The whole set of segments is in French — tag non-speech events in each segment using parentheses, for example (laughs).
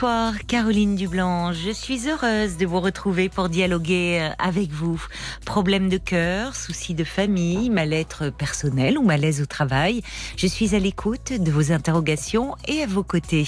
Bonsoir Caroline Dublanc, je suis heureuse de vous retrouver pour dialoguer euh, avec vous. Problèmes de cœur, soucis de famille, mal-être personnel ou malaise au travail, je suis à l'écoute de vos interrogations et à vos côtés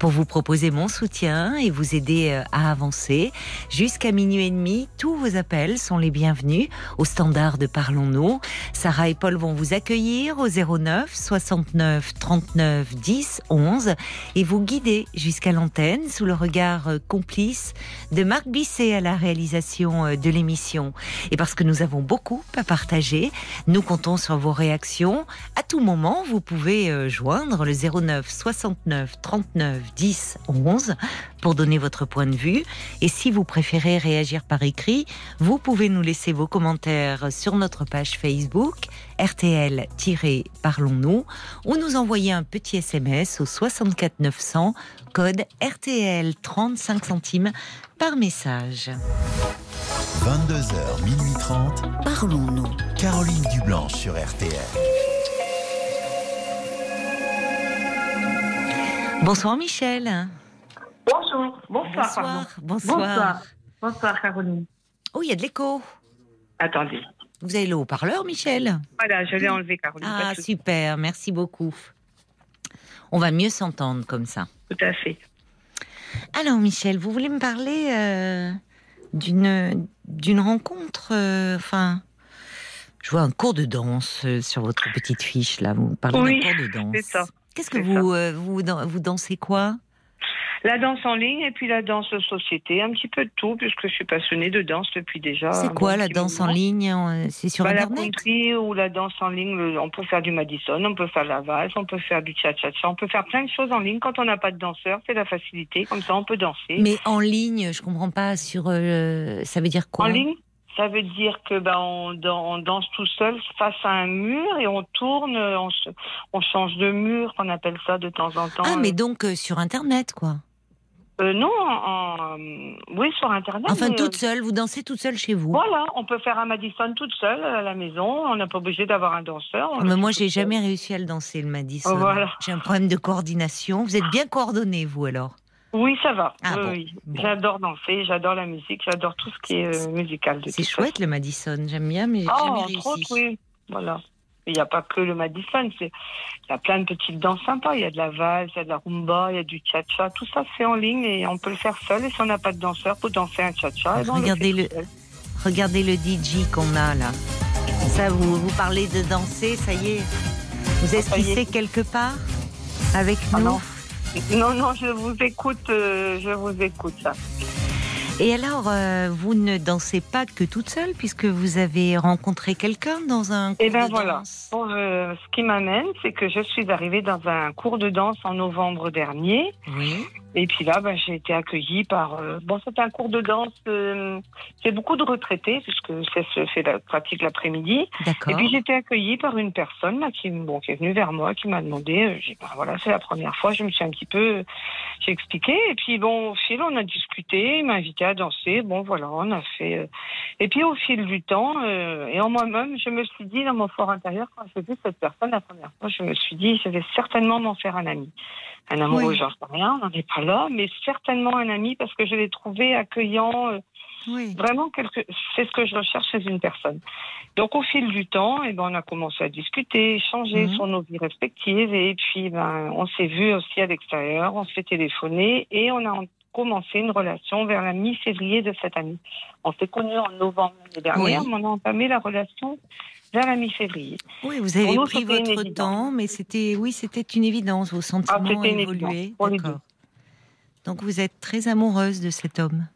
pour vous proposer mon soutien et vous aider euh, à avancer. Jusqu'à minuit et demi, tous vos appels sont les bienvenus au standard de Parlons-nous. Sarah et Paul vont vous accueillir au 09 69 39 10 11 et vous guider jusqu'à l'antenne sous le regard euh, complice de Marc Bisset à la réalisation euh, de l'émission. Et parce que nous avons beaucoup à partager, nous comptons sur vos réactions. À tout moment, vous pouvez euh, joindre le 09 69 39 10 11 pour donner votre point de vue. Et si vous préférez réagir par écrit, vous pouvez nous laisser vos commentaires sur notre page Facebook RTL-Parlons-nous ou nous envoyer un petit SMS au 64 900 code RTL 35 centimes par message. 22h, minuit 30. Parlons-nous. Caroline Dublanche sur RTL. Bonsoir Michel. Bonjour. Bonsoir. Bonsoir. pardon. Bonsoir. Bonsoir. Bonsoir, Caroline. Oh, il y a de l'écho. Attendez. Vous avez le haut-parleur, Michel? Voilà, je l'ai enlevé, Caroline. Ah, super, merci beaucoup. On va mieux s'entendre comme ça. Tout à fait. Alors, Michel, vous voulez me parler euh, d'une d'une rencontre euh, Enfin, je vois un cours de danse euh, sur votre petite fiche, là. Vous parlez Oui, d'un cours de danse. c'est ça. Qu'est-ce que vous, euh, vous, vous dansez quoi? La danse en ligne et puis la danse société, un petit peu de tout, puisque je suis passionnée de danse depuis déjà. C'est quoi bon la danse en ligne euh, C'est sur Bah, La Internet country ou la danse en ligne, le- on peut faire du Madison, on peut faire la valse, on peut faire du cha-cha-cha, on peut faire plein de choses en ligne. Quand on n'a pas de danseur, c'est la facilité, comme ça on peut danser. Mais en ligne, je comprends pas sur. euh, ça veut dire quoi En ligne, ça veut dire que ben on, dan- on danse tout seul face à un mur et on tourne, on, on change de mur, qu'on appelle ça de temps en temps. Ah, mais donc euh, sur Internet, quoi. Euh, non, en- en- oui sur internet. Enfin, mais, toute euh, seule, vous dansez toute seule chez vous. Voilà, on peut faire un Madison toute seule à la maison. On n'est pas obligé d'avoir un danseur. on Ah, mais moi, j'ai jamais réussi à le danser, le Madison. Voilà. J'ai un problème de coordination. Vous êtes bien coordonné, vous, alors Oui, ça va. Ah, bon. oui. Bon. J'adore danser, j'adore la musique, j'adore tout ce qui est euh, musical. C'est chouette, le Madison. J'aime bien, mais j'ai façon. jamais Oh, réussi. entre autres, oui. Voilà. Il n'y a pas que le Madison, c'est il y a plein de petites danses sympas. Il y a de la valse, il y a de la rumba, il y a du cha-cha. Tout ça, c'est en ligne et on peut le faire seul. Et si on n'a pas de danseur pour danser un cha-cha, eh ben, le Regardez le-. Regardez le DJ qu'on a, là. Ça, vous, vous parlez de danser, ça y est. Vous esquissez quelque part avec Ah nous non. Non, non, je vous écoute, euh, je vous écoute. Et alors, euh, vous ne dansez pas que toute seule, puisque vous avez rencontré quelqu'un dans un cours Eh ben de voilà. danse. Bon, euh, ce qui m'amène, c'est que je suis arrivée dans un cours de danse en novembre dernier. Oui. Et puis là, ben, j'ai été accueillie par. euh, bon, c'est un cours de danse. C'est beaucoup de retraités puisque c'est se fait la pratique l'après-midi. Et D'accord. puis j'ai été accueillie par une personne là, qui, bon, qui est venue vers moi, qui m'a demandé. j'ai ben, voilà, c'est la première fois. Je me suis un petit peu, j'ai expliqué. Et puis bon, au fil, on a discuté. Il m'a invité à danser. Bon, voilà, on a fait. euh, Et puis au fil du temps, euh, et en moi-même, je me suis dit dans mon fort intérieur, quand j'ai vu cette personne la première fois, je me suis dit, je vais certainement m'en faire un ami. Un amoureux, Oui. j'en sais rien, on n'en est pas là, mais certainement un ami parce que je l'ai trouvé accueillant. euh, Oui. Vraiment, quelque... c'est ce que je recherche chez une personne. Donc, au fil du temps, eh ben, on a commencé à discuter, échanger Mhm. sur nos vies respectives. Et puis, ben, on s'est vu aussi à l'extérieur, on s'est téléphoné et on a commencé une relation vers la mi-février de cette année. On s'est connus en novembre l'année dernière, Oui. mais on a entamé la relation vers la mi-février. Oui, vous avez nous, pris votre temps, mais c'était, oui, c'était une évidence. Vos sentiments Ah, une évolué. D'accord. Donc vous êtes très amoureuse de cet homme.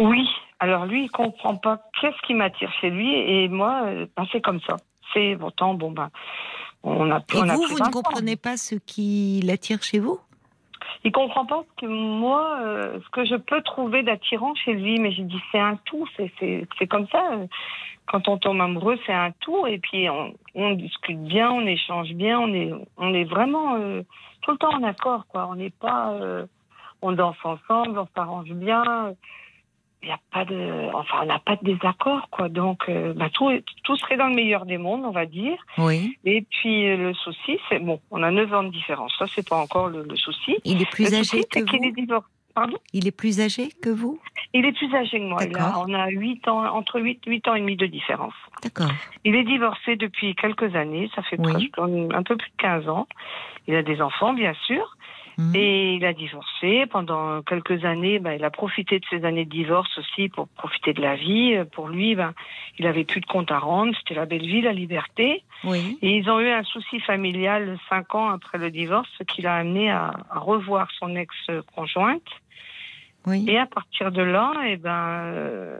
Oui, alors lui, il comprend pas qu'est-ce qui m'attire chez lui et moi, ben, c'est comme ça. C'est pourtant, bon, ben, on a Et on vous, vous 20 ne comprenez pas ce qui l'attire chez vous? Il comprend pas que moi, euh, ce que je peux trouver d'attirant chez lui. Mais j'ai dit, c'est un tout, c'est, c'est, c'est comme ça. Quand on tombe amoureux, c'est un tout. Et puis, on, on discute bien, on échange bien, on est, on est vraiment euh, tout le temps en accord, quoi. On n'est pas, euh, on danse ensemble, on s'arrange bien il n'y a pas de, enfin, on n'a pas de désaccord, quoi. Donc, euh, bah, tout, tout serait dans le meilleur des mondes, on va dire. Oui. Et puis, euh, le souci, c'est, bon, on a 9 ans de différence. Ça, c'est pas encore le, le souci. Il est plus le âgé souci, que vous est divorcé. Pardon? Il est plus âgé que vous? Il est plus âgé que moi. Il a- on a 8 ans, entre 8, 8 ans et demi de différence. D'accord. Il est divorcé depuis quelques années. Ça fait Oui. presque un un peu plus de 15 ans. Il a des enfants, bien sûr. Mhm. Et il a divorcé pendant quelques années. Ben, il a profité de ces années de divorce aussi pour profiter de la vie. Pour lui, ben, il avait plus de compte à rendre. C'était la belle vie, la liberté. Oui. Et ils ont eu un souci familial cinq ans après le divorce, ce qui l'a amené à, à revoir son ex-conjointe. Oui. Et à partir de là, eh ben,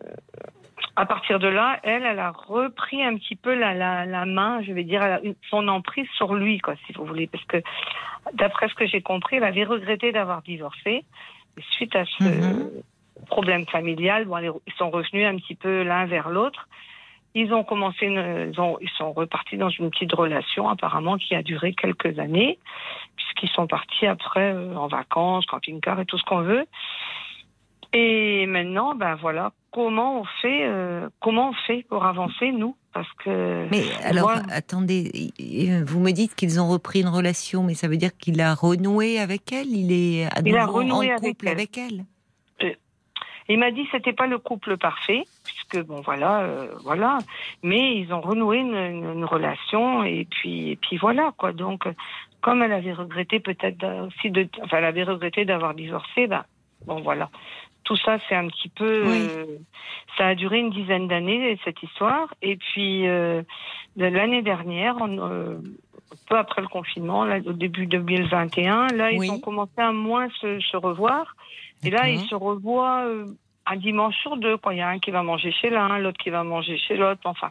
à partir de là, elle, elle a repris un petit peu la, la, la main, je vais dire, a son emprise sur lui, quoi, si vous voulez, parce que d'après ce que j'ai compris, elle avait regretté d'avoir divorcé. Et suite à ce Mhm. problème familial, bon, ils sont revenus un petit peu l'un vers l'autre. Ils ont commencé, une, ils, ont, ils sont repartis dans une petite relation apparemment qui a duré quelques années, puisqu'ils sont partis après euh, en vacances, camping-car et tout ce qu'on veut. Et maintenant, ben voilà, comment on fait, euh, comment on fait pour avancer nous? Parce que Mais alors, Moi- attendez, euh, vous me dites qu'ils ont repris une relation, mais ça veut dire qu'il a renoué avec elle? Il est à Il a renoué en avec couple elle. avec elle? Il m'a dit que c'était pas le couple parfait, puisque bon voilà, euh, voilà, mais ils ont renoué une, une- une relation et puis et puis voilà quoi. Donc, euh, comme elle avait regretté peut-être aussi de, enfin elle avait regretté d'avoir divorcé, ben bon voilà. Tout ça, c'est un petit peu. Oui. euh, ça a duré une dizaine d'années cette histoire. Et puis euh, de l'année dernière, on, euh, peu après le confinement, là, au début 2021, là Oui. ils ont commencé à moins se, se revoir. Et là, ils se revoient euh, un dimanche sur deux. Quand il y a un qui va manger chez l'un, l'autre qui va manger chez l'autre. Enfin,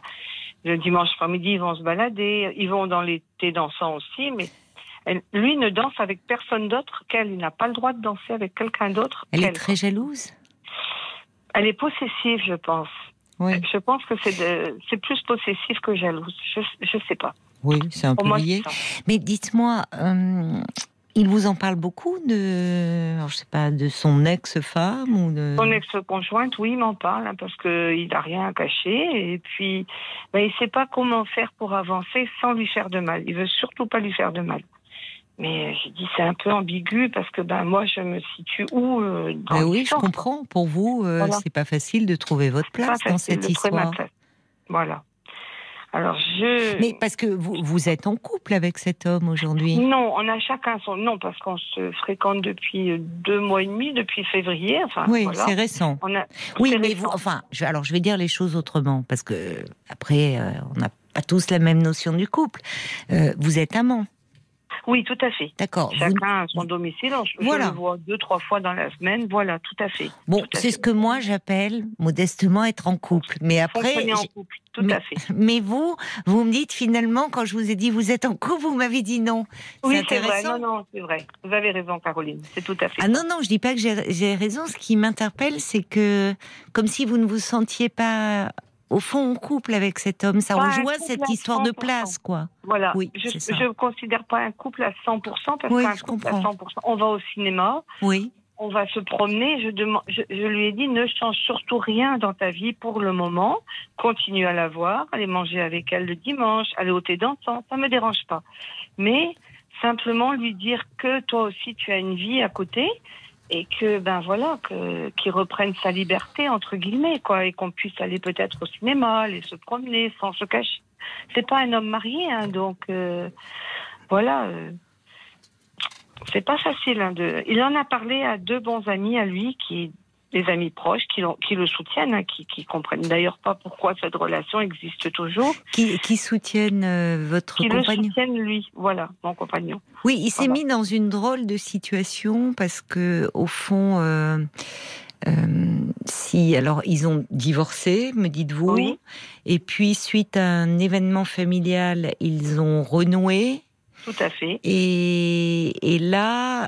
le dimanche après-midi, ils vont se balader. Ils vont dans l'été dansant aussi, mais elle- lui ne danse avec personne d'autre qu'elle. Il n'a pas le droit de danser avec quelqu'un d'autre Elle est très jalouse? Elle est possessive, je pense. Oui, Je pense que c'est plus possessif que jalouse. Je je sais pas. oui c'est un Pour peu moi, lié. Mais dites-moi, euh, il vous en parle beaucoup de, alors, je sais pas, de son ex-femme ou de. Son ex-conjointe, oui, il m'en parle hein, parce qu'il n'a rien à cacher et puis ben, il ne sait pas comment faire pour avancer sans lui faire de mal. Il veut surtout pas lui faire de mal. Mais euh, j'ai dit c'est un peu ambigu parce que ben moi je me situe où euh, dans Ben oui, je comprends. Pour vous, euh, Voilà. c'est pas facile de trouver votre place dans cette de trouver ma histoire. place. Voilà. Alors je. Mais parce que vous, vous êtes en couple avec cet homme aujourd'hui. Non, on a chacun son. Non, parce qu'on se fréquente depuis euh, deux mois et demi, depuis février. Enfin, Oui, voilà. c'est récent. On a. Oui, mais récent. vous, enfin, je, alors je vais dire les choses autrement, parce que après, euh, on n'a pas tous la même notion du couple. Vous êtes amant, Oui, tout à fait. d'accord. Vous- Chacun a son domicile. Je, je Voilà. le vois deux, trois fois dans la semaine. Voilà, tout à fait. Bon, à c'est ce que moi j'appelle modestement être en couple. Mais après, en couple, tout mais- à fait. (laughs) mais vous, vous me dites finalement, quand je vous ai dit vous êtes en couple, vous m'avez dit non. Oui, c'est vrai. Non, non, c'est vrai. Vous avez raison, Caroline. C'est tout à fait. Ah non, non, je dis pas que j'ai raison. Ce qui m'interpelle, c'est que, comme si vous ne vous sentiez pas, au fond, en couple avec cet homme. Ça rejoint cette à histoire de 100%. place, quoi. Voilà. Oui, je ne considère pas un couple à 100% parce Oui, qu'un couple à comprends. 100%, on va au cinéma, Oui, on va se promener. Je, demande, je, je lui ai dit ne change surtout rien dans ta vie pour le moment. Continue à la voir, aller manger avec elle le dimanche, aller au thé dansant, ça me dérange pas. Mais simplement lui dire que toi aussi tu as une vie à côté et que ben voilà que qu'il reprenne sa liberté entre guillemets quoi et qu'on puisse aller peut-être au cinéma, aller se promener sans se cacher. C'est pas un homme marié hein, donc euh, voilà. euh, c'est pas facile. hein, de... Il en a parlé à deux bons amis à lui, qui des amis proches, qui, le soutiennent, hein, qui, qui comprennent d'ailleurs pas pourquoi cette relation existe toujours, qui, qui soutiennent euh, votre qui le compagnon? soutiennent lui. Voilà, mon compagnon. Oui, il s'est Voilà. mis dans une drôle de situation parce que, au fond, euh, euh, si alors ils ont divorcé, me dites-vous, Oui. et puis suite à un événement familial, ils ont renoué. tout à fait. Et, et là,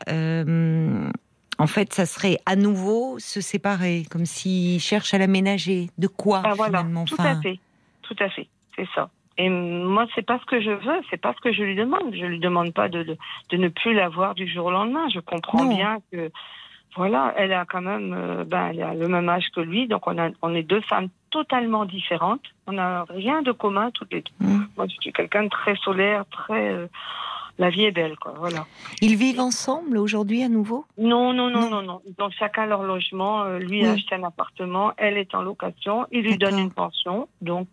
en fait, ça serait à nouveau se séparer, comme s'il cherche à l'aménager. De quoi Ah, voilà, finalement tout enfin, à fait, tout à fait, c'est ça. Et moi, c'est pas ce que je veux, c'est pas ce que je lui demande. Je lui demande pas de, de, de ne plus la voir du jour au lendemain. Je comprends Non. bien que, voilà, elle a quand même, euh, ben, elle a le même âge que lui, donc on, a, on est deux femmes totalement différentes. On n'a rien de commun toutes les deux. Mm. Moi, je suis quelqu'un de très solaire, très. euh, la vie est belle, quoi. Voilà. Ils vivent ensemble aujourd'hui à nouveau? Non, non, non, Non. non. Ils ont chacun leur logement. Euh, lui Oui. a acheté un appartement, elle est en location. Il lui donne une pension, donc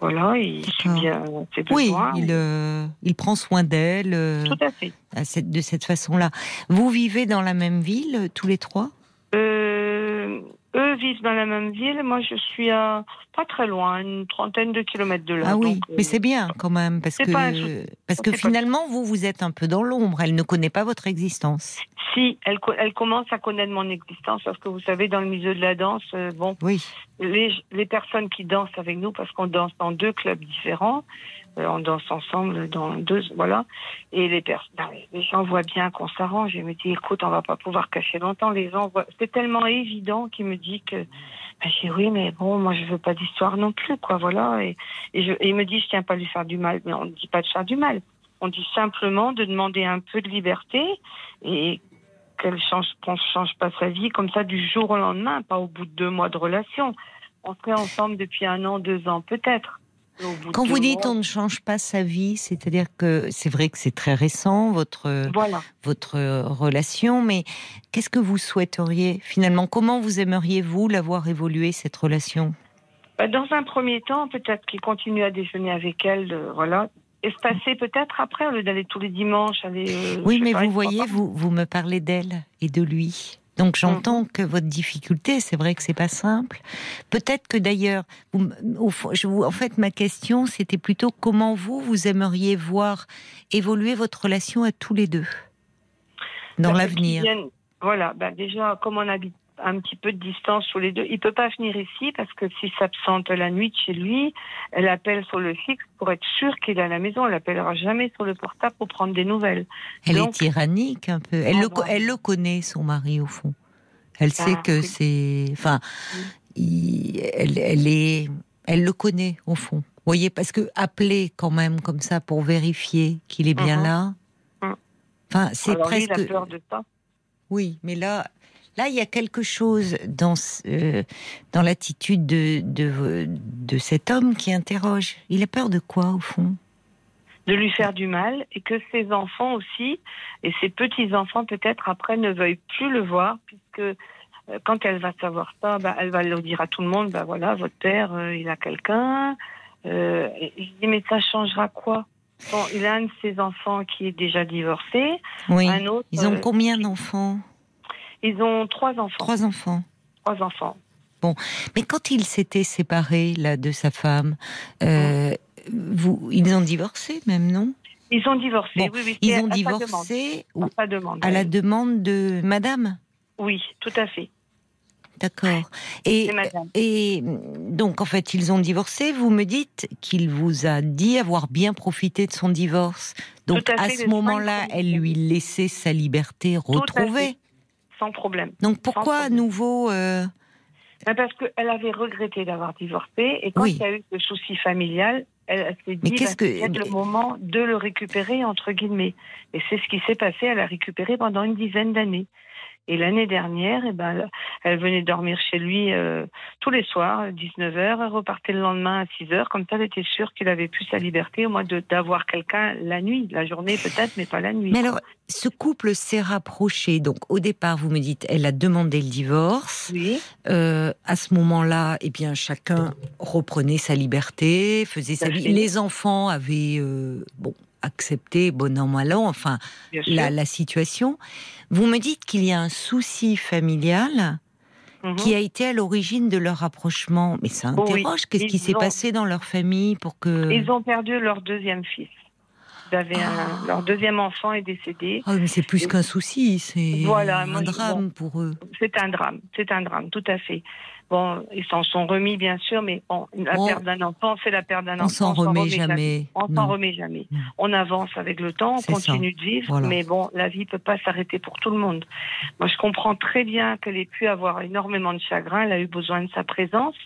voilà, il suit bien ses Oui, besoins. il, euh, il prend soin d'elle euh, Tout à fait. à cette- de cette façon-là. Vous vivez dans la même ville, euh, tous les trois? Euh, eux vivent dans la même ville. Moi, je suis à pas très loin, une trentaine de kilomètres de là. Ah oui, donc, euh, mais c'est bien quand même, parce que, parce que finalement, vous, vous êtes un peu dans l'ombre. Elle ne connaît pas votre existence. Si, elle, co- elle commence à connaître mon existence, parce que vous savez, dans le milieu de la danse, euh, bon, Oui. les, les personnes qui dansent avec nous, parce qu'on danse dans deux clubs différents, euh, on danse ensemble dans deux, voilà, et les, pers- ben, les gens voient bien qu'on s'arrange. Je me dis, écoute, on va pas pouvoir cacher longtemps. Les gens c'est tellement évident qu'il me dit que, ben, j'ai dit, oui, mais bon, moi je veux pas d'histoire non plus, quoi, voilà. Et, je, et il me dit, je tiens pas à lui faire du mal, mais on ne dit pas de faire du mal. On dit simplement de demander un peu de liberté et qu'elle change, qu'on change pas sa vie comme ça du jour au lendemain, pas au bout de deux mois de relation. On serait ensemble depuis un an, deux ans peut-être. Quand vous dites mois, on ne change pas sa vie, c'est-à-dire que c'est vrai que c'est très récent votre Voilà. votre relation, mais qu'est-ce que vous souhaiteriez finalement? Comment vous aimeriez vous l'avoir évolué cette relation? Bah, Dans un premier temps, peut-être qu'il continue à déjeuner avec elle, euh, voilà. Espacer peut-être après, au lieu d'aller tous les dimanches, aller. euh, Oui, mais vous voyez, vous vous me parlez d'elle et de lui. Donc j'entends que votre difficulté, c'est vrai que c'est pas simple. Peut-être que d'ailleurs, en fait, ma question, c'était plutôt comment vous vous aimeriez voir évoluer votre relation à tous les deux dans Bah, l'avenir? Voilà, bah, déjà, comme on habite un petit peu de distance tous les deux, il peut pas venir ici parce que s'il s'absente la nuit de chez lui, elle appelle sur le fixe pour être sûre qu'il est à la maison. Elle appellera jamais sur le portable pour prendre des nouvelles. Elle Donc- est tyrannique un peu. Elle, Ah le, elle le connaît, son mari, au fond. Elle sait Ah, que oui. c'est. Enfin, il- elle, elle est. Elle le connaît, au fond. Vous voyez, parce que appeler quand même comme ça pour vérifier qu'il est bien Mhm. là. Mhm. Enfin, c'est Alors lui, presque. il a peur de ça. Oui, mais là, là, il y a quelque chose dans euh, dans l'attitude de, de de cet homme qui interroge. Il a peur de quoi, au fond? De lui faire du mal et que ses enfants aussi et ses petits enfants peut-être après ne veuillent plus le voir puisque euh, quand elle va savoir ça, bah, elle va le dire à tout le monde. Bah voilà, votre père, euh, il a quelqu'un. Et je dis mais ça changera quoi? Bon, il a un de ses enfants qui est déjà divorcé, Oui. un autre. Ils ont combien d'enfants? Ils ont trois enfants. Trois enfants. Trois enfants. Mais quand il s'était séparé là de sa femme, euh, vous, ils ont divorcé même, non? Ils ont divorcé. Bon, oui, oui, Ils ont à sa demande. divorcé À ou- demande. à la demande de Madame? Oui, tout à fait. D'accord. Et, donc en fait ils ont divorcé. Vous me dites qu'il vous a dit avoir bien profité de son divorce. Donc Tout à à fait, ce moment-là, elle lui laissait sa liberté retrouvée. Sans problème. Donc pourquoi à nouveau euh, Ben, Parce qu'elle avait regretté d'avoir divorcé et quand Oui. il y a eu ce souci familial, elle, s'est dit ben, que- c'est le moment de le récupérer entre guillemets. Et c'est ce qui s'est passé. Elle a récupéré pendant une dizaine d'années. Et l'année dernière, eh ben, elle venait dormir chez lui euh, tous les soirs, 19h, elle repartait le lendemain à 6h. Comme ça, elle était sûre qu'il avait plus sa liberté, au moins d'avoir quelqu'un la nuit, la journée peut-être, mais pas la nuit. Mais alors, ce couple s'est rapproché. Donc, au départ, vous me dites, elle a demandé le divorce. Oui, Euh, à ce moment-là, eh bien, chacun reprenait sa liberté, faisait sa vie. Les enfants avaient, euh, bon, accepté, bon an, mal an, enfin, la, la situation. Vous me dites qu'il y a un souci familial Mhm. qui a été à l'origine de leur rapprochement. Mais ça Oh oui. interroge. Qu'est-ce qui s'est ont- passé dans leur famille pour que. Ils ont perdu leur deuxième fils. Ils avaient un- Ah. leur deuxième enfant est décédé. Ah, mais c'est plus qu'un souci, c'est Voilà, un moi, drame pour eux. C'est un drame, c'est un drame, tout à fait. Bon, ils s'en sont remis, bien sûr, mais bon, la On- perte d'un enfant, c'est la perte d'un enfant. On s'en remet jamais. On s'en remet jamais. On avance avec le temps, on continue de vivre, Voilà. mais bon, la vie peut pas s'arrêter pour tout le monde. Moi, je comprends très bien qu'elle ait pu avoir énormément de chagrin, elle a eu besoin de sa présence,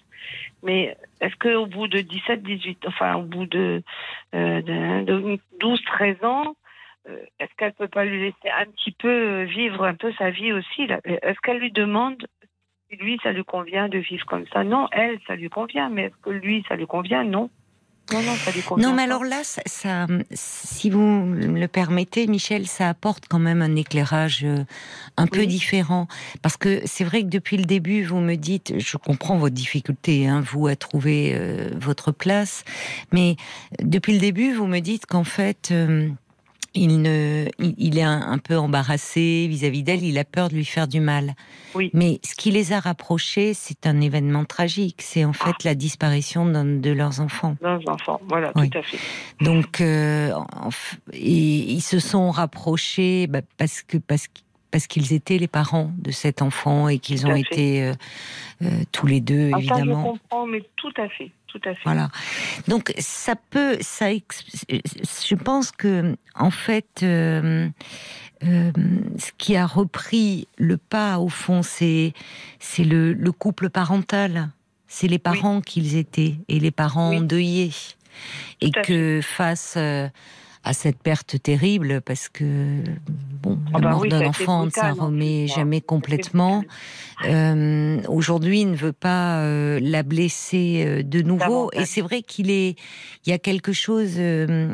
mais est-ce qu'au bout de 17, 18, enfin, au bout de, euh, de, de 12, 13 ans, euh, est-ce qu'elle peut pas lui laisser un petit peu euh, vivre un peu sa vie aussi Est-ce qu'elle lui demande si lui, ça lui convient de vivre comme ça Non, elle, ça lui convient, mais est-ce que lui, ça lui convient? Non. Non, non, ça lui convient. Non, mais pas. alors là, ça, ça- si vous me le permettez, Michel, ça apporte quand même un éclairage euh, un peu différent. Parce que c'est vrai que depuis le début, vous me dites, je comprends votre difficulté, hein, vous, à trouver euh, votre place, mais depuis le début, vous me dites qu'en fait, euh, il, ne, il, il est un, un peu embarrassé vis-à-vis d'elle, il a peur de lui faire du mal. Oui. Mais ce qui les a rapprochés, c'est un événement tragique. C'est en fait la disparition d'un de leurs enfants. Nos enfants, voilà, Oui. tout à fait. Donc, euh, ils se sont rapprochés bah, parce que parce qu'- parce qu'ils étaient les parents de cet enfant et qu'ils ont fait. été euh, euh, tous les deux Ah, je évidemment. comprends, mais tout à fait, tout à fait. Voilà. Donc ça peut, ça, je pense que en fait, euh, euh, ce qui a repris le pas au fond, c'est c'est le, le couple parental, c'est les parents qu'ils étaient et les parents Oui. endeuillés, et Tout que face euh, à cette perte terrible, parce que bon, Ah la bah mort oui, d'un enfant, ça brutal, en remet jamais complètement. Euh, Aujourd'hui, il ne veut pas euh, la blesser euh, de nouveau. Et c'est vrai qu'il est, il y a quelque chose, euh,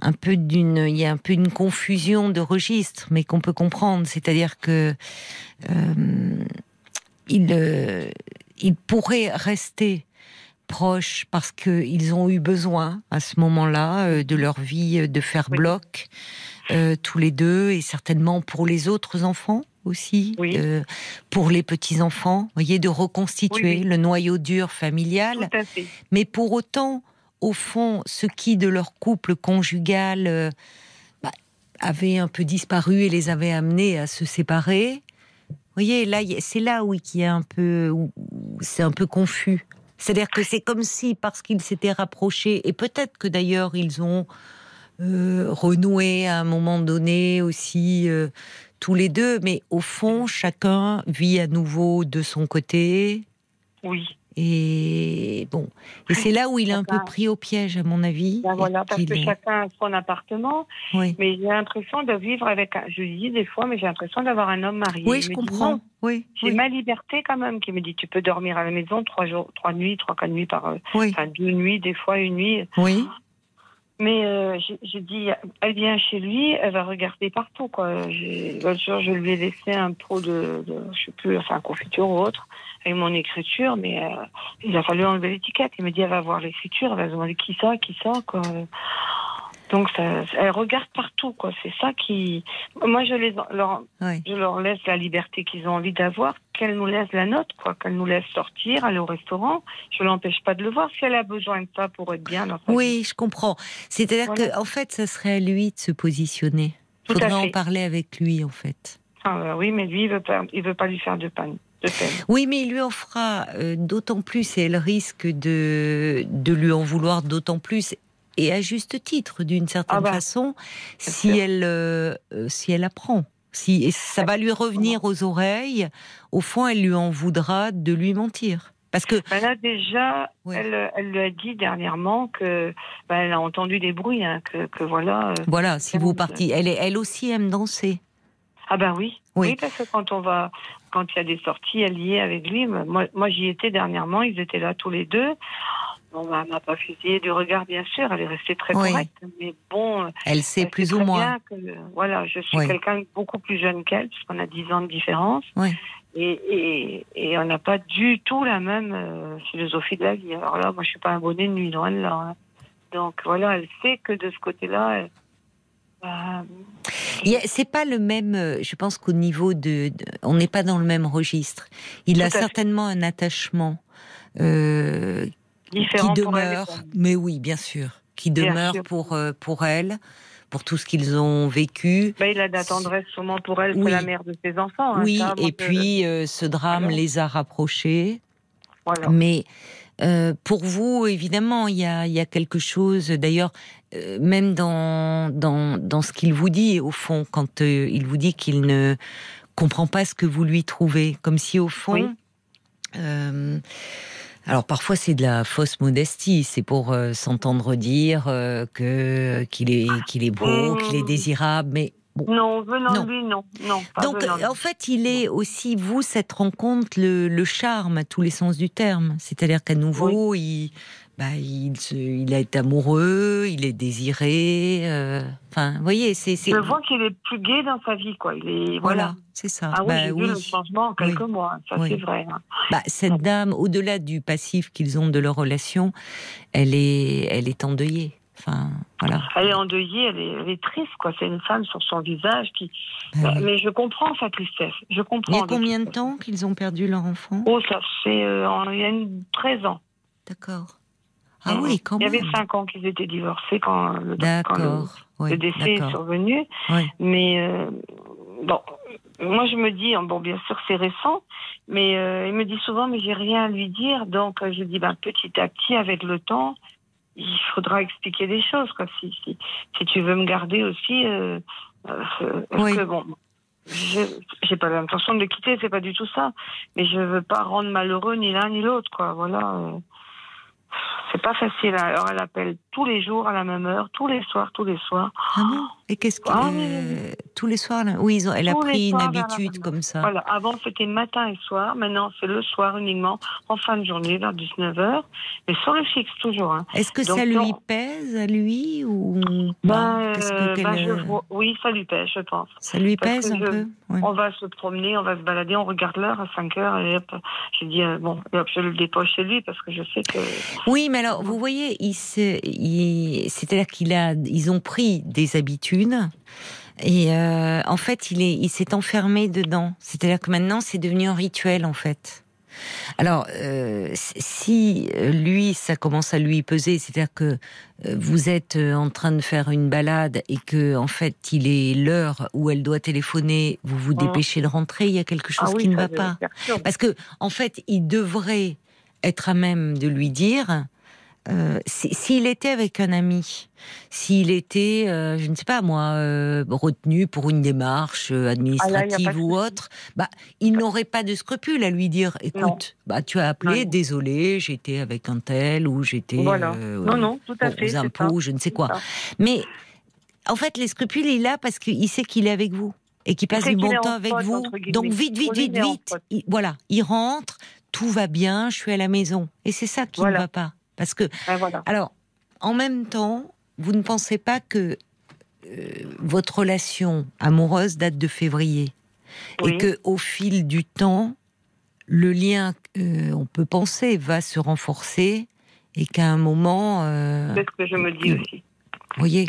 un peu d'une, il y a un peu une confusion de registres, mais qu'on peut comprendre. C'est-à-dire que il, il pourrait rester proche parce qu'ils ont eu besoin à ce moment-là euh, de leur vie euh, de faire Oui. bloc euh, tous les deux et certainement pour les autres enfants aussi, Oui. euh, pour les petits enfants, voyez, de reconstituer Oui, le noyau dur familial. Tout à fait. Mais pour autant, au fond, ce qui de leur couple conjugal euh, bah, avait un peu disparu et les avait amenés à se séparer. Vous voyez, là, c'est là où il y a un peu, c'est un peu confus. C'est-à-dire que c'est comme si, parce qu'ils s'étaient rapprochés, et peut-être que d'ailleurs ils ont euh, renoué à un moment donné aussi euh, tous les deux, mais au fond, chacun vit à nouveau de son côté. Oui. Et bon, et c'est là où il est un peu pris au piège, à mon avis. Ben voilà, parce que chacun a son appartement, Oui, mais j'ai l'impression de vivre avec un. Je lui dis des fois, mais j'ai l'impression d'avoir un homme marié. oui je comprends. Oui, J'ai oui, ma liberté quand même, qui me dit tu peux dormir à la maison trois jours, trois nuits, trois quatre nuits par, euh, oui, enfin deux nuits, des fois une nuit. oui. Mais euh, j'ai- dit, elle vient chez lui, elle va regarder partout. quoi. L'autre jour, je lui ai laissé un pot de, de je sais plus, enfin confiture ou autre, avec mon écriture, mais euh, il a fallu enlever l'étiquette. Il me dit, elle va voir l'écriture, elle va se demander qui ça, qui ça, quoi. Donc, ça, elle regarde partout, quoi. C'est ça qui. Moi, je les, leur, oui. je leur laisse la liberté qu'ils ont envie d'avoir, qu'elle nous laisse la note, quoi, qu'elle nous laisse sortir, aller au restaurant. Je l'empêche pas de le voir si elle a besoin de ça pour être bien dans sa vie. Oui, je comprends. C'est-à-dire Voilà. que, en fait, ça serait à lui de se positionner. Tout Faudrait en parler avec lui, en fait. Ah, bah oui, mais lui, il veut pas, il veut pas lui faire de peine. De peine. Oui, mais il lui en fera euh, d'autant plus et elle risque de, de lui en vouloir d'autant plus et à juste titre, d'une certaine Ah bah, façon, si sûr. elle, euh, euh, si elle apprend. Si, et ça va lui revenir aux oreilles. Au fond, elle lui en voudra de lui mentir. Parce que, Ben là, déjà, elle, elle lui a dit dernièrement que, ben, elle a entendu des bruits, hein, que, que voilà. euh, voilà, si vous partez, elle, elle aussi aime danser. Ah ben oui. Oui. oui. parce que quand on va, quand il y a des sorties, elle y est avec lui. Moi, moi j'y étais dernièrement, ils étaient là tous les deux. Bon, ben, elle m'a pas fusillé du regard, bien sûr, elle est restée très Oui. correcte. Mais bon, Elle sait elle plus sait ou moins. que, voilà, je suis Oui. quelqu'un beaucoup plus jeune qu'elle, puisqu'on a 10 ans de différence. Oui. Et, et, et on n'a pas du tout la même euh, philosophie de la vie. Alors là, moi, je suis pas un bonnet de nuit, loin de là. hein. Donc voilà, elle sait que de ce côté-là, elle- bah, C'est pas le même. euh, Je pense qu'au niveau de, de- on n'est pas dans le même registre. Il Tout a fait. certainement un attachement euh, qui différent demeure. pour. Mais oui, bien sûr, qui demeure sûr. pour euh, pour elle, pour tout ce qu'ils ont vécu. Bah, il a de la tendresse sûrement pour elle, Oui. la mère de ses enfants. hein, oui, ça, et puis euh, ce drame les a rapprochés. Voilà. Mais euh, pour vous, évidemment, il y a, il y a quelque chose. D'ailleurs, euh, même dans, dans, dans ce qu'il vous dit, au fond, quand euh, il vous dit qu'il ne comprend pas ce que vous lui trouvez, comme si au fond. Oui. euh, alors parfois c'est de la fausse modestie, c'est pour s'entendre dire que qu'il est qu'il est beau, Mmh. qu'il est désirable, mais bon. Non, venant Non. de lui, non. non pas Donc venant en fait il est aussi vous cette rencontre le, le charme à tous les sens du terme, c'est-à-dire qu'à nouveau il bah, il, se- il est amoureux, il est désiré, euh, enfin vous voyez c'est Je vois qu'il est plus gai dans sa vie, quoi. Il est, voilà. voilà c'est ça. Ah oui, Bah vu le changement en quelques mois, ça Oui. c'est vrai. hein. Bah, cette dame, au-delà du passif qu'ils ont de leur relation, elle est, elle est endeuillée. Enfin, voilà. Elle est endeuillée, elle est, elle est triste, quoi. C'est une femme sur son visage qui. Bah oui. Mais je comprends sa tristesse. Je comprends. Il y a combien de temps qu'ils ont perdu leur enfant? Oh, ça fait euh, en- il y a une, 13 ans. D'accord. Ah Euh, oui, quand Il y même. avait 5 ans qu'ils étaient divorcés quand le, quand le, D'accord. Oui, le décès est survenu. Oui. Mais euh, bon, moi je me dis, bon bien sûr c'est récent, mais euh, il me dit souvent, mais j'ai rien à lui dire. Donc euh, je dis, ben, petit à petit, avec le temps, il faudra expliquer des choses. Quoi. Si, si, si tu veux me garder aussi, euh, euh, Oui. que bon. J'ai pas l'intention de le quitter, c'est pas du tout ça. Mais je veux pas rendre malheureux ni l'un ni l'autre, quoi. Voilà. C'est pas facile. Alors elle appelle tous les jours à la même heure, tous les soirs, tous les soirs. Ah bon? Et qu'est-ce que Ah oui. tous les soirs là? Oui, ils ont, elle a pris une habitude comme ça. Voilà, avant c'était matin et soir, maintenant c'est le soir uniquement, en fin de journée, vers 19h, mais sur le fixe toujours. Hein. Est-ce que Donc, ça lui pèse à lui ou Qu'est-ce que euh, je vois- oui, ça lui pèse, je pense. ça lui parce pèse un je- peu. On va se promener, on va se balader, on regarde l'heure à 5 heures, et hop, je dis, euh, bon, et hop, je le dépose chez lui parce que je sais que. Oui, mais alors, vous voyez, il se- c'est-à-dire qu'il a, ils ont pris des habitudes. Et euh, en fait, il est, il s'est enfermé dedans. C'est-à-dire que maintenant, c'est devenu un rituel, en fait. Alors, euh, si euh, lui, ça commence à lui peser, c'est-à-dire que vous êtes en train de faire une balade et que, en fait, il est l'heure où elle doit téléphoner, vous vous Mhm. dépêchez de rentrer, il y a quelque chose ah oui, qui ne va pas. Parce que, en fait, il devrait être à même de lui dire, euh, si- s'il était avec un ami, s'il était, euh, je ne sais pas moi, euh, retenu pour une démarche Ah là, administrative ou autre, bah, il n'aurait pas de scrupule à lui dire, écoute, bah, tu as appelé, Non. désolé, j'étais avec un tel ou j'étais Voilà. Non, non, tout à aux fait. c'est impôts, je ne sais quoi. Mais en fait, les scrupules, il a parce qu'il sait qu'il est avec vous et qu'il passe du bon temps avec pote, vous. Donc vite, vite, vite, vite. Il- voilà, il rentre, tout va bien, je suis à la maison. Et c'est ça qui Voilà. ne va pas. Parce que, Ben, voilà. alors, en même temps, vous ne pensez pas que euh, votre relation amoureuse date de février Oui. et que au fil du temps, le lien, euh, on peut penser, va se renforcer et qu'à un moment, euh, C'est ce que je me dis euh, aussi. vous voyez,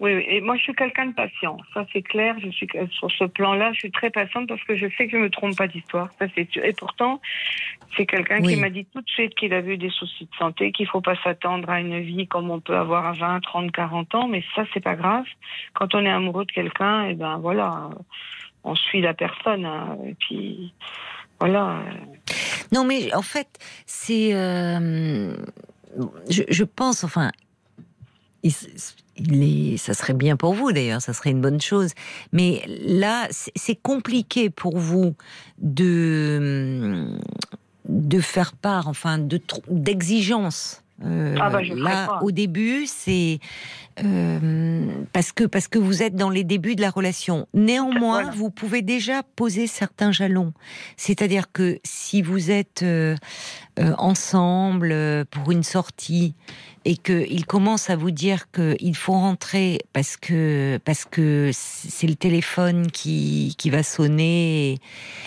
Oui, oui. Et moi, je suis quelqu'un de patient. Ça, c'est clair. Je suis sur ce plan-là, je suis très patiente parce que je sais que je me trompe pas d'histoire. Ça, c'est sûr. Et pourtant, c'est quelqu'un Oui. qui m'a dit tout de suite qu'il avait eu des soucis de santé, qu'il faut pas s'attendre à une vie comme on peut avoir à 20, 30, 40 ans. Mais ça, c'est pas grave. Quand on est amoureux de quelqu'un, et ben voilà, on suit la personne. hein. Et puis, voilà. Non, mais en fait, c'est. euh, je, je pense, enfin. Il, il est, ça serait bien pour vous d'ailleurs, ça serait une bonne chose. Mais là, c'est c'est compliqué pour vous de de faire part, enfin, de tr- d'exigences. Euh, Ah bah, là, au début, c'est euh, parce que parce que vous êtes dans les débuts de la relation. Néanmoins, Voilà. vous pouvez déjà poser certains jalons. C'est-à-dire que si vous êtes euh, euh, ensemble pour une sortie et qu'il commence à vous dire qu'il faut rentrer parce que parce que c'est le téléphone qui, qui va sonner.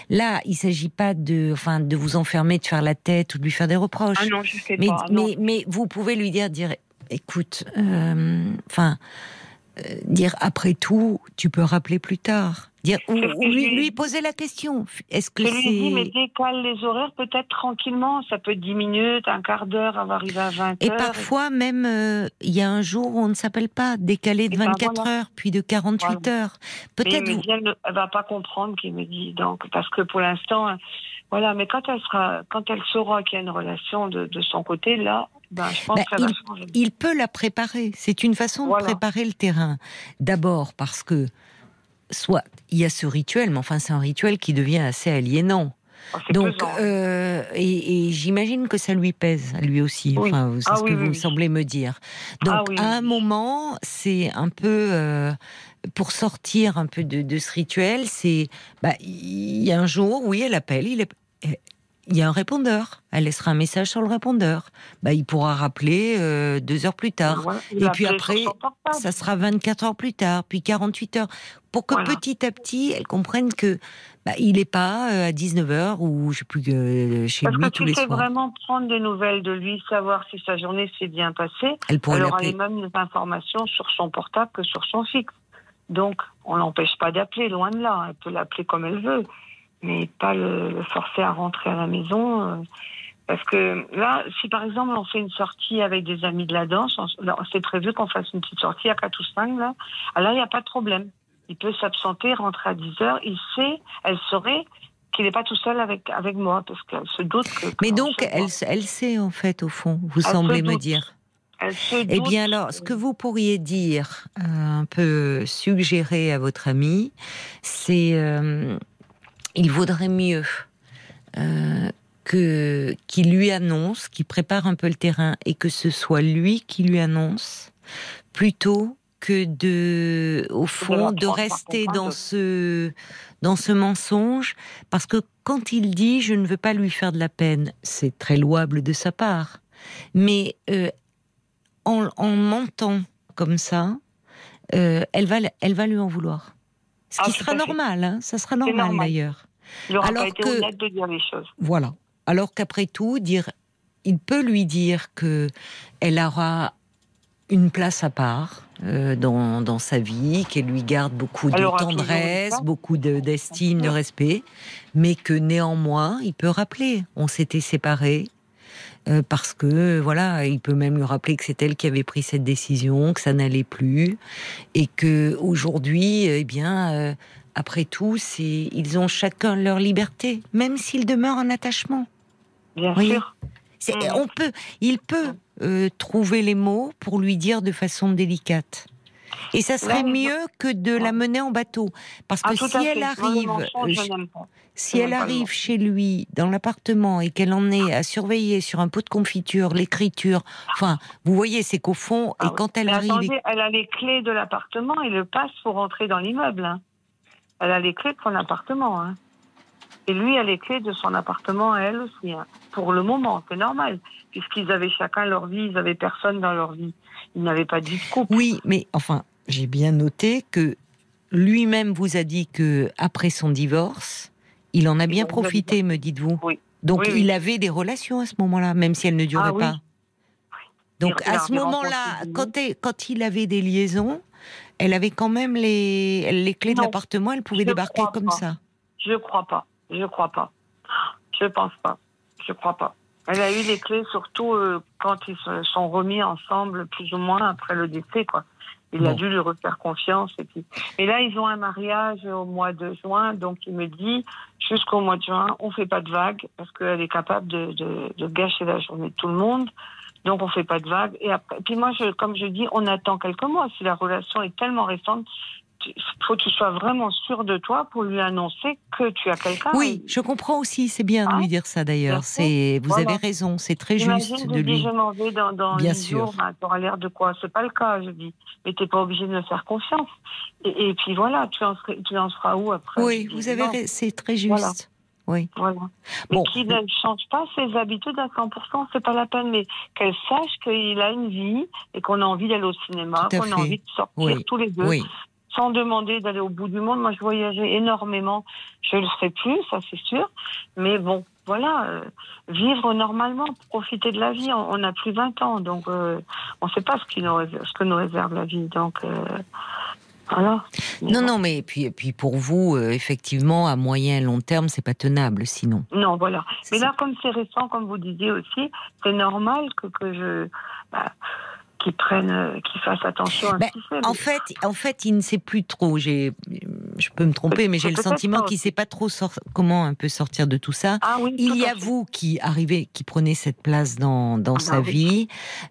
Là, il s'agit pas de enfin de vous enfermer, de faire la tête ou de lui faire des reproches. Ah non, je sais mais, pas. non. mais mais vous pouvez lui dire dire écoute, euh, enfin. dire après tout, tu peux rappeler plus tard. Dire, ou, lui, poser la question. Est-ce que Je c'est. lui dit, mais décale les horaires peut-être tranquillement. Ça peut être 10 minutes, un quart d'heure, avant d'arriver à 20 Et heures. parfois, même, euh, il y a un jour où on ne s'appelle pas, décalé de Eh ben, 24 voilà. heures, puis de 48 heures. Mais Peut-être. vous- elle ne va pas comprendre qu'il me dit. Donc, parce que pour l'instant, euh, voilà, mais quand elle sera, quand elle saura qu'il y a une relation de, de son côté, là, ben, je pense Ben, que ça va changer. il peut la préparer. C'est une façon Voilà. de préparer le terrain. D'abord parce que, soit il y a ce rituel, mais enfin c'est un rituel qui devient assez aliénant. Oh, Donc, pesant. euh, et, et j'imagine que ça lui pèse, lui aussi. Oui. Enfin, c'est Ah ce oui, que oui, vous semblez me dire. Donc, Ah oui, à un moment, c'est un peu euh, pour sortir un peu de, de ce rituel. C'est, bah, il y a un jour, oui, elle appelle, il est. Il y a un répondeur. Elle laissera un message sur le répondeur. Bah, il pourra rappeler euh, deux heures plus tard. Voilà, Et puis après. Ça sera 24 heures plus tard, puis 48 heures, pour que Voilà. petit à petit, elle comprenne que bah, il n'est pas euh, à 19 heures ou je sais plus euh, chez Parce lui que tous tu les soirs. vraiment prendre des nouvelles de lui, savoir si sa journée s'est bien passée. Elle pourrait Elle aura les mêmes informations sur son portable que sur son fixe. Donc, on l'empêche pas d'appeler, loin de là. Elle peut l'appeler comme elle veut, mais pas le, le forcer à rentrer à la maison. euh, parce que là, si par exemple on fait une sortie avec des amis de la danse, c'est prévu qu'on fasse une petite sortie à 4 ou 5, là, ah, là, il n'y a pas de problème. Il peut s'absenter, rentrer à 10 heures. Il sait, elle saurait qu'il n'est pas tout seul avec, avec moi, parce qu'elle se doute que. que Mais on donc, elle, elle sait en fait, au fond, vous se semblez me dire. Elle se Eh doute bien alors, ce que vous pourriez dire, euh, un peu suggérer à votre ami, c'est euh, il vaudrait mieux euh, que qu'il lui annonce, qu'il prépare un peu le terrain et que ce soit lui qui lui annonce, plutôt que de, au fond, de rester contrainte. dans ce dans ce mensonge, parce que quand il dit je ne veux pas lui faire de la peine, c'est très louable de sa part, mais euh, en, en mentant comme ça, euh, elle, va, elle va lui en vouloir. Ce Ah, qui tout sera normal, hein, ça sera normal, normal. d'ailleurs. Alors été que- honnête de dire les choses. Voilà. Alors qu'après tout, dire, il peut lui dire que elle aura une place à part euh, dans, dans sa vie, qu'elle lui garde beaucoup de tendresse, beaucoup de- d'estime, de respect, mais que néanmoins, il peut rappeler, on s'était séparés. Euh, parce que voilà, il peut même lui rappeler que c'est elle qui avait pris cette décision, que ça n'allait plus, et que aujourd'hui, eh bien, euh, après tout, c'est ils ont chacun leur liberté, même s'ils demeurent en attachement. Bien Oui. sûr. Mhm. On peut, il peut euh, trouver les mots pour lui dire de façon délicate. Et ça serait mieux que de la mener en bateau, parce que Ah, si elle Moi, le arrive, mensonge, je. Si elle arrive chez lui dans l'appartement et qu'elle en est à surveiller sur un pot de confiture l'écriture, enfin, vous voyez, c'est qu'au fond, Ah et oui. quand elle Mais arrive, attendez, elle a les clés de l'appartement et le passe pour rentrer dans l'immeuble. hein. Elle a les clés de son appartement. hein. Et lui a les clés de son appartement à elle aussi. hein. Pour le moment, c'est normal. Puisqu'ils avaient chacun leur vie, ils n'avaient personne dans leur vie. Ils n'avaient pas de vie de couple. Oui, mais enfin, j'ai bien noté que lui-même vous a dit que après son divorce, il en a bien profité, me dites-vous. Oui. Donc Oui, oui. il avait des relations à ce moment-là, même si elles ne duraient Ah pas. Donc à ce moment-là, quand, il avait des liaisons, elle avait quand même les, clés de l'appartement, elle pouvait je débarquer comme pas. ça. Je crois pas. Je crois pas. Je pense pas. Je crois pas. Elle a eu les clés surtout euh, quand ils se sont remis ensemble, plus ou moins après le décès, quoi. Il a dû lui refaire confiance. Et, puis... et là, ils ont un mariage au mois de juin, donc il me dit jusqu'au mois de juin, on fait pas de vagues parce qu'elle est capable de, de, de gâcher la journée de tout le monde. Donc on fait pas de vagues. Et après, puis moi, je, comme je dis, on attend quelques mois. Si la relation est tellement récente, faut que tu sois vraiment sûr de toi pour lui annoncer que tu as quelqu'un. Oui, je comprends aussi, c'est bien de Hein lui dire ça d'ailleurs. C'est, vous Voilà. avez raison, c'est très Imagine, juste de lui. je m'en vais dans, dans Bien sûr. jours, t'auras l'air de quoi? C'est pas le cas, je dis. Mais t'es pas obligé de me faire confiance. Et, et puis voilà, tu en, serais- tu en seras où après? Oui, vous avez, rai- c'est très juste. Voilà. Oui. Voilà. Mais Bon. qu'il ne change pas ses habitudes à 100%, c'est pas la peine. Mais qu'elle sache qu'il a une vie et qu'on a envie d'aller au cinéma, qu'on a envie de sortir Oui. tous les deux, Oui. Sans demander d'aller au bout du monde. Moi, je voyageais énormément. Je le ferai plus, ça c'est sûr. Mais bon, voilà, euh, vivre normalement, profiter de la vie. On n'a plus 20 ans, donc euh, on ne sait pas ce, qui nous réserve, ce que nous réserve la vie. Donc, euh, voilà. Non, non, mais puis, puis pour vous, effectivement, à moyen et long terme, c'est pas tenable, sinon. Non, voilà. Mais là, comme c'est récent, comme vous disiez aussi, c'est normal que, que je. Bah, qui prennent, euh, qui fassent attention à ben, En fait, en fait, il ne sait plus trop. J'ai, je peux me tromper, mais j'ai le sentiment qu'il ne sait pas trop comment un peu sortir de tout ça. Ah oui, il y a vous qui arrivez, qui prenez cette place dans, dans ah sa bah vie.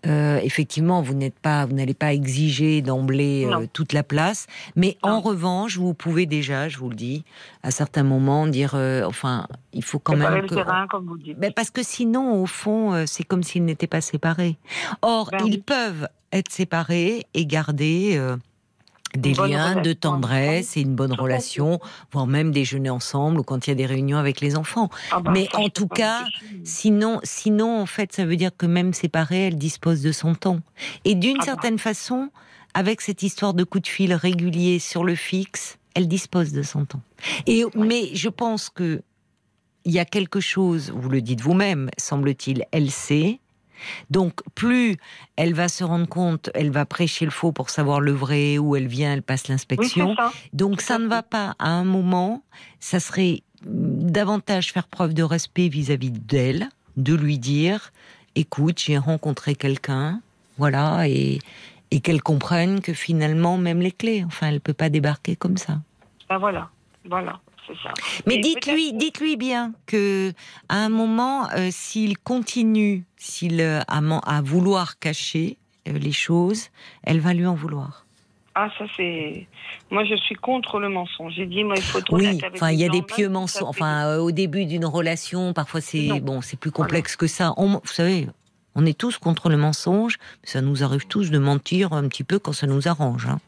Euh, effectivement, vous n'êtes pas, vous n'allez pas exiger d'emblée euh, toute la place, mais en revanche, vous pouvez déjà, je vous le dis, à certains moments dire, enfin, il faut quand même le terrain, comme vous dites. Ben, parce que sinon, au fond, c'est comme s'ils n'étaient pas séparés. Or, ben ils peuvent être séparés et garder euh, des liens de tendresse et une bonne relation, voire même déjeuner ensemble ou quand il y a des réunions avec les enfants. Ah bah, Mais en tout cas, sinon, sinon, en fait, ça veut dire que même séparée, elle dispose de son temps. Et d'une ah bah. certaine façon, avec cette histoire de coup de fil régulier sur le fixe, elle dispose de son temps. Et, Mais je pense que il y a quelque chose, vous le dites vous-même, semble-t-il, elle sait, donc plus elle va se rendre compte, elle va prêcher le faux pour savoir le vrai, où elle vient, elle passe l'inspection. Donc ça ne va pas à un moment, ça serait davantage faire preuve de respect vis-à-vis d'elle, de lui dire, écoute, j'ai rencontré quelqu'un, voilà, et, et qu'elle comprenne que finalement, même les clés, enfin, elle peut pas débarquer comme ça. Ben voilà, voilà. Mais dites-lui, dites-lui bien que à un moment, euh, s'il continue, s'il euh, à, vouloir cacher euh, les choses, elle va lui en vouloir. Ah, ça c'est. Moi, je suis contre le mensonge. J'ai dit, moi, il faut. Oui, enfin, il y a des pieux mensonges. Enfin, au début d'une relation, parfois c'est bon, c'est plus complexe que ça. vous savez, on est tous contre le mensonge. Ça nous arrive tous de mentir un petit peu quand ça nous arrange. Hein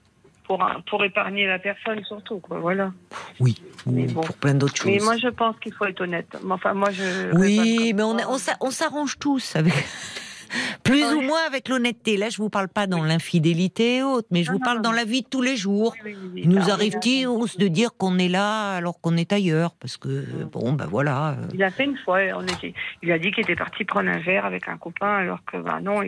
pour, pour épargner la personne surtout, quoi, voilà. Oui, pour plein d'autres choses. Mais moi, je pense qu'il faut être honnête. Enfin, moi, je. Oui, mais on, on s'arrange tous avec. Plus ou moins avec l'honnêteté. Là, je vous parle pas dans l'infidélité et autres, mais je vous parle dans la vie de tous les jours. Il nous arrive-t-il de dire qu'on est là alors qu'on est ailleurs Parce que, bon, ben voilà. Euh. Il a fait une fois, on était, il a dit qu'il était parti prendre un verre avec un copain, alors que, ben non,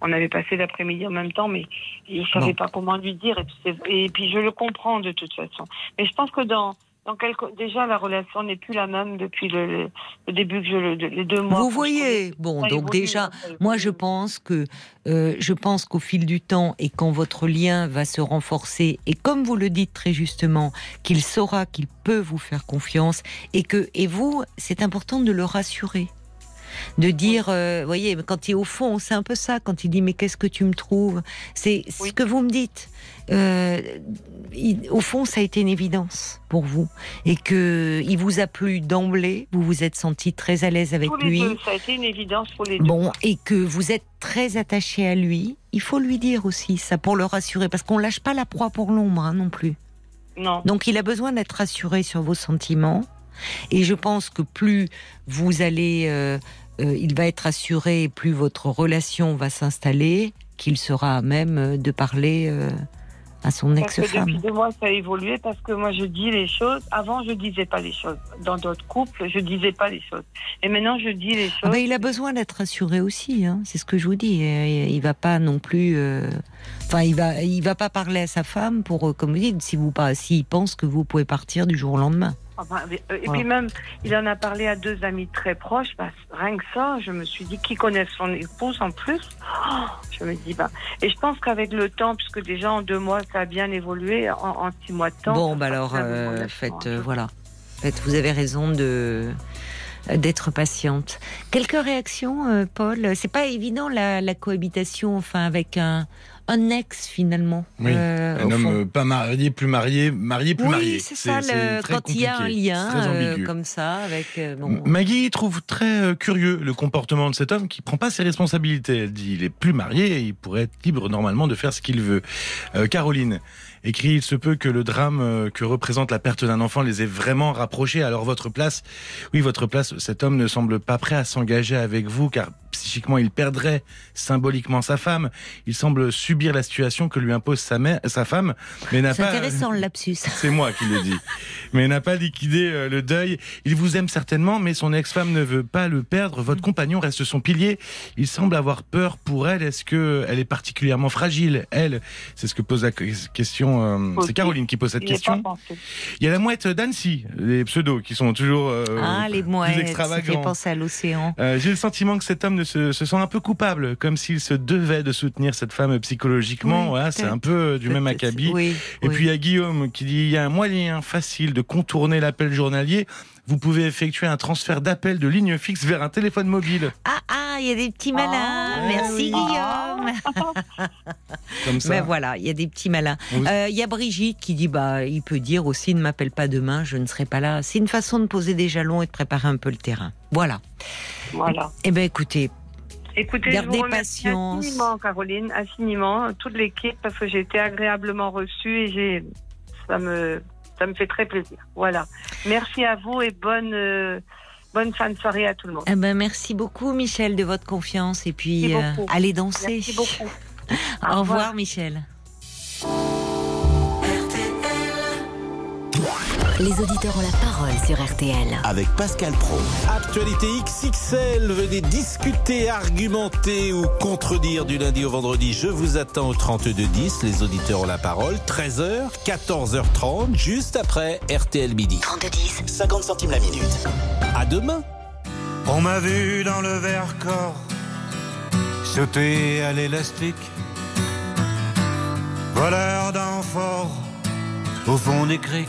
on avait passé l'après-midi en même temps, mais il savait pas comment lui dire. et puis, je le comprends de toute façon. Mais je pense que dans donc déjà la relation n'est plus la même depuis le, début que je le, les deux mois. Vous voyez, bon, donc déjà, moi je pense que euh, je pense qu'au fil du temps et quand votre lien va se renforcer et comme vous le dites très justement, qu'il saura qu'il peut vous faire confiance et que et vous, c'est important de le rassurer de dire, euh, voyez, quand il au fond, c'est un peu ça, quand il dit mais qu'est-ce que tu me trouves? C'est ce que vous me dites. Euh, au fond, ça a été une évidence pour vous et que il vous a plu d'emblée. Vous vous êtes senti très à l'aise avec lui. ça a été une évidence pour les deux. Bon, et que vous êtes très attaché à lui. Il faut lui dire aussi ça pour le rassurer, parce qu'on lâche pas la proie pour l'ombre hein, non plus. Non. Donc il a besoin d'être rassuré sur vos sentiments. Et je pense que plus vous allez euh, euh, il va être assuré, plus votre relation va s'installer, qu'il sera à même euh, de parler euh, à son ex-femme. Depuis deux mois, ça a évolué parce que moi, je dis les choses. Avant, je disais pas les choses. Dans d'autres couples, je disais pas les choses. Et maintenant, je dis les ah choses. ben, il a besoin d'être rassuré aussi. Hein. C'est ce que je vous dis. Il va pas non plus. Enfin, il va, il va pas parler à sa femme pour, comme vous dites, si vous pas, s'il pense que vous pouvez partir du jour au lendemain. Euh, et puis même, il en a parlé à deux amis très proches. Bah, rien que ça, je me suis dit, qui connaît son épouse en plus oh, Je me dis, bah. Et je pense qu'avec le temps, puisque déjà en deux mois, ça a bien évolué, en, six mois de temps. Bon, bah alors, euh, faites, euh, voilà. Faites, vous avez raison de d'être patiente. Quelques réactions, Paul? C'est pas évident la, la cohabitation, enfin, avec un, un ex finalement. Euh, un homme pas marié, plus marié, marié, plus marié. c'est ça, quand il y a un lien euh, comme ça avec. Euh, Maggie trouve très curieux le comportement de cet homme qui prend pas ses responsabilités. Elle dit il est plus marié, et il pourrait être libre normalement de faire ce qu'il veut. Caroline écrit Il se peut que le drame que représente la perte d'un enfant les ait vraiment rapprochés. Alors votre place, oui, votre place, cet homme ne semble pas prêt à s'engager avec vous car psychiquement il perdrait symboliquement sa femme. Il semble subir la situation que lui impose sa, mère, sa femme, mais n'a C'est pas. intéressant le lapsus. (laughs) C'est moi qui le dis. Mais n'a pas liquidé euh, le deuil. Il vous aime certainement, mais son ex-femme ne veut pas le perdre. Votre compagnon reste son pilier. Il semble avoir peur pour elle. Est-ce que elle est particulièrement fragile Elle, c'est ce que pose la question. Euh, c'est. Caroline qui pose cette question. Il y a la mouette d'Annecy, les pseudos qui sont toujours euh, ah, les plus mouettes, ça fait extravagants. penser à l'océan. Euh, J'ai le sentiment que cet homme ne se, se sent un peu coupable, comme s'il se devait de soutenir cette femme psychologiquement. Oui, Voilà, c'est un peu du même acabit. Oui, Et oui. puis il y a Guillaume qui dit il y a un moyen facile de contourner l'appel journalier. Vous pouvez effectuer un transfert d'appel de ligne fixe vers un téléphone mobile. Ah, ah, il y a des petits malins. Ah, Merci oui. Guillaume. (laughs) Comme ça. Ben voilà, il y a des petits malins. Vous- Euh, Il y a Brigitte qui dit bah il peut dire aussi ne m'appelle pas demain, je ne serai pas là. C'est une façon de poser des jalons et de préparer un peu le terrain. Voilà. Voilà. Eh ben écoutez, Écoutez, Gardez je vous remercie patience. infiniment, Caroline, infiniment, toute l'équipe, parce que j'ai été agréablement reçue et j'ai, ça me, ça me fait très plaisir. Voilà. Merci à vous et bonne, euh, bonne fin de soirée à tout le monde. eh ben merci beaucoup Michel de votre confiance et puis euh, allez danser. Merci beaucoup. (laughs) Au revoir Michel. Les auditeurs ont la parole sur RTL. Avec Pascal Pro. Actualité XXL, venez discuter, argumenter ou contredire du lundi au vendredi. Je vous attends au 3210, les auditeurs ont la parole. 13h, 14h30, juste après RTL Midi. 3210. 50 centimes la minute. À demain On m'a vu dans le Vercors sauter à l'élastique, voleur d'amphores au fond des criques.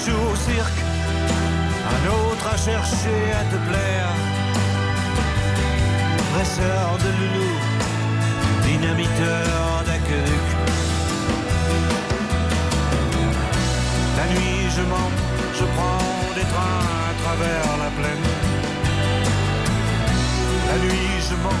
Un jour au cirque, un autre à chercher à te plaire. Dresseur de loulou, dynamiteur d'aqueduc. La nuit, je mens, je prends des trains à travers la plaine. La nuit, je mens,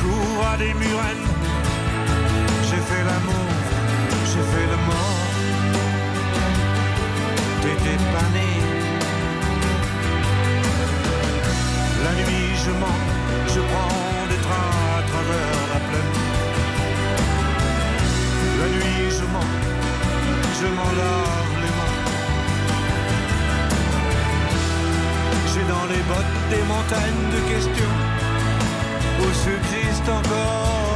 Cour à des murennes, j'ai fait l'amour, j'ai fait le mort. T'étais pas né. La nuit, je mens, je prends des trains à travers la plaine. La nuit, je mens, je m'en lave les mains. J'ai dans les bottes montagnes de questions où subsiste encore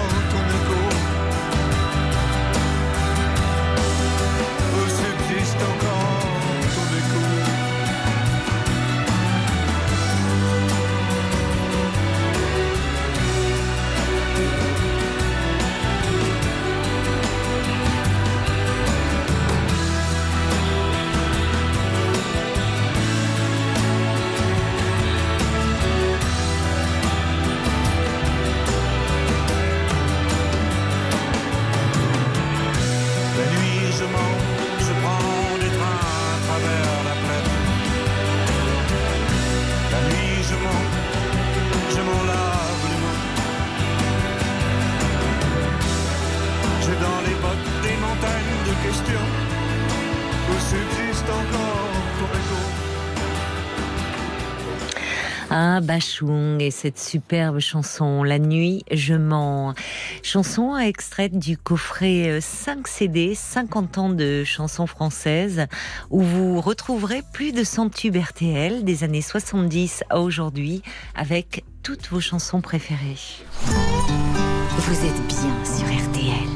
Et cette superbe chanson La nuit, je mens. Chanson extraite du coffret euh, 5 CD, 50 ans de chansons françaises, où vous retrouverez plus de 100 tubes RTL des années 70 à aujourd'hui, avec toutes vos chansons préférées. Vous êtes bien sur RTL.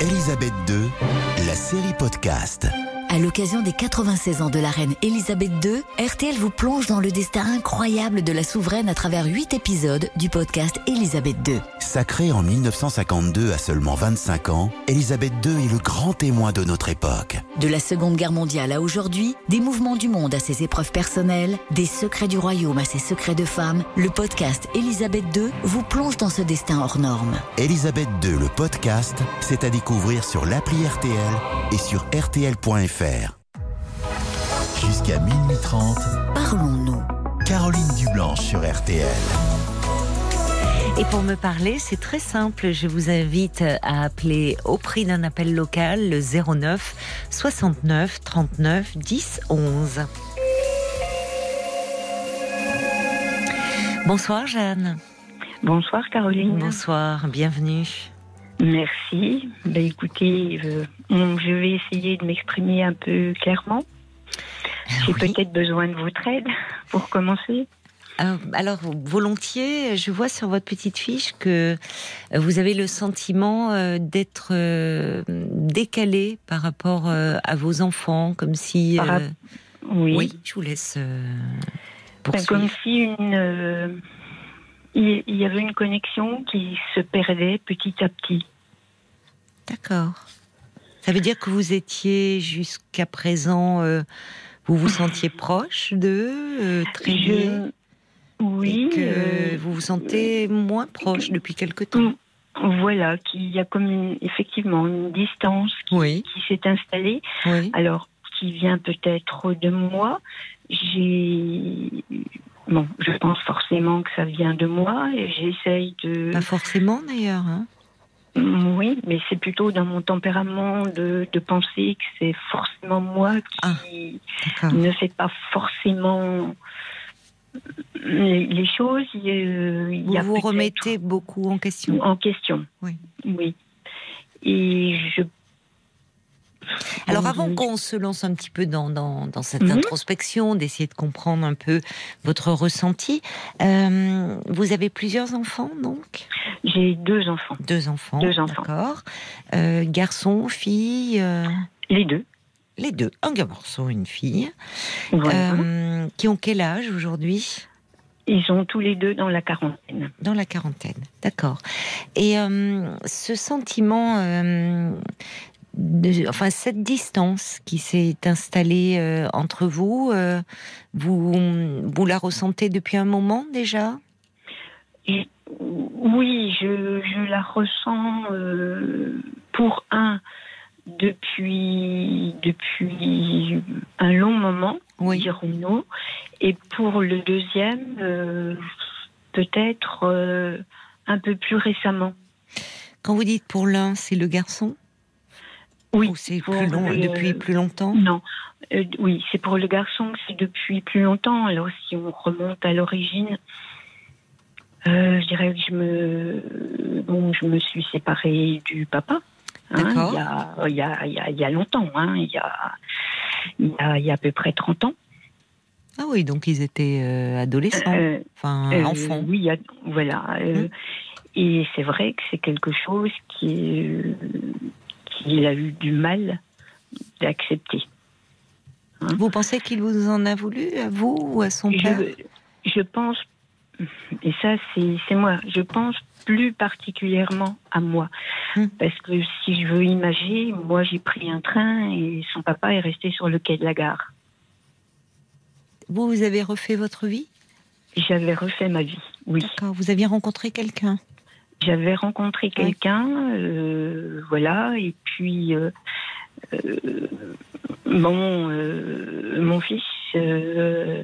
Elisabeth II, la série podcast. À l'occasion des 96 ans de la reine Elisabeth II, RTL vous plonge dans le destin incroyable de la souveraine à travers 8 épisodes du podcast Elisabeth II. Sacrée en 1952 à seulement 25 ans, Elisabeth II est le grand témoin de notre époque. De la Seconde Guerre mondiale à aujourd'hui, des mouvements du monde à ses épreuves personnelles, des secrets du royaume à ses secrets de femme, le podcast Elisabeth II vous plonge dans ce destin hors norme. Elisabeth II, le podcast, c'est à découvrir sur l'appli RTL et sur RTL.fr. Jusqu'à minuit 30, Parlons-nous. Caroline Dublanche sur RTL. Et pour me parler, c'est très simple. Je vous invite à appeler au prix d'un appel local le 09 69 39 10 11. Bonsoir Jeanne. Bonsoir Caroline. Bonsoir, bienvenue. Merci. Ben, écoutez, euh, je vais essayer de m'exprimer un peu clairement. J'ai Oui. peut-être besoin de votre aide (laughs) pour commencer. Euh, Alors, volontiers, je vois sur votre petite fiche que euh, vous avez le sentiment euh, d'être décalé par rapport à vos enfants, comme si... Oui. Oui, je vous laisse Ben, comme si une, il il y avait une connexion qui se perdait petit à petit. D'accord. Ça veut dire que vous étiez jusqu'à présent, euh, vous vous sentiez proche d'eux, euh, très Je- Oui. et que euh, vous vous sentez moins proche depuis quelque temps? Voilà, qu'il y a comme une- effectivement une distance qui, Oui, qui s'est installée. oui. Alors, qui vient peut-être de moi. J'ai. Bon, je pense forcément que ça vient de moi et j'essaye de. Pas forcément d'ailleurs. hein. Oui, mais c'est plutôt dans mon tempérament de, de penser que c'est forcément moi qui D'accord. ne fait pas forcément les, les choses. Il il Vous vous remettez beaucoup en question. en question. Oui. Oui. Et je. Alors Bon, avant qu'on se lance un petit peu dans, dans, dans cette Mhm. introspection, d'essayer de comprendre un peu votre ressenti, euh, vous avez plusieurs enfants donc? J'ai deux enfants, Deux enfants. Deux enfants. D'accord. Euh, garçon, fille, euh, les deux. les deux. Un garçon, une fille. Voilà. Euh, qui ont quel âge aujourd'hui? Ils sont tous les deux dans la quarantaine. Dans la quarantaine. D'accord. Et euh, ce sentiment, euh, de- enfin cette distance qui s'est installée euh, entre vous, euh, vous, vous la ressentez depuis un moment déjà? Oui, je, je la ressens euh, pour un depuis depuis un long moment, Oui. dirons-nous, et pour le deuxième peut-être un peu plus récemment. Quand vous dites pour l'un, c'est le garçon? Oui. Ou c'est plus long, depuis plus longtemps? Non, Euh, oui, c'est pour le garçon que c'est depuis plus longtemps. Alors si on remonte à l'origine, euh, je dirais que je me, bon, je me suis séparée du papa. hein, il, y a, il, y a, il, y a, longtemps, hein, il, y a, il, y a, à peu près 30 ans. Ah oui, donc ils étaient euh, adolescents, enfin enfants. Oui, voilà. euh, Mm. Et c'est vrai que c'est quelque chose qui est- qu'il a eu du mal d'accepter. Vous pensez qu'il vous en a voulu, à vous ou à son père? Je, je pense, et ça c'est moi, je pense plus particulièrement à moi. Hmm. Parce que si je veux imager, moi j'ai pris un train et son papa est resté sur le quai de la gare. Vous, vous avez refait votre vie? J'avais refait ma vie, oui. D'accord. Vous aviez rencontré quelqu'un? J'avais rencontré quelqu'un, euh, voilà, et puis euh, euh, bon, euh, mon fils, euh,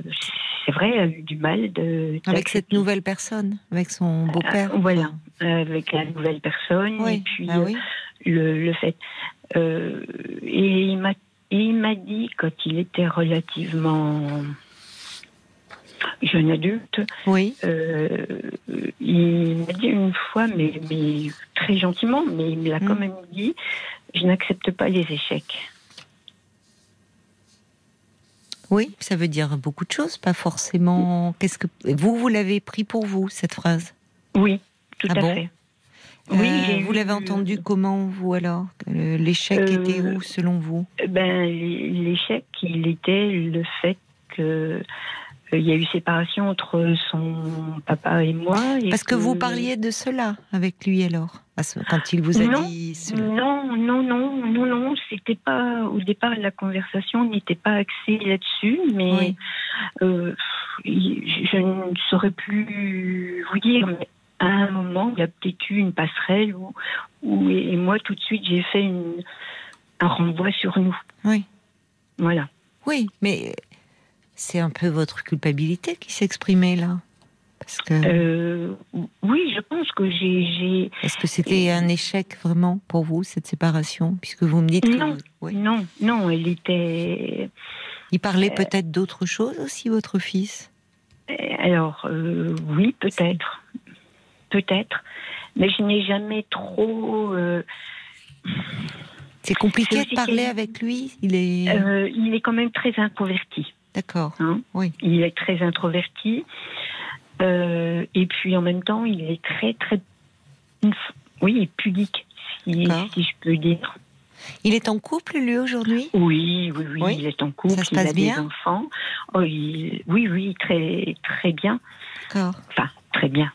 c'est vrai, a eu du mal de Avec cette nouvelle personne, avec son beau-père voilà, avec la nouvelle personne, Oui, et puis ah oui. le, le fait. Euh, et il m'a et il m'a dit quand il était relativement jeune adulte, Oui. euh, il m'a dit une fois, mais, mais très gentiment, mais il me l'a quand Mm. même dit, je n'accepte pas les échecs. Oui, ça veut dire beaucoup de choses, pas forcément. Qu'est-ce que vous vous l'avez pris pour vous cette phrase? Oui, tout Ah à bon? fait. Euh, j'ai vous l'avez entendu comment vous alors? Euh, L'échec Euh, était où selon vous? Ben, l'échec, il était le fait que il y a eu séparation entre son papa et moi. et Parce que vous parliez de cela avec lui alors, quand il vous a Non. dit cela. Non, non, non, non, non, c'était pas au départ la conversation n'était pas axée là-dessus, mais Oui. euh, je ne saurais plus vous dire. Mais à un moment, il y a peut-être eu une passerelle où, où et moi tout de suite j'ai fait une, un renvoi sur nous. Oui. Voilà. Oui, mais c'est un peu votre culpabilité qui s'exprimait là. Parce que Euh, oui, je pense que j'ai, est-ce que c'était un échec vraiment pour vous cette séparation, puisque vous me dites que Non. oui. non, non, elle était. il parlait peut-être d'autre chose aussi votre fils? Alors, euh, oui, peut-être. Peut-être. Mais je n'ai jamais trop. euh, C'est compliqué de parler avec lui. Il est euh, il est quand même très introverti. D'accord. hein. Oui. Il est très introverti. Euh, et puis en même temps, il est très, très. Oui, pudique, si, si je peux dire. Il est en couple lui aujourd'hui? Oui, oui, oui, Oui. il est en couple, Ça se il a bien? des enfants. Oh, il- Oui, oui, très, très bien. D'accord. Enfin, très bien.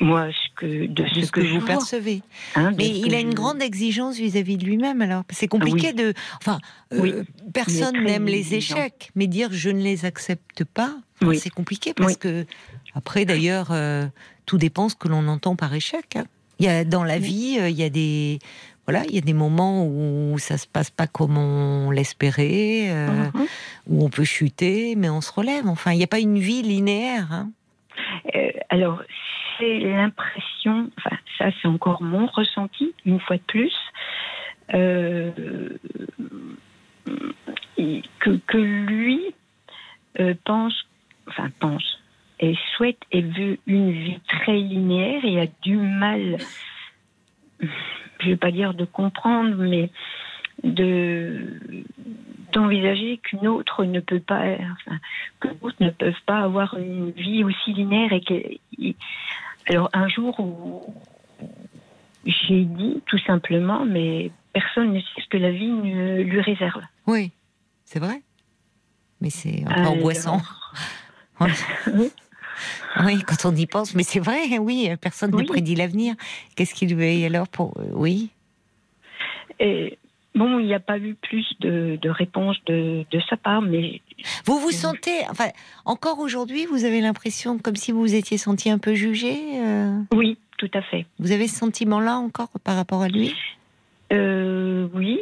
Moi, ce que, de De ce, que, vous percevez. hein, Mais il a une je- grande exigence vis-à-vis de lui-même alors. C'est compliqué Ah de. Enfin, euh, Oui. personne n'aime les échecs, mais dire je ne les accepte pas, enfin, c'est compliqué parce que après d'ailleurs euh, tout dépend ce que l'on entend par échec. hein. Il y a dans la vie, euh, il y a des voilà, il y a des moments où ça se passe pas comme on l'espérait, Mhm. où on peut chuter, mais on se relève. Enfin, il n'y a pas une vie linéaire. hein. Alors, l'impression, enfin, ça c'est encore mon ressenti, une fois de plus, euh, que, que lui euh, pense, enfin pense, et souhaite et veut une vie très linéaire et a du mal, je ne vais pas dire de comprendre, mais de d'envisager qu'une autre ne peut pas, que d'autres ne peuvent pas avoir une vie aussi linéaire et que alors un jour où j'ai dit tout simplement mais personne ne sait ce que la vie ne lui réserve. Oui, c'est vrai. Mais c'est un peu Alors, angoissant. (laughs) Oui. Quand on y pense, mais c'est vrai, oui, personne Oui. ne prédit l'avenir. Qu'est-ce qu'il veut alors pour. euh, Oui, Et bon, il n'y a pas eu plus de, de réponses de, de sa part, mais Vous vous sentez, enfin, encore aujourd'hui, vous avez l'impression comme si vous vous étiez senti un peu jugé. euh, oui, tout à fait. vous avez ce sentiment-là encore par rapport à lui? Euh, oui,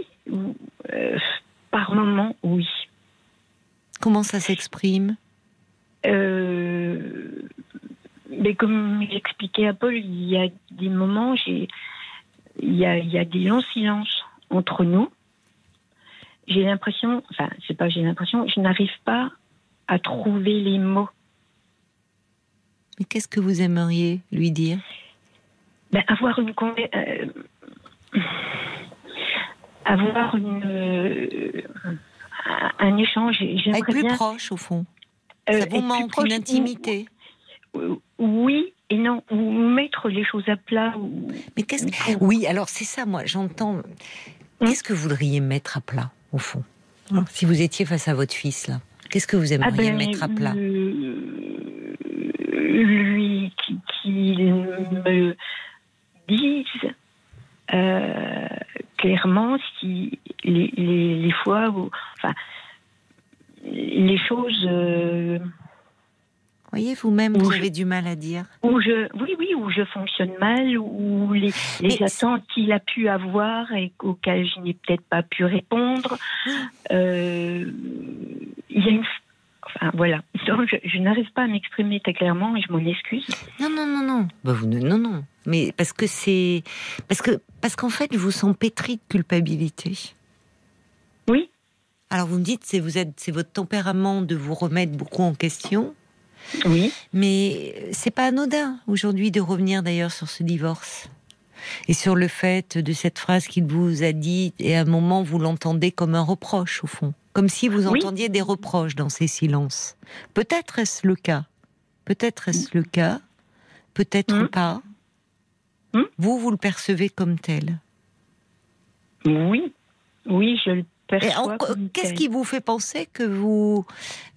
euh, par moment, oui. Comment ça s'exprime? Euh, mais comme j'expliquais à Paul, il y a des moments, j'ai, il y a, il y a des longs silences entre nous. J'ai l'impression, enfin, c'est pas j'ai l'impression, je n'arrive pas à trouver les mots. Mais qu'est-ce que vous aimeriez lui dire? Ben, avoir une euh, avoir une, euh, un échange. Être plus bien, proche, au fond. euh, Ça vous manque proche, une intimité? ou- Oui et non, ou mettre les choses à plat. ou- Mais qu'est-ce que... ou- Oui, alors c'est ça, moi, j'entends. Qu'est-ce que vous voudriez mettre à plat, au fond Si vous étiez face à votre fils, là, qu'est-ce que vous Ah aimeriez ben, mettre à plat euh, Lui qui, qu'il me dise euh, clairement si les, les, les fois où, enfin, les choses euh, voyez, vous-même, Ou vous je- avez du mal à dire? où je, oui, oui, où je fonctionne mal, où les, les attentes qu'il a pu avoir et auxquelles je n'ai peut-être pas pu répondre. Euh, il y a une, enfin voilà. (laughs) Donc, je, je n'arrive pas à m'exprimer très clairement et je m'en excuse. Non, non, non, non. Bah, vous ne- non, non. Mais parce que c'est. Parce que parce qu'en fait, je vous sens pétri de culpabilité. Oui. Alors vous me dites, c'est vous êtes, c'est votre tempérament de vous remettre beaucoup en question. Oui. Mais c'est pas anodin aujourd'hui de revenir d'ailleurs sur ce divorce et sur le fait de cette phrase qu'il vous a dit et à un moment vous l'entendez comme un reproche au fond, comme si vous Oui. entendiez des reproches dans ces silences. Peut-être est-ce le cas, peut-être est-ce le cas, peut-être Hmm. pas. Hmm. Vous vous le percevez comme tel. Oui. Oui, je le Qu'est-ce qui vous fait penser que vous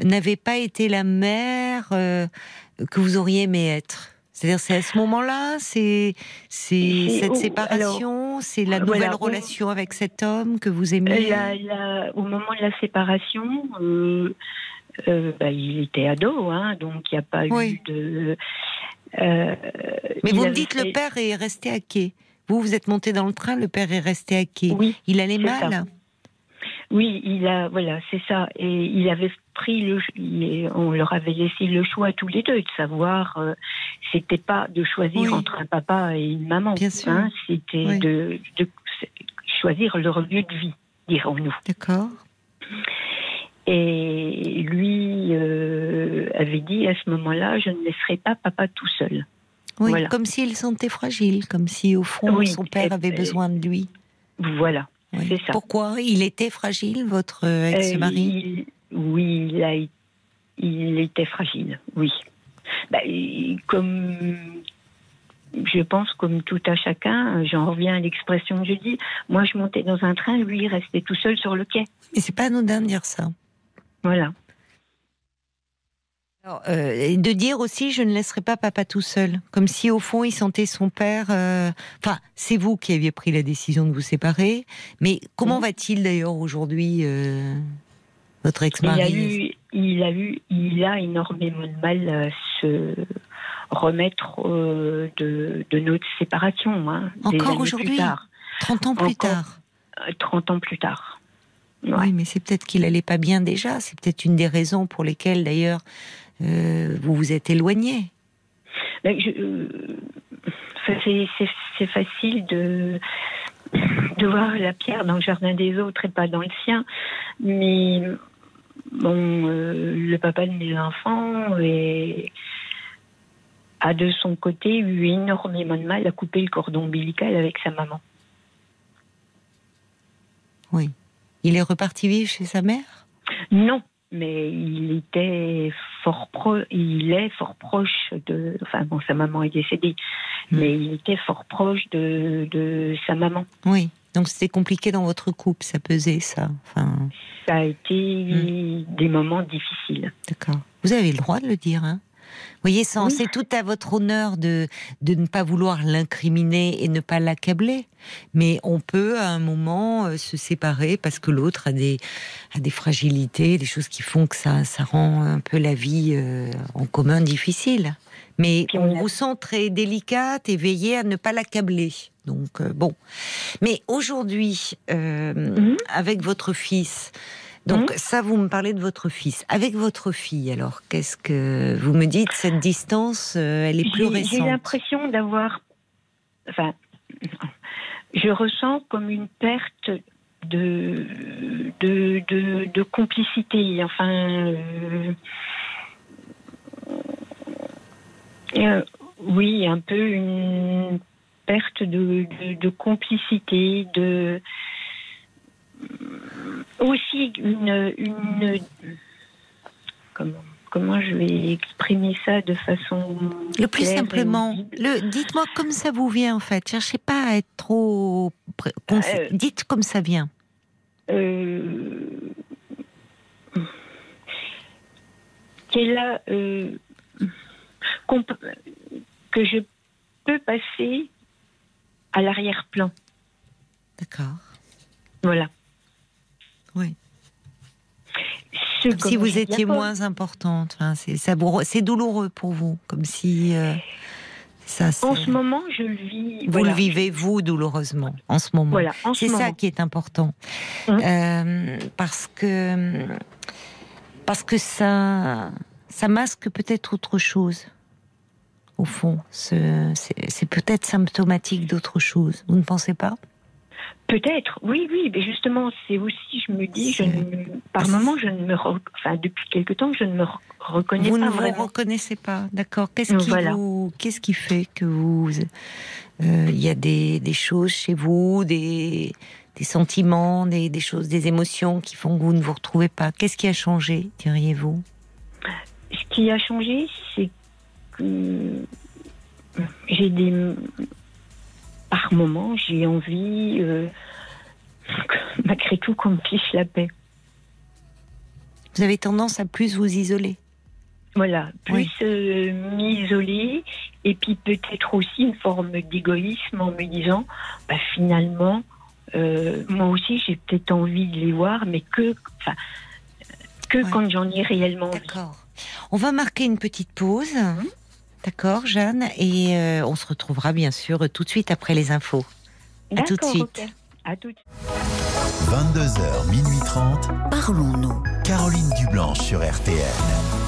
n'avez pas été la mère euh, que vous auriez aimé être? C'est-à-dire, c'est à ce moment-là, c'est cette séparation, c'est la nouvelle relation avec cet homme que vous aimez? la- la- au moment de la séparation, euh, euh, bah, il était ado, hein, donc il n'y a pas Oui. eu de. euh, Mais vous me dites, fait- le père est resté à quai. Vous, vous êtes monté dans le train, le père est resté à quai. Oui, Il allait mal? ça. Oui, il a, voilà, c'est ça. Et il avait pris le, il- on leur avait laissé le choix tous les deux de savoir. euh, c'était pas de choisir Oui. entre un papa et une maman. Bien sûr. hein, c'était Oui. de, de choisir leur lieu de vie, dirons-nous. D'accord. Et lui euh, avait dit à ce moment-là, je ne laisserai pas papa tout seul. Oui, Voilà. comme s'il se sentait fragile, comme si au fond Oui, son père avait et- besoin de lui. Voilà. Oui. c'est ça. Pourquoi Il était fragile, votre euh, ex-mari? Euh, Oui, il, a, il était fragile, oui. Bah, comme je pense, comme tout à chacun, j'en reviens à l'expression que je dis. Moi, je montais dans un train, lui, il restait tout seul sur le quai. Mais c'est pas anodin de dire ça. Voilà. Alors, euh, et de dire aussi, je ne laisserai pas papa tout seul, comme si au fond il sentait son père. euh, Enfin, c'est vous qui aviez pris la décision de vous séparer, mais comment Mhm. va-t-il d'ailleurs aujourd'hui, euh, votre ex-mari il a eu, il a énormément de mal à se remettre de, de notre séparation. Hein, Encore aujourd'hui tard. 30 ans plus Encore. tard. Euh, 30 ans plus tard. Ouais. Oui, mais c'est peut-être qu'il allait pas bien déjà. C'est peut-être une des raisons pour lesquelles d'ailleurs euh, vous vous êtes éloigné. Ben, euh, c'est- facile de, de voir la pierre dans le jardin des autres et pas dans le sien. Mais bon, euh, le papa de mes enfants est- a de son côté eu énormément de mal à couper le cordon ombilical avec sa maman. Oui. Il est reparti vivre chez sa mère? Non, mais il était fort pro, il est fort proche de. Enfin bon, sa maman est décédée, Hmm. mais il était fort proche de, de sa maman. Oui. Donc c'était compliqué dans votre couple, ça pesait ça. Enfin, Ça a été des moments difficiles. d'accord. Vous avez le droit de le dire, hein Vous voyez, Oui. c'est tout à votre honneur de, de ne pas vouloir l'incriminer et ne pas l'accabler. Mais on peut, à un moment, euh, se séparer parce que l'autre a des, a des fragilités, des choses qui font que ça, ça rend un peu la vie euh, en commun difficile. Mais Puis on on a- vous sent très délicate et veillez à ne pas l'accabler. Donc, euh, bon. Mais aujourd'hui, euh, Mhm. avec votre fils, donc ça, vous me parlez de votre fils. Avec votre fille, alors, qu'est-ce que vous me dites? Cette distance, euh, elle est plus J'ai- J'ai récente. l'impression d'avoir. Enfin, je ressens comme une perte de, de, de, de complicité. Enfin. euh, euh, oui, un peu une perte de, de, de complicité, de. Aussi une, une comment, comment je vais exprimer ça de façon Le plus simplement, le, dites-moi comme ça vous vient en fait. Cherchez pas à être trop. Euh, Dites comme ça vient. euh, qu'elle a euh, que je peux passer à l'arrière-plan. D'accord. Voilà. Oui. Ce Comme si vous étiez moins importante. Enfin, c'est douloureux pour vous, comme si euh, ça. En ce moment, je le vis. Vous voilà. le vivez vous douloureusement en ce moment. Voilà, ce C'est ça moment. qui est important. Hum. Euh, parce que parce que ça ça masque peut-être autre chose. Au fond, Ce- c'est c'est peut-être symptomatique d'autre chose. Vous ne pensez pas? Peut-être, oui, oui, mais justement, c'est aussi, je me dis, je ne- par moment, je ne me, re- enfin, depuis quelque temps, je ne me re- reconnais Vous pas ne vous reconnaissez pas, d'accord. Qu'est-ce qui voilà. vous, qu'est-ce qui fait que vous, euh, il y a des, des choses chez vous, des, des sentiments, des, des choses, des émotions qui font que vous ne vous retrouvez pas? Qu'est-ce qui a changé, diriez-vous? Ce qui a changé, c'est que j'ai des, par moment, j'ai envie, euh, (laughs) malgré tout, qu'on me fiche la paix. Vous avez tendance à plus vous isoler. Voilà, plus Oui. euh, m'isoler et puis peut-être aussi une forme d'égoïsme en me disant, bah, finalement, euh, moi aussi j'ai peut-être envie de les voir, mais que, que Ouais. quand j'en ai réellement envie. D'accord. On va marquer une petite pause. D'accord, Jeanne, et euh, on se retrouvera bien sûr tout de suite après les infos. À tout de suite. À tout de suite. 22h, minuit 30. Parlons-nous. Caroline Dublanche sur RTN.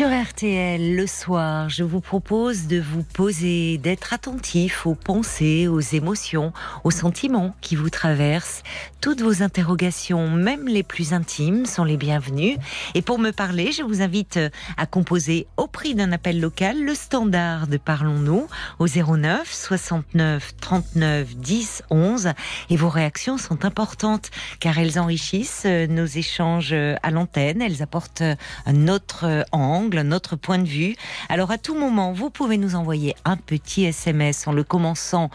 Sur RTL, le soir, je vous propose de vous poser, d'être attentif aux pensées, aux émotions, aux sentiments qui vous traversent. Toutes vos interrogations, même les plus intimes, sont les bienvenues. Et pour me parler, je vous invite à composer au prix d'un appel local le standard de Parlons-nous au 09 69 39 10 11. Et vos réactions sont importantes car elles enrichissent nos échanges à l'antenne, elles apportent un autre euh, autre point de vue. Alors à tout moment, vous pouvez nous envoyer un petit SMS en le commençant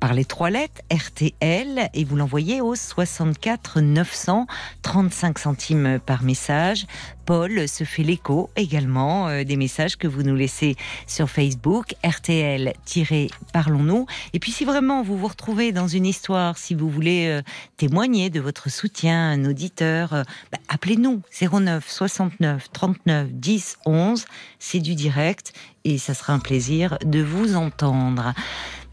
par les trois lettres RTL et vous l'envoyez au 64 900 35 centimes par message. Paul se fait l'écho également euh, des messages que vous nous laissez sur Facebook RTL-Parlons-nous. Et puis si vraiment vous vous retrouvez dans une histoire, si vous voulez euh, témoigner de votre soutien à un auditeur, euh, bah, appelez-nous 09 69 39 10 11. C'est du direct et ça sera un plaisir de vous entendre.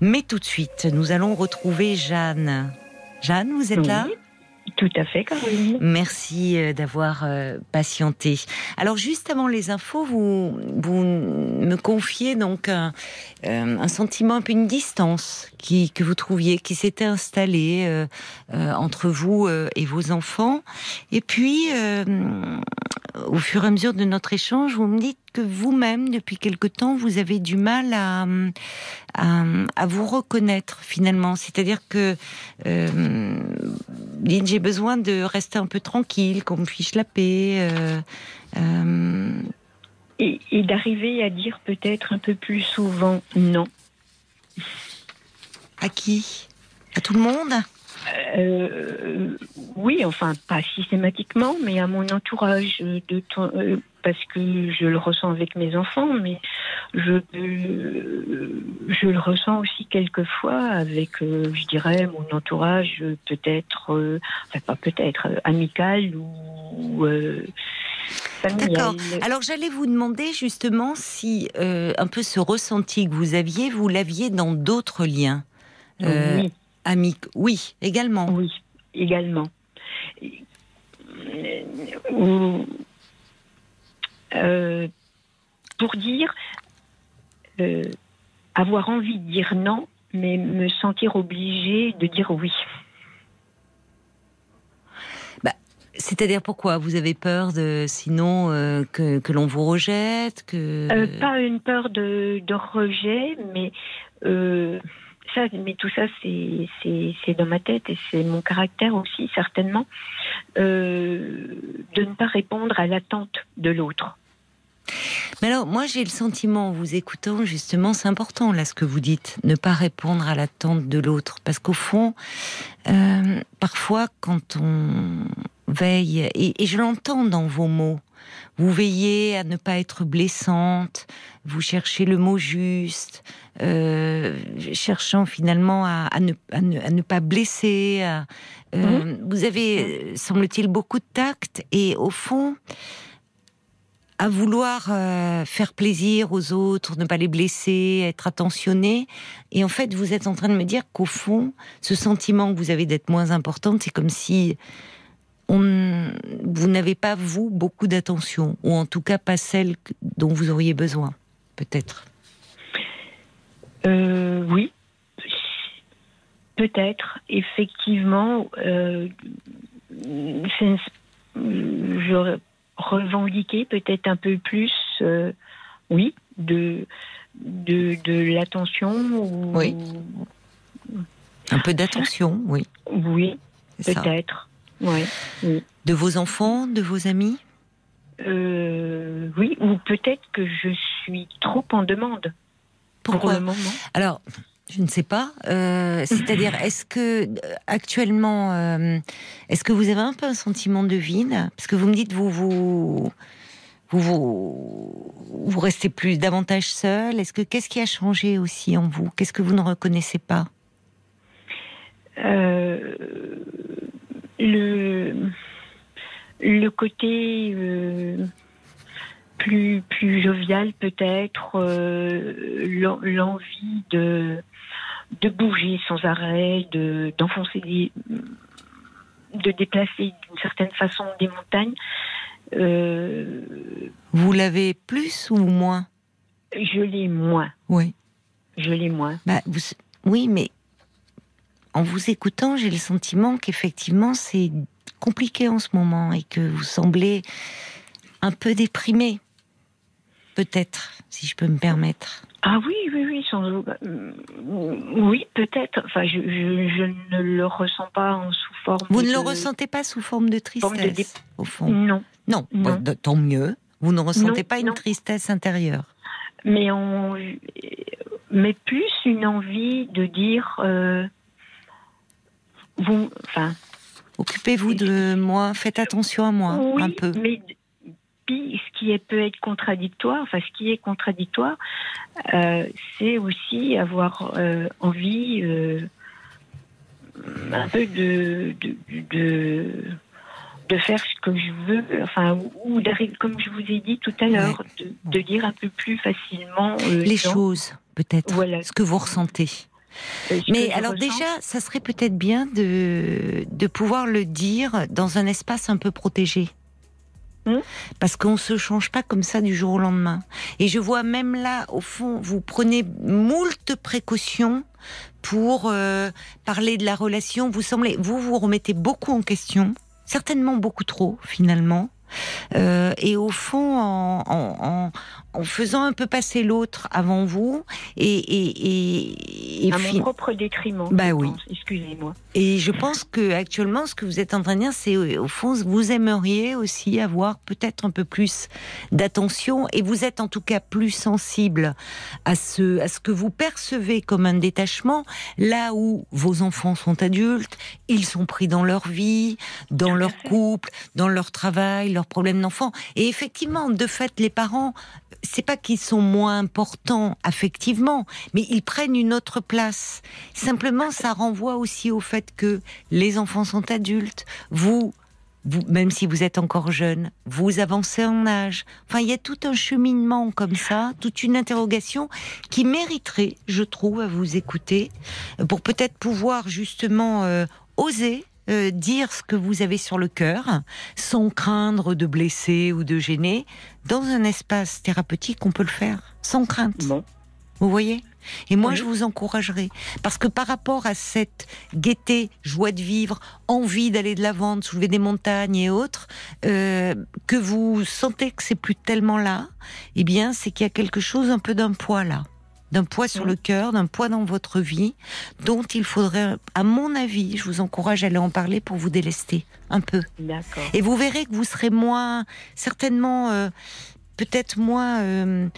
Mais tout de suite, nous allons retrouver Jeanne. Jeanne, vous êtes Oui. là? Tout à fait, Caroline. Merci euh, d'avoir euh, patienté. Alors juste avant les infos, vous, vous me confiez donc un, euh, un sentiment, un peu une distance qui, que vous trouviez, qui s'était installée euh, euh, entre vous euh, et vos enfants. Et puis, euh, au fur et à mesure de notre échange, vous me dites que vous-même, depuis quelque temps, vous avez du mal à, à, à vous reconnaître finalement. C'est-à-dire que euh, j'ai besoin de rester un peu tranquille, qu'on me fiche la paix. euh, euh, Et, et d'arriver à dire peut-être un peu plus souvent non. À qui? À tout le monde? Euh, oui, enfin pas systématiquement, mais à mon entourage de temps- euh, parce que je le ressens avec mes enfants, mais je euh, je le ressens aussi quelquefois avec, je dirais, mon entourage peut-être, enfin pas peut-être, amical ou. D'accord. Alors j'allais vous demander justement si un peu ce ressenti que vous aviez, vous l'aviez dans d'autres liens. Euh, oui. Amic, oui, également. Oui, également. Euh, pour dire, euh, avoir envie de dire non, mais me sentir obligée de dire oui. C'est-à-dire pourquoi? Vous avez peur de, sinon, euh, que, que l'on vous rejette que... Euh, pas une peur de, de rejet, mais euh, mais tout ça, c'est dans ma tête et c'est mon caractère aussi, certainement, euh, de ne pas répondre à l'attente de l'autre. Alors, moi, j'ai le sentiment, en vous écoutant, justement, c'est important, là, ce que vous dites, ne pas répondre à l'attente de l'autre. Parce qu'au fond, euh, parfois, quand on veille, et je l'entends dans vos mots, vous veillez à ne pas être blessante, vous cherchez le mot juste, euh, cherchant finalement à, à ne, à ne- à ne pas blesser. euh, Vous avez, euh, semble-t-il, beaucoup de tact, et au fond, à vouloir euh, faire plaisir aux autres, ne pas les blesser, être attentionné. Et en fait, vous êtes en train de me dire qu'au fond, ce sentiment que vous avez d'être moins importante, c'est comme si on, vous n'avez pas, vous, beaucoup d'attention, ou en tout cas pas celle dont vous auriez besoin, peut-être. Euh, oui, peut-être, effectivement, euh, je revendiquais peut-être un peu plus, euh, oui, de, de, de l'attention. ou- Oui. Un peu d'attention, oui. Oui, peut-être. Ouais, oui. De vos enfants, de vos amis Euh, oui, ou peut-être que je suis trop en demande pour Pourquoi le moment. Alors, je ne sais pas. Euh, C'est-à-dire, (laughs) est-ce que euh, actuellement, euh, est-ce que vous avez un peu un sentiment de vide? Parce que vous me dites, vous vous vous vous, vous restez plus davantage seul. Est-ce que qu'est-ce qui a changé aussi en vous? Qu'est-ce que vous ne reconnaissez pas? Euh, le, le côté euh, plus, plus jovial peut-être, euh, l'en- l'envie de, de bouger sans arrêt, de, d'enfoncer des, de déplacer d'une certaine façon des montagnes. Euh, Vous l'avez plus ou moins? je l'ai moins. Oui. Je l'ai moins. Bah, vous- oui, mais en vous écoutant, j'ai le sentiment qu'effectivement c'est compliqué en ce moment et que vous semblez un peu déprimé. Peut-être, si je peux me permettre. Ah oui, oui, oui, sans doute. Euh, Oui, peut-être. Enfin, je, je, je ne le ressens pas en sous forme. Vous ne de- le ressentez pas sous forme de tristesse, de au fond. Non, Non, Non. bah, tant mieux. Vous ne ressentez Non, pas une non. tristesse intérieure. mais on, mais plus une envie de dire, euh, vous, enfin, Occupez-vous de moi, faites attention à moi oui, un peu. mais puis ce qui est- peut être contradictoire, enfin, ce qui est contradictoire, euh, c'est aussi avoir euh, envie euh, un peu de, de, de, de faire ce que je veux, enfin, ou- d'arriver, comme je vous ai dit tout à l'heure, de, de dire un peu plus facilement euh, Les non, choses, peut-être, Voilà. ce que vous ressentez. Euh, Mais alors déjà, ça serait peut-être bien de, de pouvoir le dire dans un espace un peu protégé. Hmm. Parce qu'on se change pas comme ça du jour au lendemain. Et je vois même là, au fond, vous prenez moult précautions pour euh, parler de la relation. Vous semblez, vous vous remettez beaucoup en question, certainement beaucoup trop finalement. Euh, et au fond, en, en, en, en faisant un peu passer l'autre avant vous, et, et, et, et à mon propre détriment. Bah oui. Excusez-moi. et je pense que actuellement, ce que vous êtes en train de dire, c'est euh, au fond, vous aimeriez aussi avoir peut-être un peu plus d'attention, et vous êtes en tout cas plus sensible à ce, à ce que vous percevez comme un détachement, là où vos enfants sont adultes, ils sont pris dans leur vie, dans leur couple, dans leur travail, leurs problèmes d'enfants. Et effectivement, de fait, les parents, c'est pas qu'ils sont moins importants affectivement, mais ils prennent une autre place. Simplement, ça renvoie aussi au fait que les enfants sont adultes, vous, vous, même si vous êtes encore jeune, vous avancez en âge. Enfin, il y a tout un cheminement comme ça, toute une interrogation qui mériterait, je trouve, à vous écouter, pour peut-être pouvoir justement euh, oser euh, dire ce que vous avez sur le cœur, sans craindre de blesser ou de gêner. Dans un espace thérapeutique, on peut le faire, sans crainte. Bon. Vous voyez? Et moi, je vous encouragerai. Parce que par rapport à cette gaieté, joie de vivre, envie d'aller de l'avant, de soulever des montagnes et autres, euh, que vous sentez que c'est plus tellement là, eh bien, c'est qu'il y a quelque chose un peu d'un poids là d'un poids sur le cœur, d'un poids dans votre vie, dont il faudrait, à mon avis, je vous encourage à aller en parler pour vous délester un peu. Et vous verrez que vous serez moins, certainement, euh, peut-être moins euh,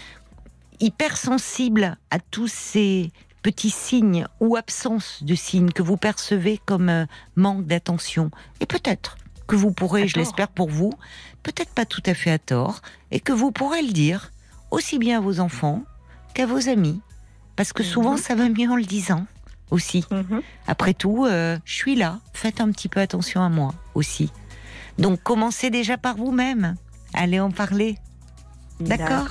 hypersensible à tous ces petits signes ou absence de signes que vous percevez comme euh, manque d'attention. Et peut-être que vous pourrez, je l'espère pour vous, peut-être pas tout à fait à tort, et que vous pourrez le dire aussi bien à vos enfants qu'à vos amis. Parce que souvent, Mhm. ça va mieux en le disant aussi. Mhm. Après tout, euh, je suis là. Faites un petit peu attention à moi aussi. Donc, commencez déjà par vous-même. Allez en parler. D'accord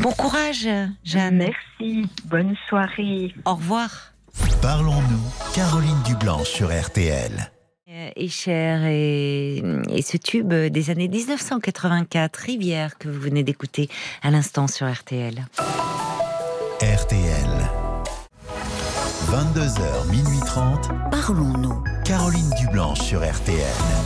Bon courage, Jeanne. Merci. Bonne soirée. Au revoir. Parlons-nous, Caroline Dublanche sur RTL. Et cher, et, et ce tube des années 1984, Rivière, que vous venez d'écouter à l'instant sur RTL. RTL. 22h, minuit 30. Parlons-nous. Caroline Dublanche sur RTL.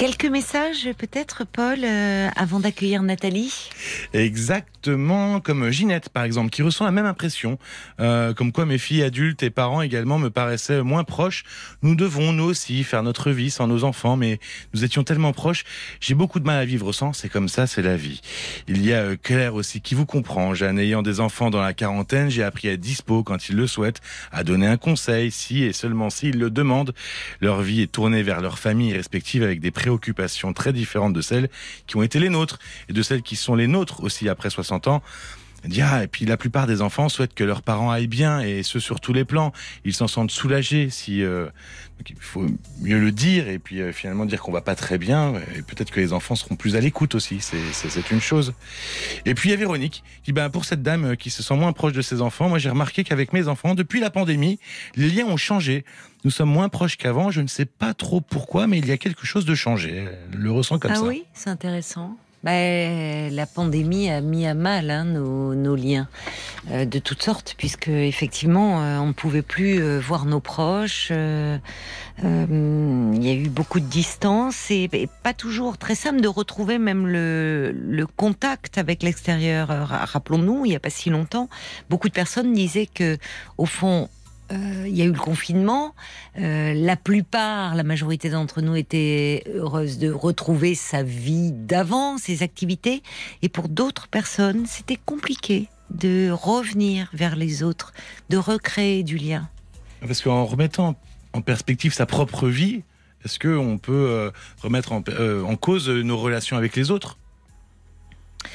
Quelques messages peut-être, Paul, euh, avant d'accueillir Nathalie? Exactement comme Ginette, par exemple, qui ressent la même impression. Euh, comme quoi mes filles adultes et parents également me paraissaient moins proches. Nous devons, nous aussi, faire notre vie sans nos enfants, mais nous étions tellement proches. J'ai beaucoup de mal à vivre sans, c'est comme ça, c'est la vie. Il y a euh, Claire aussi qui vous comprend. Jeanne, ayant des enfants dans la quarantaine, j'ai appris à dispo quand ils le souhaitent, à donner un conseil, si et seulement s'ils le demandent. Leur vie est tournée vers leur famille respective avec des préoccupations très différentes de celles qui ont été les nôtres et de celles qui sont les nôtres aussi après 60 ans. Dit, ah, et puis la plupart des enfants souhaitent que leurs parents aillent bien et ce sur tous les plans. Ils s'en sentent soulagés si euh, donc il faut mieux le dire et puis euh, finalement dire qu'on va pas très bien et peut-être que les enfants seront plus à l'écoute aussi. C'est une chose. Et puis il y a Véronique qui ben pour cette dame euh, qui se sent moins proche de ses enfants, moi j'ai remarqué qu'avec mes enfants depuis la pandémie, les liens ont changé. Nous sommes moins proches qu'avant. Je ne sais pas trop pourquoi, mais il y a quelque chose de changé. Elle le ressent comme ah ça. oui, c'est intéressant. Ben, la pandémie a mis à mal hein, nos, nos liens euh, de toutes sortes, puisque effectivement, euh, on ne pouvait plus euh, voir nos proches. euh, euh, Il y a eu beaucoup de distance et, et pas toujours très simple de retrouver même le, le contact avec l'extérieur. Euh, ra- Rappelons-nous, il n'y a pas si longtemps, beaucoup de personnes disaient que, au fond, euh, il y a eu le confinement. Euh, la plupart, la majorité d'entre nous étaient heureuses de retrouver sa vie d'avant, ses activités. Et pour d'autres personnes, c'était compliqué de revenir vers les autres, de recréer du lien. Parce qu'en remettant en perspective sa propre vie, est-ce qu'on peut euh, remettre en, en cause nos relations avec les autres?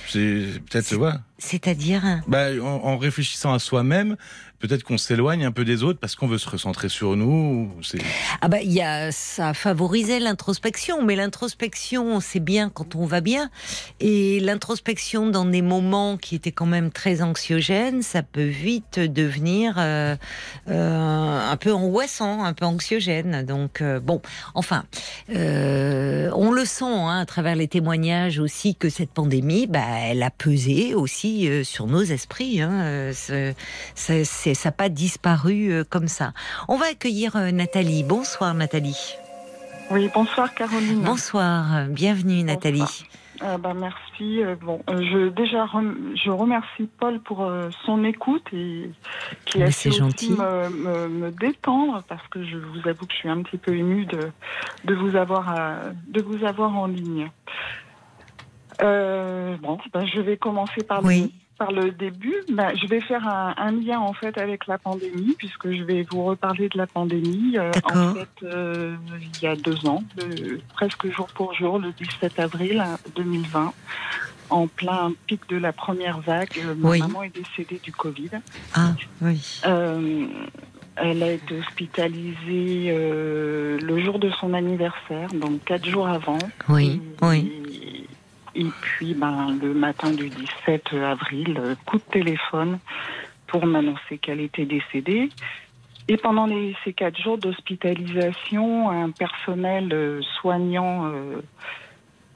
C'est peut-être, vois, C'est-à-dire, bah, en, en réfléchissant à soi-même, peut-être qu'on s'éloigne un peu des autres parce qu'on veut se recentrer sur nous. Ah bah, y a, ça favorisait l'introspection, mais l'introspection, c'est bien quand on va bien. Et l'introspection dans des moments qui étaient quand même très anxiogènes, ça peut vite devenir euh, euh, un peu angoissant, un peu anxiogène. Donc, euh, bon, enfin, on le sent hein, à travers les témoignages aussi que cette pandémie, bah, elle a pesé aussi euh, sur nos esprits. Hein, euh, ça n'a pas disparu euh, comme ça. On va accueillir Nathalie. Bonsoir Nathalie. Oui, bonsoir Caroline. Bonsoir, bienvenue Nathalie. Euh, bah, merci. Euh, bon, euh, je déjà rem- je remercie Paul pour son écoute et qui a su me, me- me détendre parce que je vous avoue que je suis un petit peu émue de, de vous avoir à- de vous avoir en ligne. Euh, bon, bah, je vais commencer par le par le début. Bah, je vais faire un, un lien en fait avec la pandémie puisque je vais vous reparler de la pandémie. Euh, en fait, euh, il y a deux ans, le- presque jour pour jour, le 17 avril hein, 2020, en plein pic de la première vague, euh, ma Oui. maman est décédée du Covid. Ah oui. Euh, elle a été hospitalisée euh, le jour de son anniversaire, donc quatre jours avant. Oui, Et- oui. Et puis, ben, le matin du 17 avril, euh, coup de téléphone pour m'annoncer qu'elle était décédée. Et pendant les, ces quatre jours d'hospitalisation, un personnel euh, soignant euh,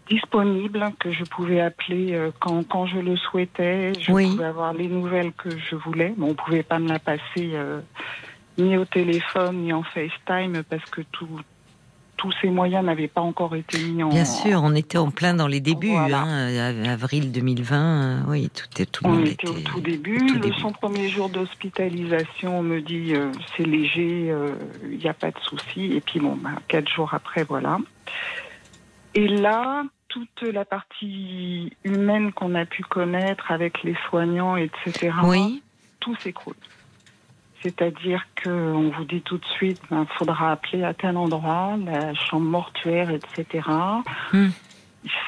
disponible, que je pouvais appeler euh, quand, quand je le souhaitais. Je Oui. pouvais avoir les nouvelles que je voulais. Bon, on pouvait pas me la passer euh, ni au téléphone ni en FaceTime parce que tout- tous ces moyens n'avaient pas encore été mis en. Bien sûr, on était en plein dans les débuts, Voilà. hein, euh, avril 2020. euh, Oui, tout est tout On était au tout début. au tout début. son premier jour d'hospitalisation, on me dit euh, c'est léger, il n'y a pas de souci. Et puis bon, bah, quatre jours après, voilà. Et là, toute la partie humaine qu'on a pu connaître avec les soignants, etc., Oui, tout s'écroule. C'est-à-dire qu'on vous dit tout de suite, il faudra appeler à tel endroit, la chambre mortuaire, etc. Hmm.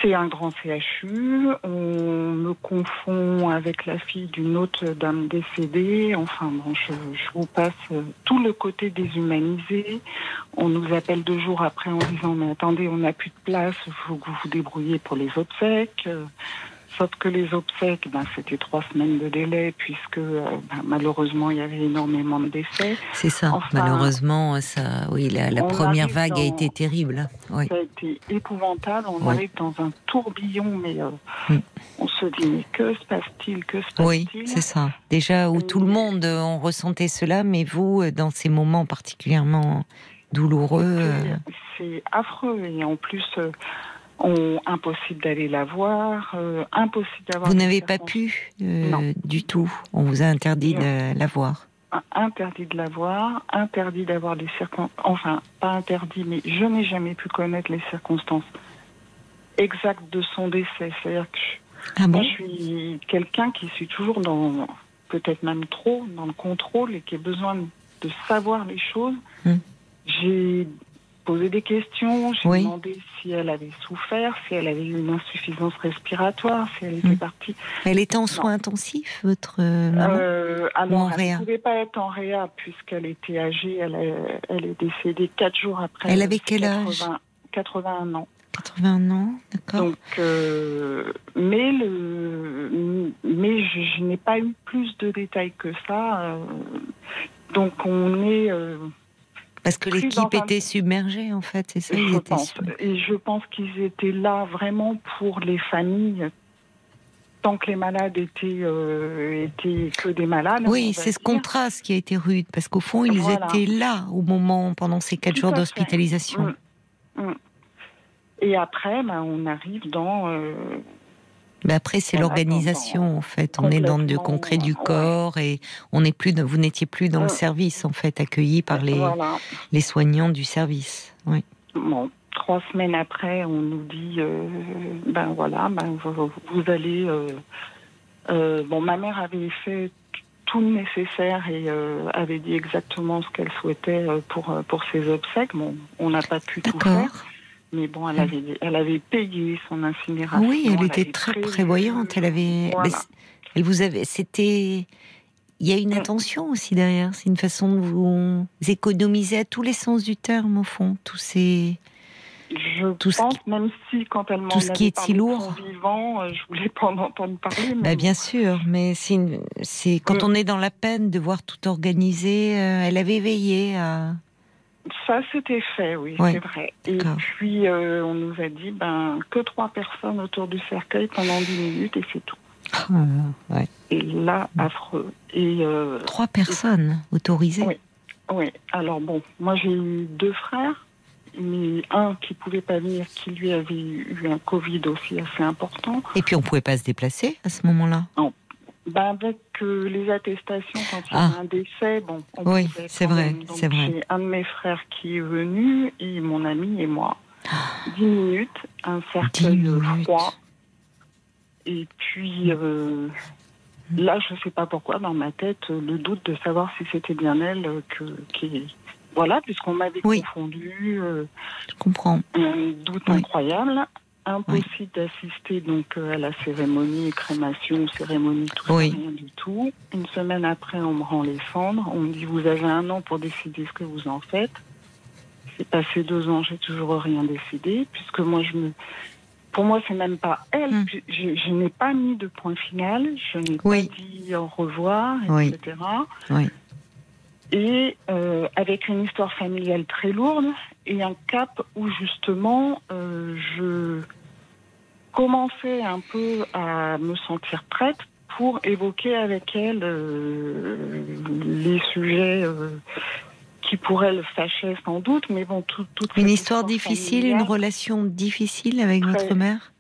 C'est un grand CHU. On me confond avec la fille d'une autre dame décédée. Enfin, bon, je, je vous passe euh, tout le côté déshumanisé. On nous appelle deux jours après en disant mais attendez, on n'a plus de place, il faut que vous vous débrouillez pour les obsèques. Sauf que les obsèques, ben, c'était trois semaines de délai puisque euh, ben, malheureusement il y avait énormément de décès. c'est ça. Enfin, Malheureusement, ça, oui, la, première vague a été terrible. hein. Oui. Ça a été épouvantable. On Oui. arrive dans un tourbillon, mais euh, Mm. on se dit mais que se passe-t-il Que se Oui, passe-t-il c'est ça. Déjà où tout le monde euh, on ressentait cela, mais vous, dans ces moments particulièrement douloureux, euh, C'est affreux et en plus euh, on, impossible d'aller la voir, euh, impossible d'avoir. vous n'avez pas pu euh, du tout. On vous a interdit de la voir. interdit de la voir, interdit d'avoir des circonstances, enfin pas interdit, mais je n'ai jamais pu connaître les circonstances exactes de son décès. C'est-à-dire que je, Ah bon? moi, je suis quelqu'un qui suis toujours dans, peut-être même trop, dans le contrôle et qui a besoin de savoir les choses. Hmm. J'ai posé des questions, j'ai Oui. demandé si elle avait souffert, si elle avait eu une insuffisance respiratoire, si elle était Hmm. partie. Elle était en soins intensifs, votre euh, maman Euh, alors, elle ne pouvait pas être en réa puisqu'elle était âgée. Elle, est- elle est décédée quatre jours après. Elle avait quel âge 80 81 ans. 81 ans, d'accord. Donc, euh, mais le, mais je, je n'ai pas eu plus de détails que ça. euh, donc, on est. Parce que l'équipe était submergée, en fait, c'est ça je pense. Et je pense qu'ils étaient là vraiment pour les familles. Tant que les malades étaient, euh, étaient que des malades. Oui, c'est ce contraste qui a été rude, parce qu'au fond, ils Voilà. étaient là au moment, pendant ces quatre Tout jours d'hospitalisation. Mm. Mm. Et après, ben, on arrive dans. euh, Mais après, c'est l'organisation, en fait. On est dans le complètement, concret du corps et on n'est plus, vous n'étiez plus dans le Mm. service, en fait, accueilli par les, Voilà. les soignants du service. Oui. Bon, trois semaines après, on nous dit euh, ben voilà, ben vous, vous allez. euh, euh, bon, ma mère avait fait tout le nécessaire et avait dit exactement ce qu'elle souhaitait pour pour ses obsèques. Bon, on n'a pas pu tout faire, mais bon, elle avait elle avait payé son incinération. Oui, elle était très prévoyante. Elle avait, Voilà. mais c- elle vous avait, c'était, il y a une Mm. intention aussi derrière. C'est une façon de vous économiser à tous les sens du terme, au fond. Tous ces, Je Tout ce pense, même si quand elle m'en tout ce qui est si lourd. vivant, euh, je voulais pas en entendre parler. mais Bah, bien sûr, mais c'est, une- c'est quand on est dans la peine de voir tout organisé. euh, elle avait veillé à. Ça, c'était fait, oui, Ouais, c'est vrai. Et puis, euh, on nous a dit ben, que trois personnes autour du cercueil pendant 10 minutes et c'est tout. Ah, ouais. Et là, affreux. Et euh, Trois personnes autorisées. Oui. oui, alors bon, moi j'ai eu deux frères, mais un qui pouvait pas venir, qui lui avait eu un Covid aussi assez important. Et puis on pouvait pas se déplacer à ce moment-là? Ben, avec euh, les attestations, quand il y Ah. a un décès, bon, on Oui, c'est vrai, c'est vrai. J'ai un de mes frères qui est venu, et mon ami et moi. Dix minutes, un cercueil froid. Et puis, euh, là, je ne sais pas pourquoi, dans ma tête, euh, le doute de savoir si c'était bien elle que, qui. Voilà, puisqu'on m'avait Oui. confondu, euh, Je comprends. un doute Oui. incroyable. Impossible d'assister donc euh, à la cérémonie, crémation, cérémonie, tout ça, Oui. rien du tout. Une semaine après, on me rend les cendres. On me dit vous avez un an pour décider ce que vous en faites. C'est passé deux ans, j'ai toujours rien décidé, puisque moi je me, pour moi c'est même pas elle. Hmm. Je, je n'ai pas mis de point final, je n'ai Oui. pas dit au revoir, etc. Et euh, avec une histoire familiale très lourde et un cap où justement euh, je commençais un peu à me sentir prête pour évoquer avec elle euh, les sujets qui pourraient le fâcher sans doute, mais bon, tout, toute Une histoire difficile, une relation difficile avec Très- votre mère?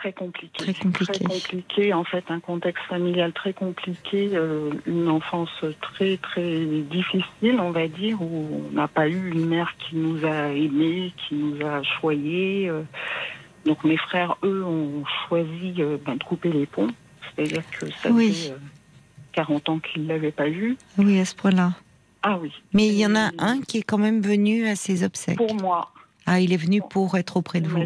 Très compliqué. Très compliqué. compliqué, en fait, un contexte familial très compliqué, euh, une enfance très très difficile, on va dire, où on n'a pas eu une mère qui nous a aimés, qui nous a choyés. euh. donc mes frères, eux, ont choisi euh, ben, de couper les ponts, c'est-à-dire que ça Oui. fait euh, 40 ans qu'ils ne l'avaient pas vu. Oui, à ce point-là. Ah oui. Mais il y en a un qui est quand même venu à ses obsèques. Pour moi, Ah, il est venu pour être auprès de vous.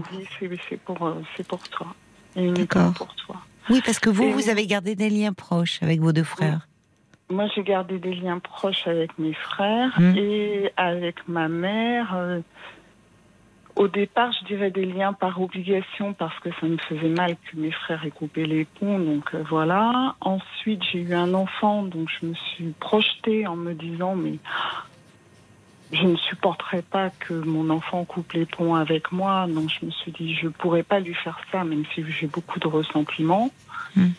c'est pour, c'est pour toi. Et pour toi. Oui, parce que vous, Et vous avez gardé des liens proches avec vos deux frères. Moi, j'ai gardé des liens proches avec mes frères Mm. et avec ma mère. euh, au départ, je dirais des liens par obligation parce que ça me faisait mal que mes frères aient coupé les ponts. Donc euh, voilà. Ensuite, j'ai eu un enfant, donc je me suis projetée en me disant mais je ne supporterais pas que mon enfant coupe les ponts avec moi. Donc je me suis dit je pourrais pas lui faire ça, même si j'ai beaucoup de ressentiment. Mm.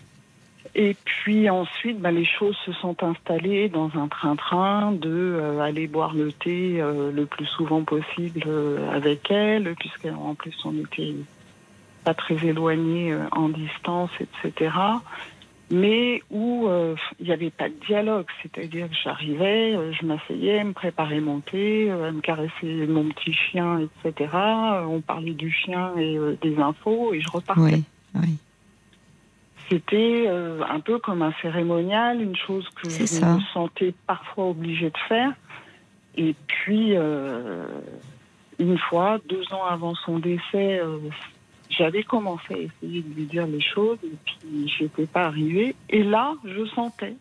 Et puis ensuite, bah, les choses se sont installées dans un train-train de euh, aller boire le thé euh, le plus souvent possible euh, avec elle, puisqu'en plus on était pas très éloignés en distance, etc. Mais où euh, il n'y avait pas de dialogue, c'est-à-dire que j'arrivais, euh, je m'asseyais, me préparais mon thé, euh, me caressait mon petit chien, etc. Euh, On parlait du chien et euh, des infos et je repartais. Oui, oui. C'était un peu comme un cérémonial, une chose que je ça. me sentais parfois obligée de faire. Et puis, une fois, deux ans avant son décès, j'avais commencé à essayer de lui dire les choses et puis je n'étais pas arrivée. Et là, je sentais,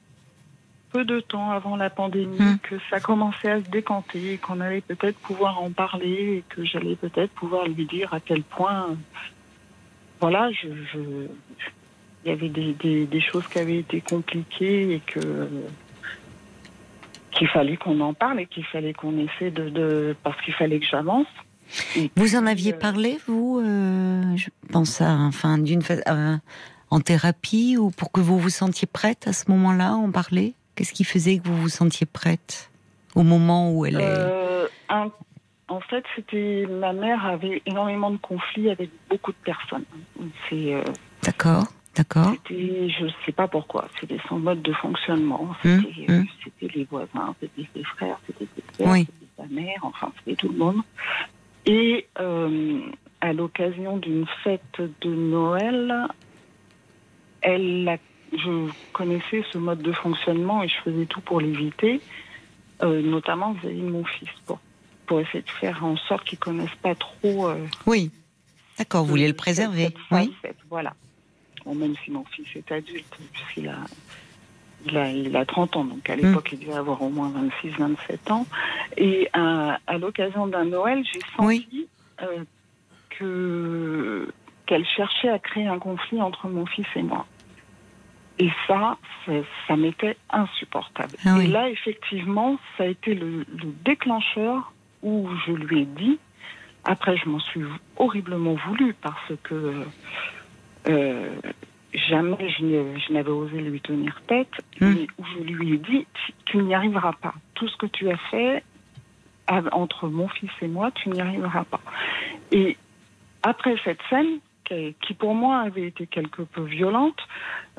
peu de temps avant la pandémie, Hmm. que ça commençait à se décanter, et qu'on allait peut-être pouvoir en parler et que j'allais peut-être pouvoir lui dire à quel point, voilà, je, je- il y avait des, des- des choses qui avaient été compliquées et que qu'il fallait qu'on en parle et qu'il fallait qu'on essaie de, de parce qu'il fallait que j'avance. Vous en aviez parlé, vous euh, Je pense à, enfin, d'une euh, en thérapie ou pour que vous vous sentiez prête à ce moment-là, en parler? Qu'est-ce qui faisait que vous vous sentiez prête au moment où elle est? Euh, un- en fait, c'était ma mère avait énormément de conflits avec beaucoup de personnes. C'est, euh, D'accord, d'accord. je sais pas pourquoi, c'était son mode de fonctionnement. Hum, C'était, hum. c'était les voisins, c'était ses frères, c'était ses Oui. c'était sa mère, enfin c'était tout le monde. Et euh, à l'occasion d'une fête de Noël, elle, a- je connaissais ce mode de fonctionnement et je faisais tout pour l'éviter, euh, notamment vis-à-vis de mon fils, pour, pour essayer de faire en sorte qu'il connaisse pas trop. euh, Oui, d'accord. Vous vouliez le préserver, cette oui. voilà. Bon, même si mon fils est adulte, puisqu'il a, il a, il a 30 ans, donc à l'époque, il devait avoir au moins 26, 27 ans. Et à, à l'occasion d'un Noël, j'ai senti euh, que qu'elle cherchait à créer un conflit entre mon fils et moi. Et ça, ça, ça m'était insupportable. Ah oui. Et là, effectivement, ça a été le, le déclencheur où je lui ai dit, après je m'en suis horriblement voulu parce que euh, jamais je n'avais osé lui tenir tête, mais où je lui ai dit, tu, n'y arriveras pas. Tout ce que tu as fait entre mon fils et moi, tu n'y arriveras pas. Et après cette scène, qui, qui pour moi avait été quelque peu violente,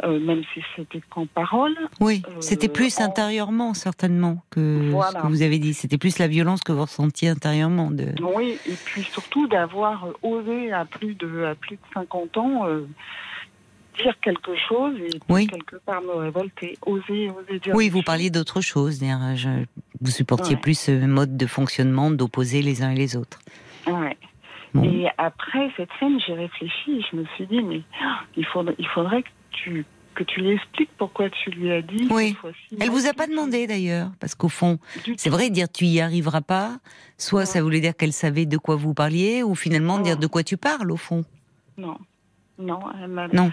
euh, même si c'était qu'en parole, Oui, Euh, c'était plus en- intérieurement, certainement, que Voilà. ce que vous avez dit. C'était plus la violence que vous ressentiez intérieurement. De... Oui, et puis surtout d'avoir osé à plus de, à plus de 50 ans euh, dire quelque chose et Oui. quelque part me révolter. Oser, oser dire. Oui, vous choses. parliez d'autre chose. c'est-à-dire, je- Vous supportiez Ouais. plus ce mode de fonctionnement d'opposer les uns et les autres. Ouais. Bon. Et après cette scène, j'ai réfléchi et je me suis dit, mais ah, il faudrait, il faudrait que tu, que tu lui expliques pourquoi tu lui as dit. Oui. Elle vous a pas demandé d'ailleurs, parce qu'au fond, c'est vrai dire tu y arriveras pas. Soit ça voulait dire qu'elle savait de quoi vous parliez, ou finalement dire de quoi tu parles au fond. Non. Non, elle m'a- Non.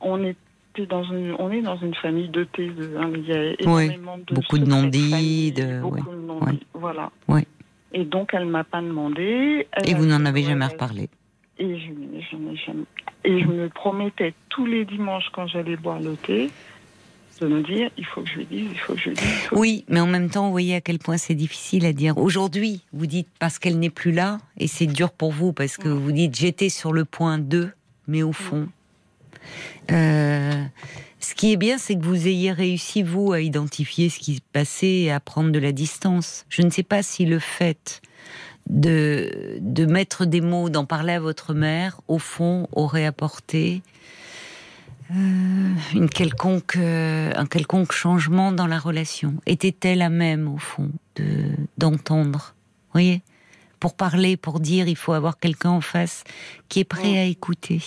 On était dans une, on est dans une famille dotée de, hein, il y a Oui. énormément de Beaucoup de non-dits, de- beaucoup ouais. de non-dits, voilà. Ouais. Et donc elle m'a pas demandé. Et vous n'en avez jamais reparlé. Et je, je n'ai jamais- et je me promettais tous les dimanches quand j'allais boire le thé de me dire il faut que je lui dise, il faut que je lui dise. faut Oui, mais en même temps, vous voyez à quel point c'est difficile à dire. Aujourd'hui, vous dites parce qu'elle n'est plus là, et c'est dur pour vous parce que vous dites j'étais sur le point 2, mais au fond. Euh, ce qui est bien, c'est que vous ayez réussi, vous, à identifier ce qui se passait et à prendre de la distance. Je ne sais pas si le fait de, de mettre des mots, d'en parler à votre mère, au fond, aurait apporté euh, une quelconque, euh, un quelconque changement dans la relation Était-elle à même, au fond, de d'entendre? Vous voyez? Pour parler, pour dire, il faut avoir quelqu'un en face qui est prêt à écouter.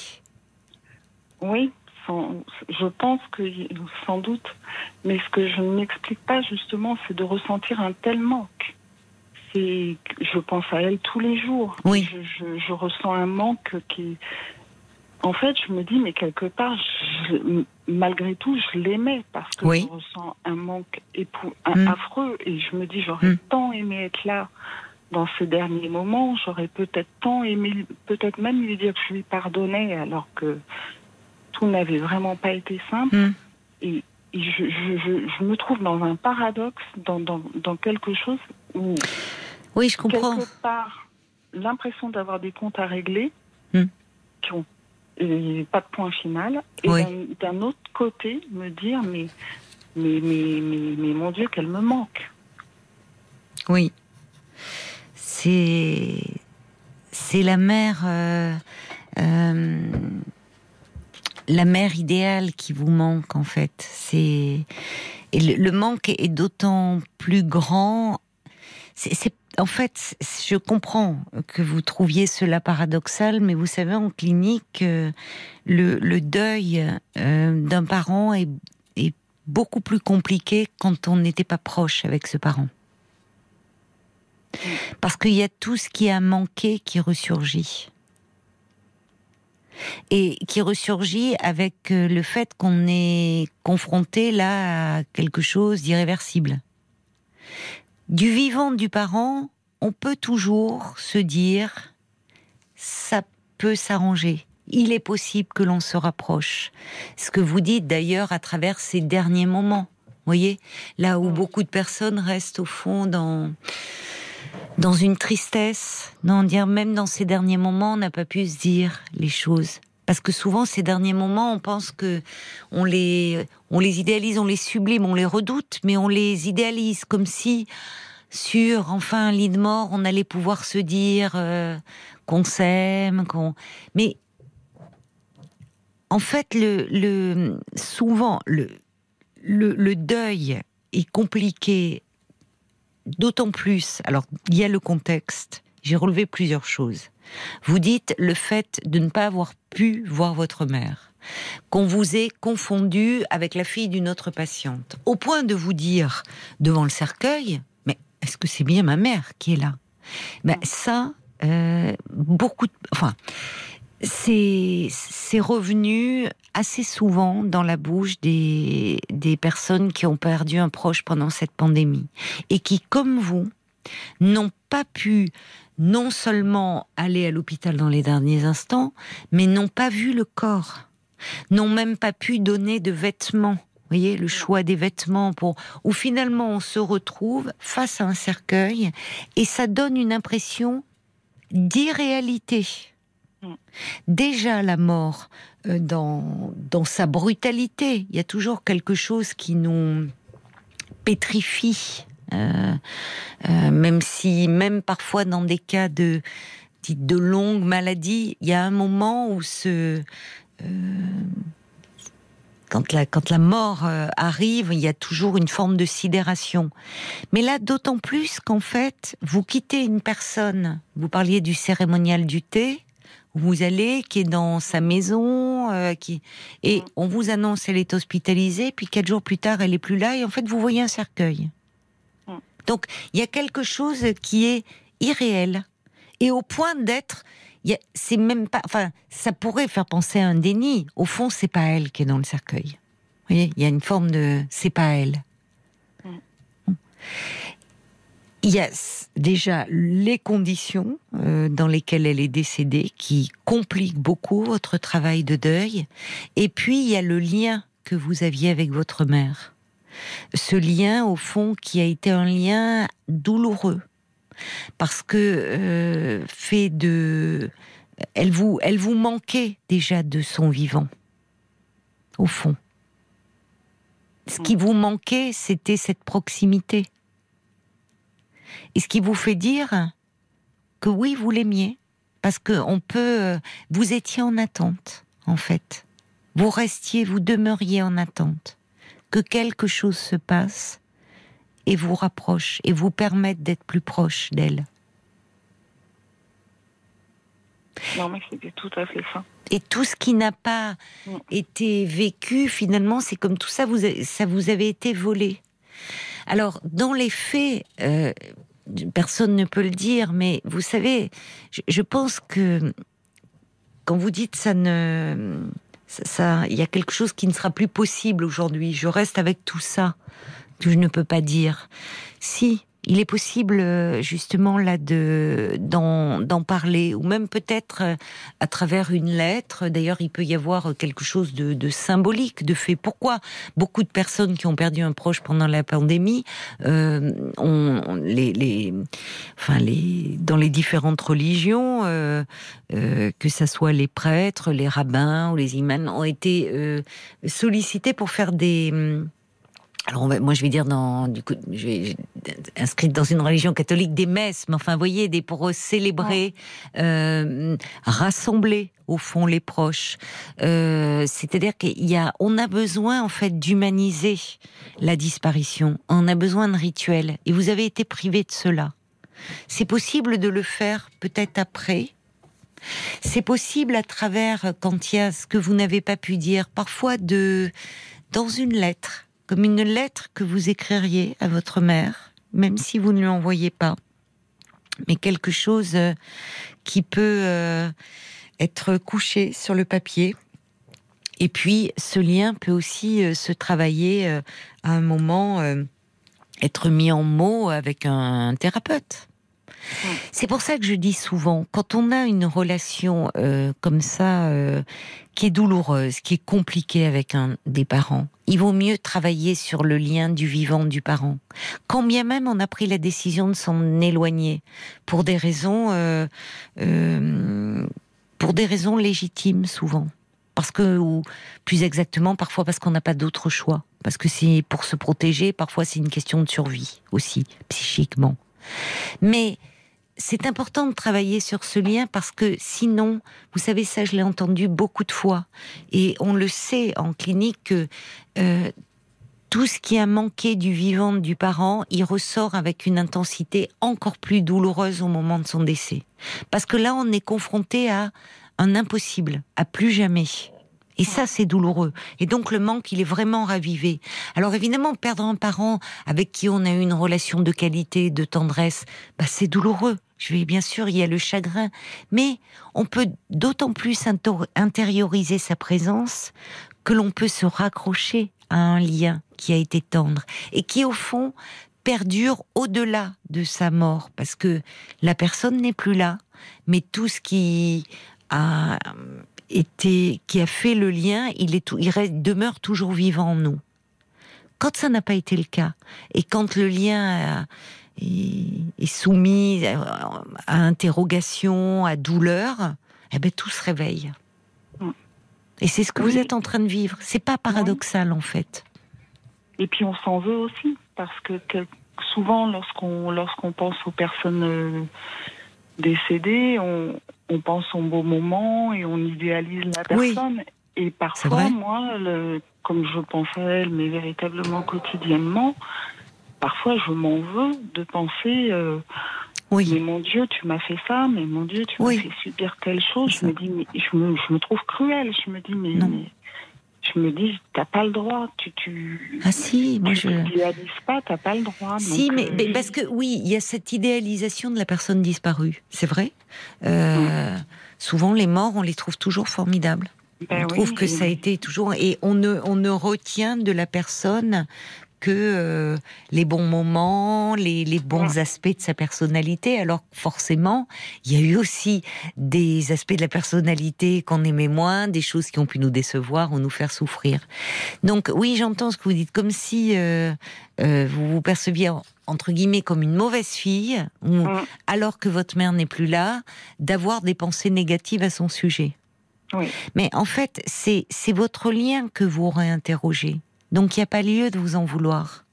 Oui, sans- je pense que sans doute. Mais ce que je n'explique pas justement, c'est de ressentir un tel manque. C'est, je pense à elle tous les jours. Oui. Je, je- je ressens un manque qui. En fait, je me dis, mais quelque part, je- malgré tout, je l'aimais parce que Oui. je ressens un manque épou- un- Mm. affreux et je me dis, j'aurais Mm. tant aimé être là dans ces derniers moments. J'aurais peut-être tant aimé, peut-être même lui dire que je lui pardonnais alors que tout n'avait vraiment pas été simple. Mm. Et, et je, je- je- je me trouve dans un paradoxe, dans, dans, dans quelque chose où, Oui, je comprends. quelque part, l'impression d'avoir des comptes à régler, Mm. qui ont et pas de point final, et Oui. d'un- autre côté, me dire, mais, mais, mais, mais, mais mon Dieu, qu'elle me manque. Oui. C'est c'est la mère euh, euh, la mère idéale qui vous manque en fait. C'est et le, manque est d'autant plus grand. C'est c'est- en fait, je comprends que vous trouviez cela paradoxal, mais vous savez, en clinique, euh, le, le deuil euh, d'un parent est, est beaucoup plus compliqué quand on n'était pas proche avec ce parent. Parce qu'il y a tout ce qui a manqué qui ressurgit. Et qui ressurgit avec euh, le fait qu'on est confronté là à quelque chose d'irréversible. Du vivant du parent, on peut toujours se dire ça peut s'arranger. Il est possible que l'on se rapproche. Ce que vous dites d'ailleurs à travers ces derniers moments. Voyez, là où beaucoup de personnes restent au fond dans dans une tristesse, non dire même dans ces derniers moments, on n'a pas pu se dire les choses. Parce que souvent, ces derniers moments, on pense que on les, on les idéalise, on les sublime, on les redoute, mais on les idéalise comme si sur enfin un lit de mort, on allait pouvoir se dire euh, qu'on s'aime, qu'on. Mais en fait, le, le souvent le, le, le deuil est compliqué D'autant plus, alors il y a le contexte, j'ai relevé plusieurs choses. Vous dites le fait de ne pas avoir pu voir votre mère, qu'on vous ait confondu avec la fille d'une autre patiente, au point de vous dire devant le cercueil, mais est-ce que c'est bien ma mère qui est là? Ben, Ça, euh, beaucoup, de, enfin, c'est revenu assez souvent dans la bouche des, des personnes qui ont perdu un proche pendant cette pandémie et qui, comme vous, n'ont pas pu non seulement aller à l'hôpital dans les derniers instants, mais n'ont pas vu le corps, n'ont même pas pu donner de vêtements. Vous voyez, le choix des vêtements pour où finalement on se retrouve face à un cercueil et ça donne une impression d'irréalité. Déjà la mort euh, dans, dans sa brutalité, il y a toujours quelque chose qui nous pétrifie, euh, euh, même si, même parfois dans des cas de, de longue maladie, il y a un moment où ce, quand la, quand la mort arrive, il y a toujours une forme de sidération. Mais là, d'autant plus qu'en fait, vous quittez une personne, vous parliez du cérémonial du thé, où vous allez, qui est dans sa maison, euh, qui et on vous annonce elle est hospitalisée, puis quatre jours plus tard elle est plus là, et en fait vous voyez un cercueil. Mm. Donc il y a quelque chose qui est irréel et au point d'être, c'est même pas, enfin ça pourrait faire penser à un déni. Au fond c'est pas elle qui est dans le cercueil. Vous voyez, il y a une forme de c'est pas elle. Mm. Mm. il y a déjà les conditions euh, dans lesquelles elle est décédée qui compliquent beaucoup votre travail de deuil. Et puis, il y a le lien que vous aviez avec votre mère. Ce lien, au fond, qui a été un lien douloureux. Parce que euh, fait de... Elle vous, elle vous manquait déjà de son vivant, au fond. Ce qui vous manquait, c'était cette proximité et ce qui vous fait dire que oui, vous l'aimiez, parce que on peut, euh, vous étiez en attente, en fait. Vous restiez, vous demeuriez en attente que quelque chose se passe et vous rapproche et vous permette d'être plus proche d'elle. Non, mais c'était tout à fait ça. Et tout ce qui n'a pas Mm. été vécu, finalement, c'est comme tout ça, vous, ça vous avait été volé. Alors, dans les faits, euh, personne ne peut le dire, mais vous savez, je, je pense que quand vous dites ça ne, ça- ça, il y a quelque chose qui ne sera plus possible aujourd'hui. Je reste avec tout ça que je ne peux pas dire. Si. Il est possible euh, justement là de d'en parler ou même peut-être euh, à travers une lettre. D'ailleurs, il peut y avoir quelque chose de, symbolique, de fait. Pourquoi beaucoup de personnes qui ont perdu un proche pendant la pandémie, euh, les, enfin les, dans les différentes religions, que ça soit les prêtres, les rabbins ou les imams, ont été sollicités pour faire des alors moi je vais dire dans du coup je vais inscrite dans une religion catholique des messes mais enfin vous voyez des pour célébrer euh, rassembler au fond les proches. Euh, c'est-à-dire qu'il y a on a besoin en fait d'humaniser la disparition. On a besoin de rituels. Et vous avez été privé de cela. C'est possible de le faire peut-être après. C'est possible à travers quand il y a ce que vous n'avez pas pu dire parfois de dans une lettre comme une lettre que vous écririez à votre mère, même si vous ne lui envoyez pas, mais quelque chose euh, qui peut euh, être couché sur le papier. Et puis, ce lien peut aussi euh, se travailler à un moment, être mis en mots avec un thérapeute. C'est pour ça que je dis souvent, quand on a une relation euh, comme ça, euh, qui est douloureuse, qui est compliquée avec un des parents, il vaut mieux travailler sur le lien du vivant du parent. Quand bien même on a pris la décision de s'en éloigner pour des raisons, euh, euh, pour des raisons légitimes souvent, parce que ou plus exactement parfois parce qu'on n'a pas d'autre choix, parce que c'est pour se protéger, parfois c'est une question de survie aussi psychiquement. Mais c'est important de travailler sur ce lien parce que sinon, vous savez, ça je l'ai entendu beaucoup de fois, et on le sait en clinique que euh, tout ce qui a manqué du vivant du parent, il ressort avec une intensité encore plus douloureuse au moment de son décès. Parce que là, on est confronté à un impossible, à plus jamais. Et ça, c'est douloureux. Et donc, le manque, il est vraiment ravivé. Alors, évidemment, perdre un parent avec qui on a eu une relation de qualité, de tendresse, bah, c'est douloureux. Je vais, bien sûr, il y a le chagrin. Mais on peut d'autant plus intérioriser sa présence que l'on peut se raccrocher à un lien qui a été tendre et qui, au fond, perdure au-delà de sa mort. Parce que la personne n'est plus là, mais tout ce qui a été, qui a fait le lien, il, est il reste, demeure toujours vivant en nous. Quand ça n'a pas été le cas, et quand le lien est, est soumis à, à interrogation, à douleur, eh ben tout se réveille. Et c'est ce que Oui. vous êtes en train de vivre. C'est pas paradoxal en fait. Et puis on s'en veut aussi, parce que, que- souvent lorsqu'on lorsqu'on pense aux personnes euh, décédées, on, on pense au beau moment et on idéalise la Oui. personne. Et parfois, moi, le- comme je pense à elle, mais véritablement quotidiennement, parfois je m'en veux de penser euh, mais Oui, mon Dieu, tu m'as fait ça, mais mon Dieu, tu Oui. m'as fait subir telle chose. Je me dis, mais je me, je me trouve cruelle. Je me dis, mais, mais- je me dis, t'as pas le droit. Tu, tu, ah si, moi tu je. t'idéalises pas, t'as pas le droit. Si, mais, euh, mais parce que oui, il y a cette idéalisation de la personne disparue, c'est vrai. Euh, Souvent, les morts, on les trouve toujours formidables. ben on oui, trouve que ça a été toujours et on ne on ne retient de la personne que euh, les bons moments, les, les bons aspects de sa personnalité. Alors forcément, il y a eu aussi des aspects de la personnalité qu'on aimait moins, des choses qui ont pu nous décevoir ou nous faire souffrir. Donc oui, j'entends ce que vous dites, comme si euh, euh, vous vous perceviez entre guillemets comme une mauvaise fille, ou, alors que votre mère n'est plus là, d'avoir des pensées négatives à son sujet. Oui. Mais en fait, c'est c'est votre lien que vous réinterrogez. Donc il n'y a pas lieu de vous en vouloir.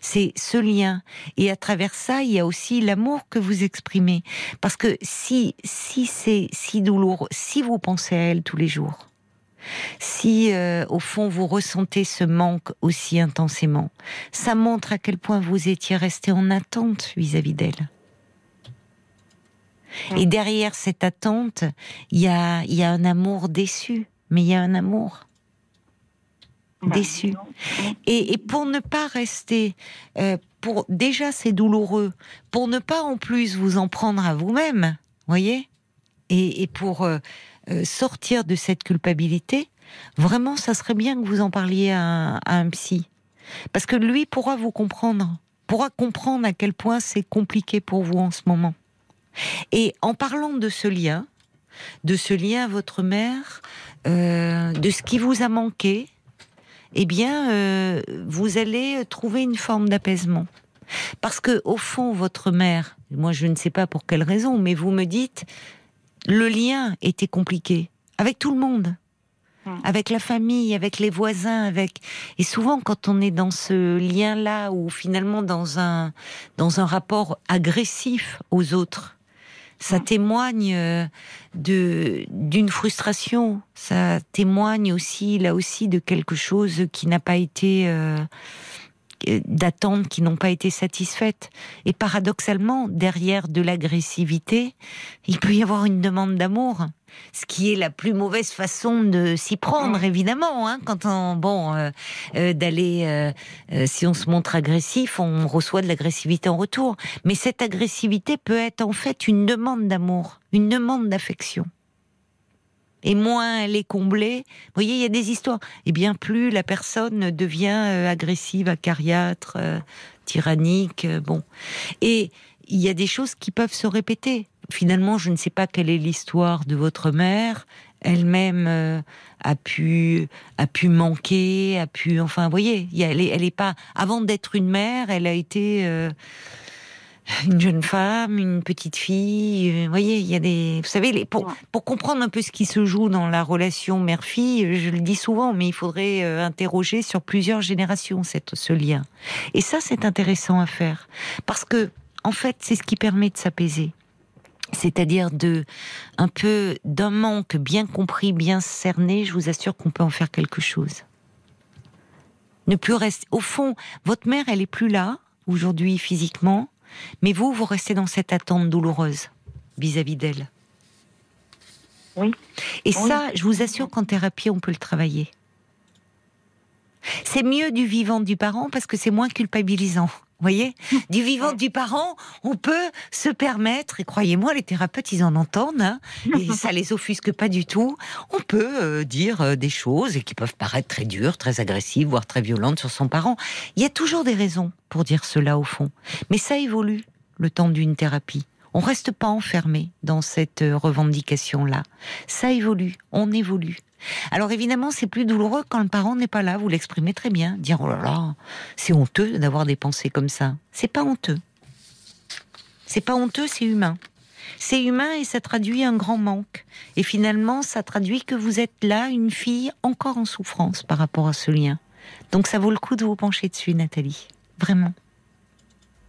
C'est ce lien. Et à travers ça, il y a aussi l'amour que vous exprimez. Parce que si, si c'est si douloureux, si vous pensez à elle tous les jours, si euh, au fond vous ressentez ce manque aussi intensément, ça montre à quel point vous étiez resté en attente vis-à-vis d'elle. Et derrière cette attente, il y a, il y a un amour déçu, mais il y a un amour déçu. Et, et pour ne pas rester, euh, pour déjà c'est douloureux, pour ne pas en plus vous en prendre à vous-même, voyez, et, et pour euh, euh, sortir de cette culpabilité, vraiment, ça serait bien que vous en parliez à un, à un psy, parce que lui pourra vous comprendre, pourra comprendre à quel point c'est compliqué pour vous en ce moment. Et en parlant de ce lien, de ce lien à votre mère, euh, de ce qui vous a manqué, eh bien, euh, vous allez trouver une forme d'apaisement. Parce que, au fond, votre mère, moi je ne sais pas pour quelle raison, mais vous me dites, le lien était compliqué avec tout le monde, Hmm. avec la famille, avec les voisins, avec. Et souvent, quand on est dans ce lien-là, ou finalement dans un dans un rapport agressif aux autres, ça témoigne euh, de d'une frustration. Ça témoigne aussi là aussi de quelque chose qui n'a pas été euh, d'attentes qui n'ont pas été satisfaites. Et paradoxalement, derrière de l'agressivité, il peut y avoir une demande d'amour. Ce qui est la plus mauvaise façon de s'y prendre, évidemment. Hein, quand on, bon, euh, euh, d'aller, euh, euh, si on se montre agressif, on reçoit de l'agressivité en retour. Mais cette agressivité peut être en fait une demande d'amour, une demande d'affection. Et moins elle est comblée, vous voyez, il y a des histoires. Et bien plus la personne devient euh, agressive, acariâtre, euh, tyrannique, euh, bon. Et il y a des choses qui peuvent se répéter. Finalement, je ne sais pas quelle est l'histoire de votre mère. Elle-même a pu a pu manquer, a pu, enfin, vous voyez, elle elle est pas. Avant d'être une mère, elle a été. (laughs) une jeune femme, une petite fille, euh, vous voyez, il y a des, vous savez, les, pour, pour comprendre un peu ce qui se joue dans la relation mère-fille, euh, je le dis souvent, mais il faudrait euh, interroger sur plusieurs générations cette, ce lien. Et ça, c'est intéressant à faire, parce que, en fait, c'est ce qui permet de s'apaiser. C'est-à-dire de, un peu d'un manque bien compris, bien cerné, je vous assure qu'on peut en faire quelque chose. Ne plus rester, au fond, votre mère, elle est plus là, aujourd'hui, physiquement, mais vous, vous restez dans cette attente douloureuse vis-à-vis d'elle. Oui. Et Oui. ça, je vous assure qu'en thérapie, on peut le travailler. C'est mieux du vivant du parent parce que c'est moins culpabilisant. Vous voyez (laughs) Du vivant du parent, on peut se permettre, et croyez-moi, les thérapeutes, ils en entendent, hein, et (laughs) ça les offusque pas du tout. On peut euh, dire euh, des choses et qui peuvent paraître très dures, très agressives, voire très violentes sur son parent. Il y a toujours des raisons pour dire cela au fond. Mais ça évolue le temps d'une thérapie. On reste pas enfermé dans cette euh, revendication-là. Ça évolue, on évolue. Alors évidemment, c'est plus douloureux quand le parent n'est pas là. Vous l'exprimez très bien. Dire oh là là, c'est honteux d'avoir des pensées comme ça. C'est pas honteux. C'est pas honteux, c'est humain. C'est humain et ça traduit un grand manque. Et finalement, ça traduit que vous êtes là, une fille encore en souffrance par rapport à ce lien. Donc ça vaut le coup de vous pencher dessus, Nathalie. Vraiment.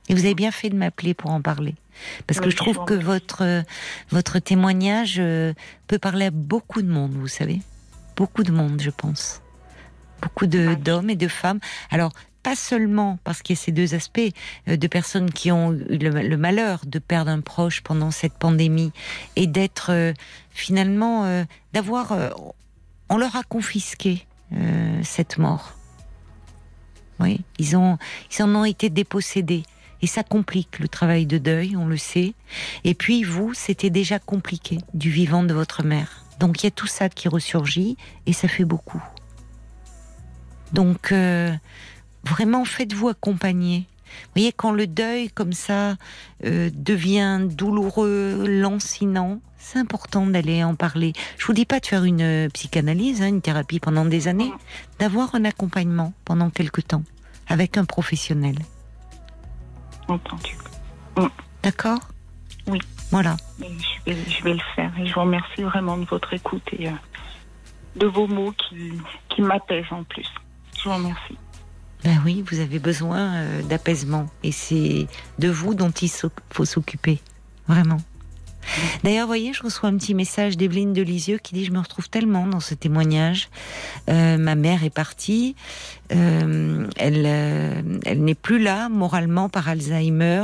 Et vous avez bien fait de m'appeler pour en parler. Parce que je trouve que votre, euh, votre témoignage euh, peut parler à beaucoup de monde, vous savez. Beaucoup de monde, je pense. Beaucoup Ouais. d'hommes et de femmes. Alors, pas seulement parce qu'il y a ces deux aspects euh, de personnes qui ont eu le, le malheur de perdre un proche pendant cette pandémie et d'être euh, finalement euh, d'avoir euh, on leur a confisqué cette mort. Oui, ils ont ils en ont été dépossédés et ça complique le travail de deuil, on le sait. Et puis vous, c'était déjà compliqué du vivant de votre mère. Donc il y a tout ça qui ressurgit et ça fait beaucoup. Donc euh, vraiment faites-vous accompagner. Vous voyez, quand le deuil comme ça euh, devient douloureux, lancinant, c'est important d'aller en parler. Je vous dis pas de faire une euh, psychanalyse, hein, une thérapie pendant des années, d'avoir un accompagnement pendant quelque temps avec un professionnel. Entendu. D'accord? Oui. Voilà. Et Je vais, je vais le faire. Et je vous remercie vraiment de votre écoute et euh, de vos mots qui, qui m'apaisent en plus. Je vous remercie. Ben oui, vous avez besoin euh, d'apaisement et c'est de vous dont il faut s'occuper, vraiment. D'ailleurs, voyez, je reçois un petit message d'Evelyne de Lisieux qui dit Je me retrouve tellement dans ce témoignage. Euh, ma mère est partie. Euh, elle euh, elle n'est plus là, moralement, par Alzheimer.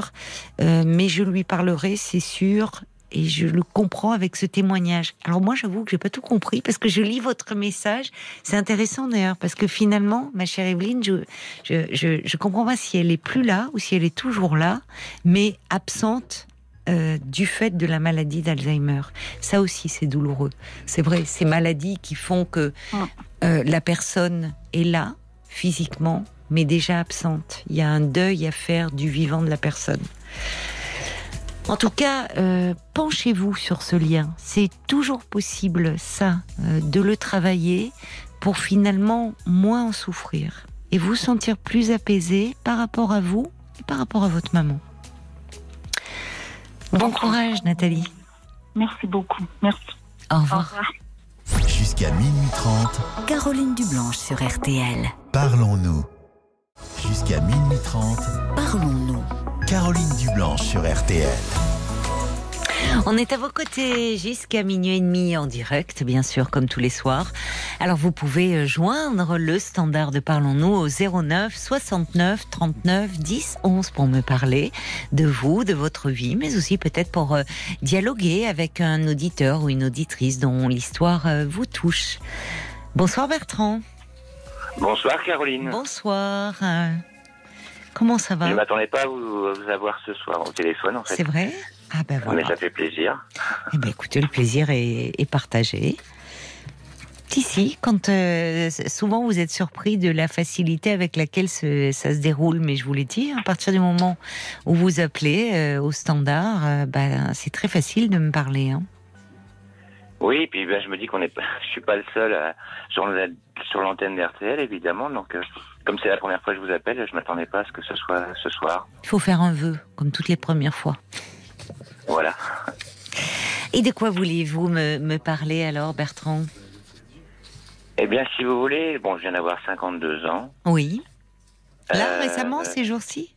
Mais je lui parlerai, c'est sûr. Et je le comprends avec ce témoignage. Alors moi, j'avoue que j'ai pas tout compris parce que je lis votre message. C'est intéressant d'ailleurs parce que finalement, ma chère Evelyne, je, je, je, je comprends pas si elle est plus là ou si elle est toujours là, mais absente euh, du fait de la maladie d'Alzheimer. Ça aussi, c'est douloureux. C'est vrai, ces maladies qui font que euh, la personne est là physiquement, mais déjà absente. Il y a un deuil à faire du vivant de la personne. En tout cas, euh, penchez-vous sur ce lien. C'est toujours possible, ça, de le travailler pour finalement moins en souffrir et vous sentir plus apaisé par rapport à vous et par rapport à votre maman. Bon courage, Nathalie. Merci beaucoup. Merci. Au revoir. revoir. Jusqu'à minuit 30, Caroline Dublanche sur RTL. parlons-nous. Jusqu'à minuit 30, Parlons-nous. Caroline Dublanche sur RTL. On est à vos côtés jusqu'à minuit et demi en direct, bien sûr, comme tous les soirs. Alors vous pouvez euh, joindre le standard de Parlons-nous au 09 69 39 10 11 pour me parler de vous, de votre vie, mais aussi peut-être pour euh, dialoguer avec un auditeur ou une auditrice dont l'histoire euh, vous touche. Bonsoir Bertrand. Bonsoir Caroline. Bonsoir. Comment ça va? Je ne m'attendais pas à vous, à vous avoir ce soir au téléphone en fait. C'est vrai? Ah ben voilà. Mais ça fait plaisir. Eh ben, écoutez, le plaisir est, est partagé. Si, quand euh, souvent vous êtes surpris de la facilité avec laquelle ce- ça se déroule, mais je vous l'ai dit, à partir du moment où vous appelez euh, au standard, euh, ben, c'est très facile de me parler. hein. Oui, puis ben, je me dis qu'on est (laughs) je suis pas le seul à- sur la- sur l'antenne d'RTL évidemment. Donc comme c'est la première fois que je vous appelle, je m'attendais pas à ce que ce soit ce soir. Il faut faire un vœu, comme toutes les premières fois. Voilà. Et de quoi voulez-vous me, me parler alors, Bertrand? Eh bien, si vous voulez, bon, je viens d'avoir 52 ans. Oui. Là, Euh, récemment, ces jours-ci?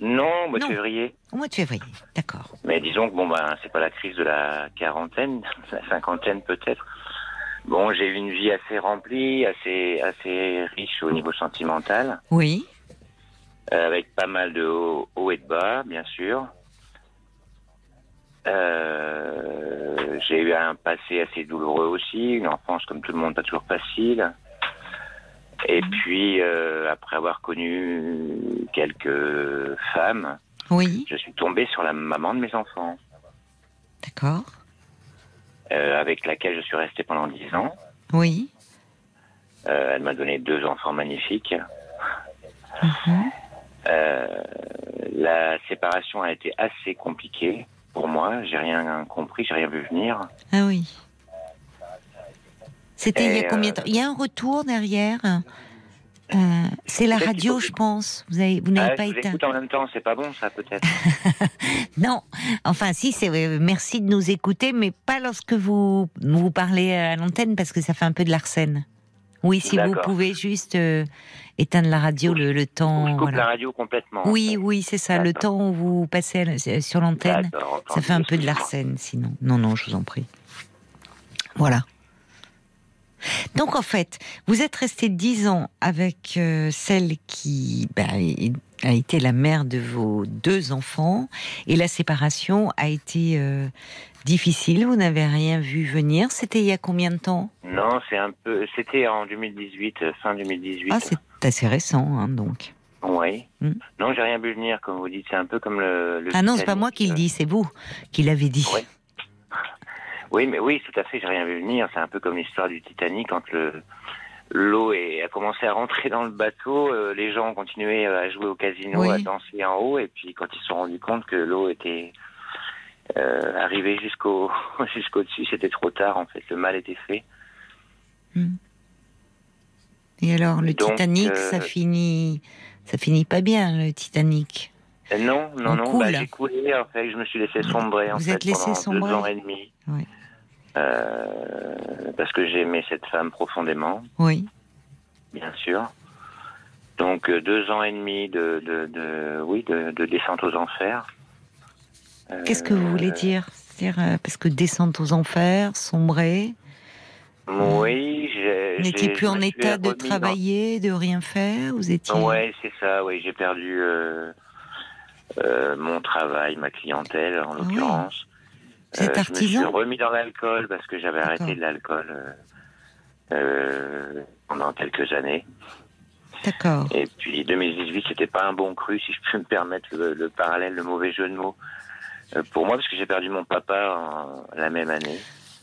Non, au mois de février. Au mois de février, d'accord. Mais disons que bon ben c'est pas la crise de la quarantaine, (laughs) la cinquantaine peut-être. Bon, j'ai eu une vie assez remplie, assez assez riche au niveau sentimental, Oui, euh, avec pas mal de hauts hauts et de bas, bien sûr. Euh, j'ai eu un passé assez douloureux aussi, une enfance comme tout le monde pas toujours facile. Et puis euh, après avoir connu quelques femmes, oui, je suis tombé sur la maman de mes enfants. d'accord. euh, avec laquelle je suis resté pendant dix ans. Oui. Elle m'a donné deux enfants magnifiques. Mhm. La séparation a été assez compliquée pour moi. J'ai rien compris, j'ai rien vu venir. Ah oui. C'était il y a Et, combien de euh, temps? Il y a un retour derrière? Euh, c'est la radio, je pense. Vous avez, vous n'avez Ah, pas je éteint. en même temps, c'est pas bon ça peut-être. (laughs) Non. Enfin, si, c'est euh, merci de nous écouter, mais pas lorsque vous vous parlez à l'antenne parce que ça fait un peu de l'arsène. Oui, si vous pouvez juste euh, éteindre la radio le, le je temps. coupe voilà. la radio complètement. Oui, oui, c'est ça. Le temps où vous passez la- sur l'antenne, ça fait un peu de l'arsène, sinon. Non, non, je vous en prie. Voilà. Donc en fait, vous êtes resté dix ans avec euh, celle qui bah, a été la mère de vos deux enfants et la séparation a été euh, difficile. Vous n'avez rien vu venir. C'était il y a combien de temps? Non, c'est un peu. C'était en 2018, euh, fin 2018. Ah, c'est assez récent, hein, donc. Oui. Hmm. Non, j'ai rien vu venir, comme vous dites. C'est un peu comme le. le Ah non, c'est pas moi qui le euh, dis, c'est vous qui l'avez dit. Ouais. (laughs) Oui, mais oui, tout à fait, j'ai rien vu venir. C'est un peu comme l'histoire du Titanic quand le, l'eau a commencé à rentrer dans le bateau. euh, les gens ont continué à jouer au casino, Oui. à danser en haut. Et puis quand ils se sont rendus compte que l'eau était euh, arrivée jusqu'au (laughs) jusqu'au dessus, c'était trop tard. En fait, le mal était fait. Et alors, le Donc, Titanic, euh, ça finit, ça finit pas bien, le Titanic. Euh, non, non, On non. coule. bah, j'ai coulé. En fait, je me suis laissé sombrer. En Vous fait, êtes laissé pendant sombrer deux ans et demi. Oui. Euh, parce que j'aimais cette femme profondément. Oui. bien sûr. Donc euh, deux ans et demi de, de, de- oui de, de descente aux enfers. Euh, Qu'est-ce que vous voulez dire? Euh, parce que descente aux enfers, sombrer, Oui, j'ai. n'étiez j'ai- plus en état de dans- travailler, de rien faire, vous étiez. Ouais, c'est ça. Oui, j'ai perdu euh, euh, mon travail, ma clientèle en l'occurrence. Vous êtes Euh, je me suis remis dans l'alcool parce que j'avais arrêté de l'alcool euh, euh, pendant quelques années. D'accord. Et puis 2018, c'était pas un bon cru, si je peux me permettre le, le parallèle, le mauvais jeu de mots. Euh, pour moi, parce que j'ai perdu mon papa en- la même année.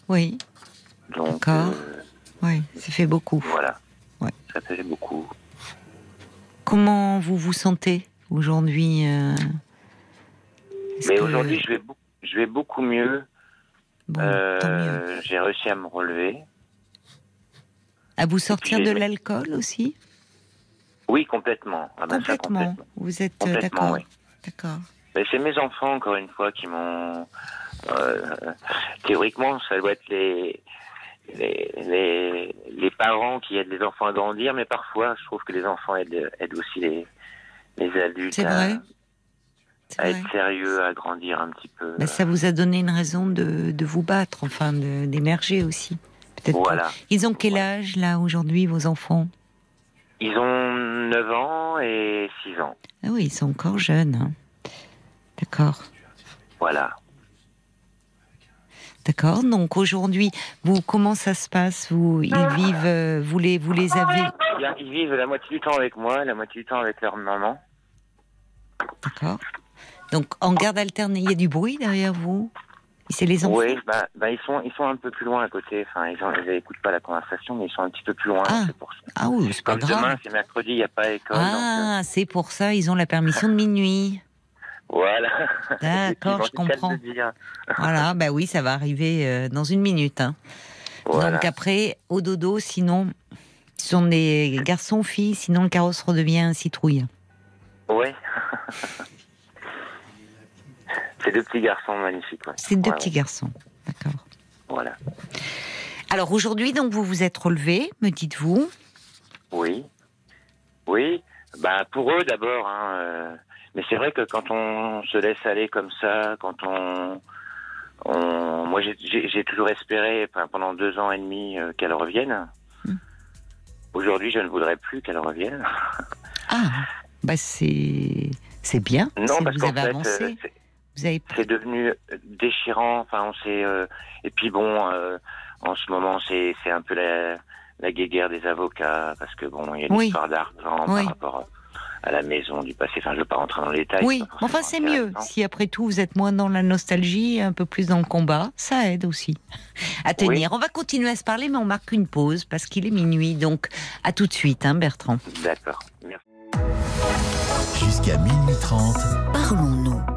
Oui, Donc D'accord. euh, oui, ça fait beaucoup. voilà, Ouais. ça faisait beaucoup. Comment vous vous sentez aujourd'hui euh, Mais que- aujourd'hui, je vais, beau- je vais beaucoup mieux. Bon, Euh, mieux. j'ai réussi à me relever. À vous sortir de l'alcool aussi? Oui, complètement. Ah ben ça, Complètement. Vous êtes euh, Complètement, d'accord. oui. D'accord. C'est mes enfants, encore une fois, qui m'ont. euh, théoriquement, ça doit être les, les, les, les parents qui aident les enfants à grandir, mais parfois, je trouve que les enfants aident, aident aussi les, les adultes C'est vrai. À être sérieux, à grandir un petit peu. Ben, ça vous a donné une raison de, de vous battre, enfin d'émerger aussi. Voilà. pas. Ils ont quel âge là aujourd'hui vos enfants? Ils ont 9 ans et 6 ans. Ah oui, ils sont encore jeunes. hein. D'accord. Voilà. D'accord. Donc aujourd'hui, vous comment ça se passe? Vous ils vivent, euh, vous les vous les avez? Ils vivent la moitié du temps avec moi, la moitié du temps avec leur maman. D'accord. Donc en garde alternée, il y a du bruit derrière vous? C'est les enfants? Oui, bah, bah, ils sont ils sont un peu plus loin à côté. Enfin, ils n'écoutent pas la conversation, mais ils sont un petit peu plus loin. Ah. c'est pour ça. Ah oui, c'est pas grave. demain, c'est mercredi, il n'y a pas école. donc, euh, Ah, c'est pour ça, ils ont la permission de minuit. voilà. D'accord, je comprends. dire. (laughs) Voilà, bah oui, ça va arriver euh, dans une minute. hein. Voilà. Donc après, au dodo, sinon, ce sont des garçons, filles, sinon le carrosse redevient un citrouille. Ouais. (laughs) c'est deux petits garçons magnifiques. ouais. C'est deux Ouais, petits garçons. D'accord. Voilà. Alors aujourd'hui, donc vous vous êtes relevé, me dites-vous. Oui. Oui. Bah pour eux d'abord. Hein, euh, Mais c'est vrai que quand on se laisse aller comme ça, quand on, on... moi j'ai- toujours espéré enfin, pendant deux ans et demi euh, qu'elle revienne. Hmm. Aujourd'hui, je ne voudrais plus qu'elle revienne. (laughs) Ah, bah c'est c'est bien. Non, parce vous avez fait, avancé. euh, avez c'est devenu déchirant. Enfin, on s'est. euh, Et puis bon, euh, en ce moment, c'est c'est un peu la, la guéguerre des avocats parce que bon, il y a une Oui. histoire d'argent Oui. par rapport à la maison du passé. Enfin, je ne veux pas rentrer dans les détails. Oui, enfin c'est mieux. Si après tout vous êtes moins dans la nostalgie, un peu plus dans le combat, ça aide aussi à tenir. On va continuer à se parler, mais on marque une pause parce qu'il est minuit. Donc à tout de suite, hein, Bertrand. D'accord. Merci. Jusqu'à minuit 30, Parlons-nous.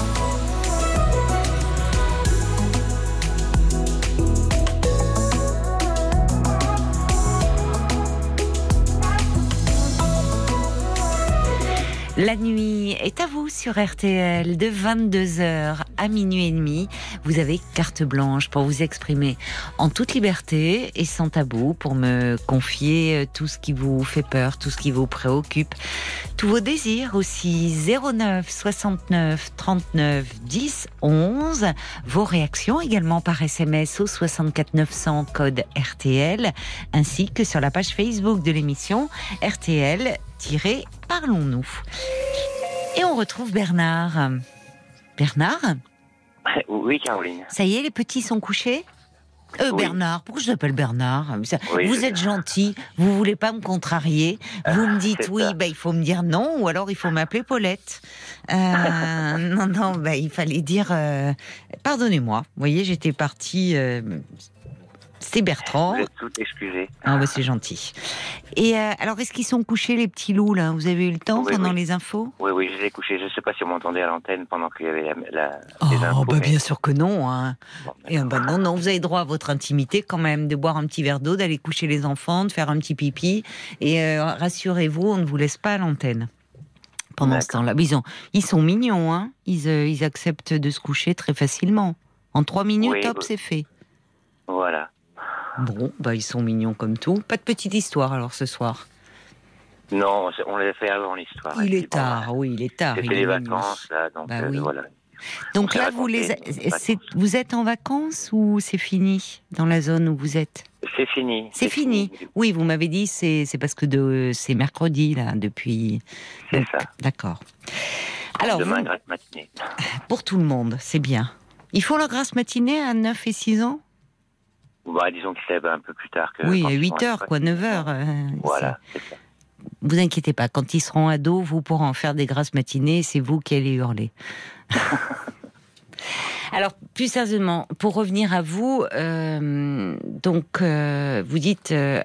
La nuit est à vous sur RTL de 22h à minuit et demi. Vous avez carte blanche pour vous exprimer en toute liberté et sans tabou pour me confier euh, tout ce qui vous fait peur, tout ce qui vous préoccupe, tous vos désirs aussi 09 69 39 10 11. Vos réactions également par SMS au 64 900 code RTL ainsi que sur la page Facebook de l'émission RTL Parlons-nous. Et on retrouve Bernard. Bernard, Oui, Caroline. ça y est, les petits sont couchés euh, Oui. Bernard, pourquoi je t'appelle Bernard Oui, Vous êtes gentil, vous voulez pas me contrarier. Vous me dites c'est oui, bah, il faut me dire non, ou alors il faut m'appeler Paulette. Euh, (laughs) non, non, bah, il fallait dire. euh, Pardonnez-moi. Vous voyez, j'étais partie. C'est Bertrand. Vous êtes toutes excusées. Ah bah c'est gentil. Et euh, alors, est-ce qu'ils sont couchés les petits loups là? Vous avez eu le temps Oui, pendant oui. les infos? Oui, oui, je les ai couchés. Je ne sais pas si vous m'entendez à l'antenne pendant qu'il y avait la, la- Oh, les infos. bah mais- bien sûr que non. Hein. Bon, Et, bah, non, non, vous avez droit à votre intimité quand même, de boire un petit verre d'eau, d'aller coucher les enfants, de faire un petit pipi. Et euh, rassurez-vous, on ne vous laisse pas à l'antenne pendant ce temps-là. Ils, ont- ils sont mignons, hein ils, euh, ils acceptent de se coucher très facilement. En trois minutes, Oui, hop, c'est fait. Voilà. Bon, bah ils sont mignons comme tout. Pas de petite histoire alors ce soir? Non, on l'a fait avant l'histoire. Il est bon, tard, oui, il est tard. C'était les vacances, là, donc Bah euh, oui. voilà. Donc On là, vous les, vous êtes en vacances ou c'est fini dans la zone où vous êtes? C'est fini. C'est fini. Oui, vous m'avez dit c'est parce que de c'est mercredi là depuis. C'est ça. D'accord. Alors Demain, vous- grasse matinée. (laughs) pour tout le monde, c'est bien. Il faut la grâce matinée à 9 et 6 ans? Bah, disons qu'ils se un peu plus tard que. Oui, à ils 8 sont heures quoi, 9 heures. euh, Voilà, c'est ça. c'est- Vous inquiétez pas, quand ils seront ados, vous pourrez en faire des grâces matinées, c'est vous qui allez hurler. (laughs) Alors, plus sérieusement, pour revenir à vous, euh, donc euh, vous dites, euh,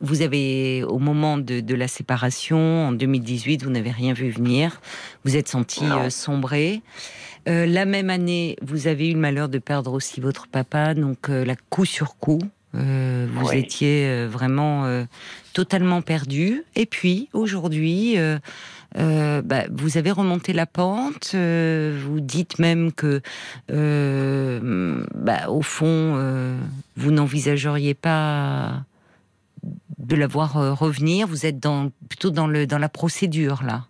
vous avez au moment de, de la séparation en 2018, vous n'avez rien vu venir, vous êtes senti sombrer. Euh, la même année, vous avez eu le malheur de perdre aussi votre papa, donc euh, la coup sur coup. Euh, vous Oui. étiez euh, vraiment euh, totalement perdu. Et puis aujourd'hui, bah, vous avez remonté la pente. euh, vous dites même que, euh, bah, au fond, euh, vous n'envisageriez pas de la voir revenir. Vous êtes dans, plutôt dans, le, dans la procédure là,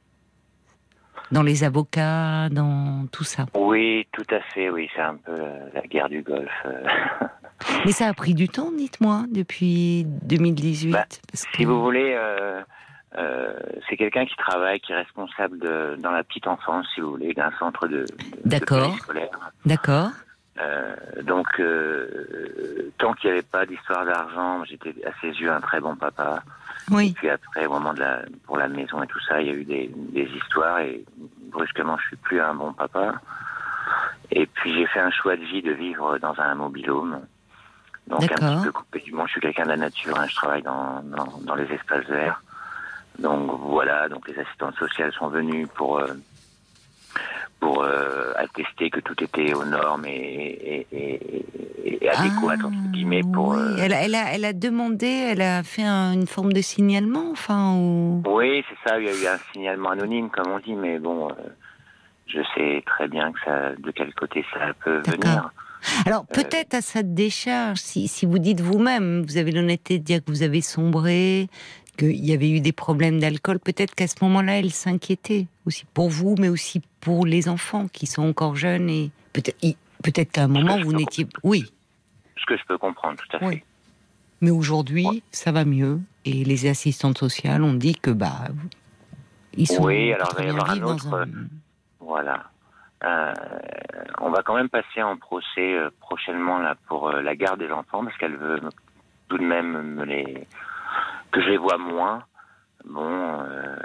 dans les avocats, dans tout ça. Oui, tout à fait, oui, c'est un peu euh, la guerre du Golfe. euh. (laughs) Mais ça a pris du temps, dites-moi, depuis 2018. Bah, parce que- Si vous voulez, euh, euh, c'est quelqu'un qui travaille, qui est responsable de, dans la petite enfance, si vous voulez, d'un centre de, D'accord. D'accord. Euh, donc, tant qu'il n'y avait pas d'histoire d'argent, j'étais à ses yeux un très bon papa. Oui. Puis après, au moment de la, pour la maison et tout ça, il y a eu des, des histoires et brusquement, je suis plus un bon papa. Et puis j'ai fait un choix de vie de vivre dans un mobilhome. Donc un petit peu coupé du monde. Je suis quelqu'un de la nature, hein, je travaille dans, dans, dans les espaces verts. Donc voilà, donc les assistantes sociales sont venues pour euh, pour euh, attester que tout était aux normes et, et, et, et- et adéquat Ah, entre guillemets pour. oui. euh, elle, a- elle a, elle a demandé, elle a fait un- une forme de signalement, enfin, ou... Oui, c'est ça. Il y a eu un signalement anonyme, comme on dit, mais bon, euh, je sais très bien que ça, de quel côté ça peut venir. Alors, peut-être à sa décharge, si, si vous dites vous-même, vous avez l'honnêteté de dire que vous avez sombré, qu'il y avait eu des problèmes d'alcool, peut-être qu'à ce moment-là, elle s'inquiétait aussi pour vous, mais aussi pour les enfants qui sont encore jeunes et peut-être peut-être qu'à un moment, vous n'étiez... Oui, Ce que je peux comprendre, tout à fait. Mais aujourd'hui, ça va mieux et les assistantes sociales ont dit que, bah, ils sont Oui, alors il va y avoir un autre, un- Voilà. Euh, on va quand même passer en procès euh, prochainement là pour euh, la garde des enfants parce qu'elle veut tout de même me les que je les vois moins. Bon, euh,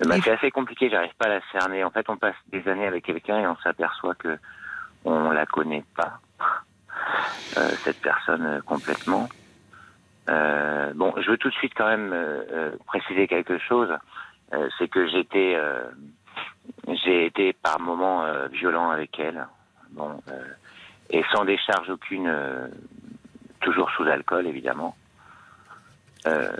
bah, c'est assez compliqué. J'arrive pas à la cerner. En fait, on passe des années avec quelqu'un et on s'aperçoit que on la connaît pas euh, cette personne euh, complètement. Euh, bon, je veux tout de suite quand même euh, euh, préciser quelque chose. Euh, c'est que j'étais euh, j'ai été par moments euh, violent avec elle. Bon, euh, et sans décharge aucune, euh, toujours sous alcool évidemment. Euh,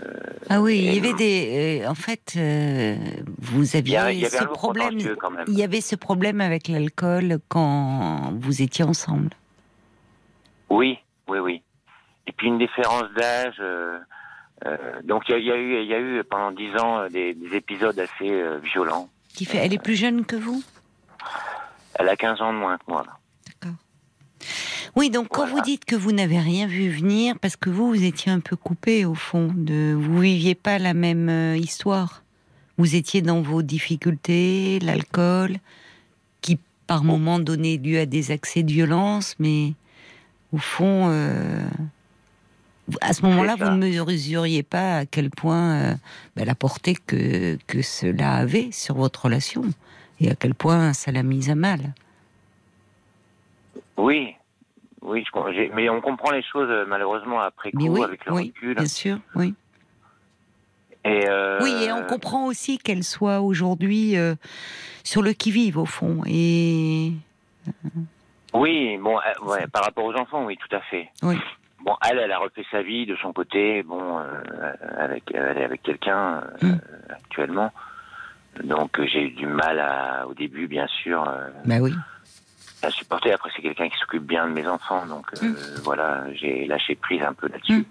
Ah oui, il y avait des. euh, en fait, euh, vous aviez il y avait ce problème. contentieux quand même. Il y avait ce problème avec l'alcool quand vous étiez ensemble. Oui, oui, oui. Et puis une différence d'âge. donc il y a, il y a eu, il y a eu pendant dix ans des, des épisodes assez violents. Qui fait, elle est plus jeune que vous? Elle a 15 ans de moins que moi. Oui, donc quand Voilà. vous dites que vous n'avez rien vu venir, parce que vous, vous étiez un peu coupé au fond, de, vous viviez pas la même euh, histoire. Vous étiez dans vos difficultés, l'alcool, qui par moments donnait lieu à des accès de violence, mais au fond, euh, à ce moment-là, vous ne mesuriez pas à quel point euh, bah, la portée que, que cela avait sur votre relation et à quel point ça l'a mise à mal. Oui, oui, je- mais on comprend les choses euh, malheureusement après coup oui, avec le oui, recul. bien sûr, oui. Et euh, Oui, et on comprend aussi qu'elle soit aujourd'hui euh, sur le qui-vive, au fond. Et Oui, bon, euh, ouais, par rapport aux enfants, oui, tout à fait. Oui. Bon, elle, elle a refait sa vie de son côté, bon, avec, elle est avec quelqu'un Mm. actuellement. Donc j'ai eu du mal à, au début, bien sûr, bah oui. À supporter. Après, c'est quelqu'un qui s'occupe bien de mes enfants, donc euh, Mm. voilà, j'ai lâché prise un peu là-dessus.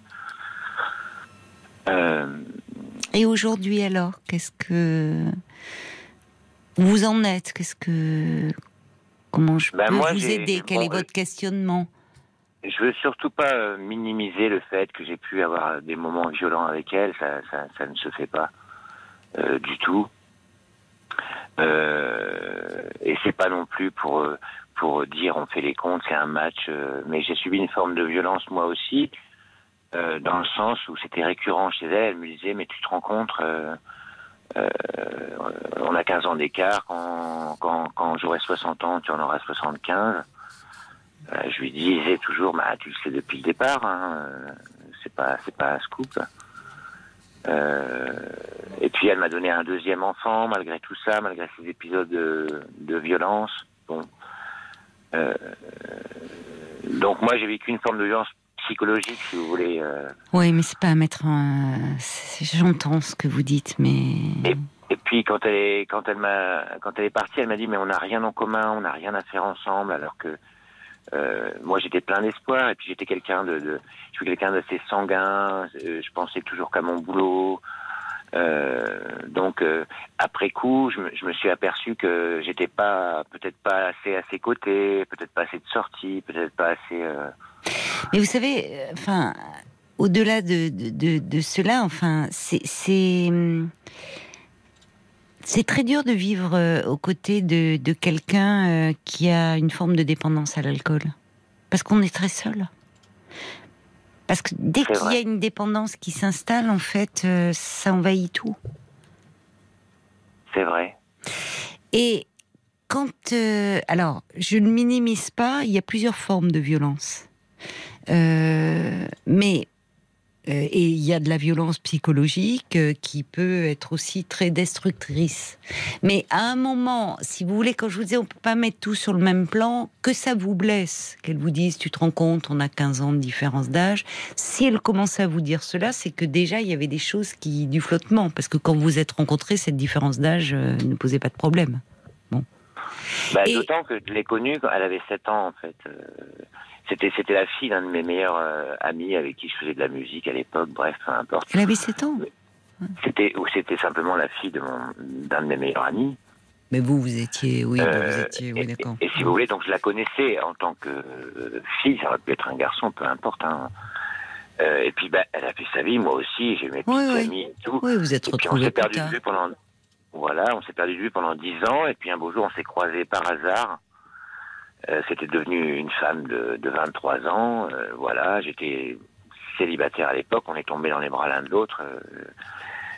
Euh, Et aujourd'hui, alors, qu'est-ce que vous en êtes? Qu'est-ce que comment je Ben, peux moi, vous aider? Quel bon, est votre questionnement? Je veux surtout pas euh, minimiser le fait que j'ai pu avoir des moments violents avec elle. Ça, ça, ça ne se fait pas euh, du tout. Euh, et c'est pas non plus pour euh, pour dire on fait les comptes, c'est un match. euh, mais j'ai subi une forme de violence moi aussi, euh, dans le sens où c'était récurrent chez elle. Elle me disait mais tu te compte, euh, euh, on a 15 ans d'écart. Quand quand quand j'aurai 60 ans, tu en auras 75. Euh, je lui disais toujours, bah, tu le sais depuis le départ, hein, c'est pas, c'est pas un scoop. Et puis elle m'a donné un deuxième enfant, malgré tout ça, malgré ces épisodes de, de violence. Bon, Euh, donc moi j'ai vécu une forme de violence psychologique, si vous voulez. euh, Oui, mais c'est pas à mettre. en- c'est- J'entends ce que vous dites, mais Et puis quand elle est quand elle m'a quand elle est partie, elle m'a dit mais on n'a rien en commun, on n'a rien à faire ensemble, alors que euh, moi j'étais plein d'espoir et puis j'étais quelqu'un de, de je suis quelqu'un d'assez sanguin, je pensais toujours qu'à mon boulot. Euh, donc euh, après coup, je me, suis aperçu que j'étais pas peut-être pas assez à ses côtés, peut-être pas assez de sorties, peut-être pas assez. euh, Mais vous savez, enfin, au-delà de, de, de- cela, enfin, c'est c'est hum, très dur de vivre aux côtés de, quelqu'un qui a une forme de dépendance à l'alcool, parce qu'on est très seul. Parce que dès qu'il y a une dépendance qui s'installe, en fait, euh, ça envahit tout. c'est vrai. Et quand, euh, alors, je ne minimise pas, il y a plusieurs formes de violence, Euh, mais et il y a de la violence psychologique euh, qui peut être aussi très destructrice. Mais à un moment, si vous voulez, quand je vous disais on peut pas mettre tout sur le même plan, que ça vous blesse, qu'elle vous dise tu te rends compte, on a 15 ans de différence d'âge. Si elle commençait à vous dire cela, c'est que déjà il y avait des choses qui du flottement, parce que quand vous êtes rencontrés, cette différence d'âge euh, ne posait pas de problème. Bah, Et- D'autant que je l'ai connue quand elle avait 7 ans, en fait. Euh, C'était, c'était la fille d'un de mes meilleurs euh, amis avec qui je faisais de la musique à l'époque, bref, peu importe. Elle avait 7 ans. C'était, ou c'était simplement la fille de mon, d'un de mes meilleurs amis. Mais vous, vous étiez, oui, Euh, vous étiez, oui, d'accord. Et si vous voulez, donc je la connaissais en tant que euh, fille, ça aurait pu être un garçon, peu importe. Hein. Euh, et puis, bah, elle a fait sa vie, moi aussi, j'ai mes petites Oui, oui. et tout. Oui, vous êtes Et puis on retrouvés s'est perdu de vue pendant voilà, on s'est perdu de vue pendant dix ans et puis un beau jour on s'est croisés par hasard. Euh, C'était devenu une femme de, de 23 ans. euh, voilà, j'étais célibataire à l'époque. On est tombé dans les bras l'un de l'autre. euh,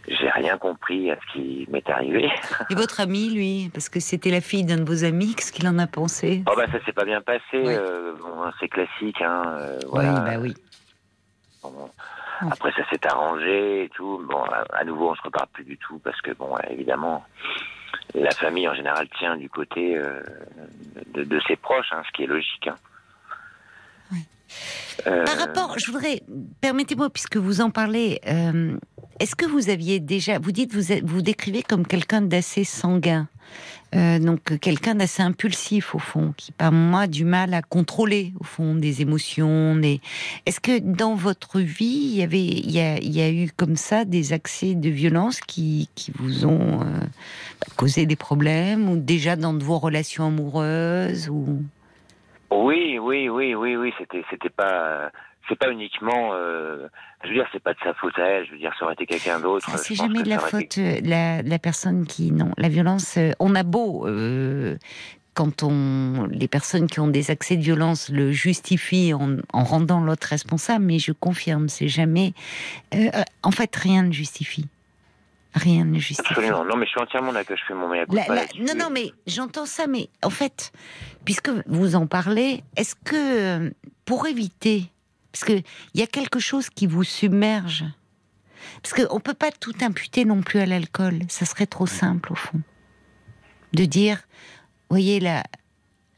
J'ai rien compris à ce qui m'est arrivé. Et votre ami, lui, parce que c'était la fille d'un de vos amis, qu'est-ce qu'il en a pensé? Oh bah ça s'est pas bien passé. Oui. bon, c'est classique. Hein, voilà. Oui, bah oui. Bon, après, ça s'est arrangé et tout. Bon, à, à nouveau, on se reparle plus du tout parce que, bon, évidemment, la famille en général tient du côté euh, de, de ses proches, hein, ce qui est logique. hein. Euh, Par rapport, je voudrais, permettez-moi, puisque vous en parlez, euh, est-ce que vous aviez déjà, vous dites, vous vous décrivez comme quelqu'un d'assez sanguin, euh, donc quelqu'un d'assez impulsif au fond, qui par moi a du mal à contrôler au fond des émotions. Est-ce que dans votre vie, il y avait, il y a, eu comme ça des accès de violence qui, qui vous ont euh, bah, causé des problèmes, ou déjà dans vos relations amoureuses, ou Oui, oui, oui, oui, oui. C'était, c'était pas, c'est pas uniquement. euh, je veux dire, c'est pas de sa faute à elle. Je veux dire, ça aurait été quelqu'un d'autre. Ah, c'est pense jamais de la été- faute euh, la, la personne qui non la violence euh, on a beau euh, quand on les personnes qui ont des accès de violence le justifient en, en rendant l'autre responsable mais je confirme c'est jamais euh, euh, en fait rien ne justifie Rien ne justifie. Absolument. Non, mais je suis entièrement d'accord. Je fais mon meilleur non, non, mais j'entends ça, mais en fait, puisque vous en parlez, est-ce que euh, pour éviter, parce que il y a quelque chose qui vous submerge, parce qu'on peut pas tout imputer non plus à l'alcool, ça serait trop simple au fond, de dire, voyez la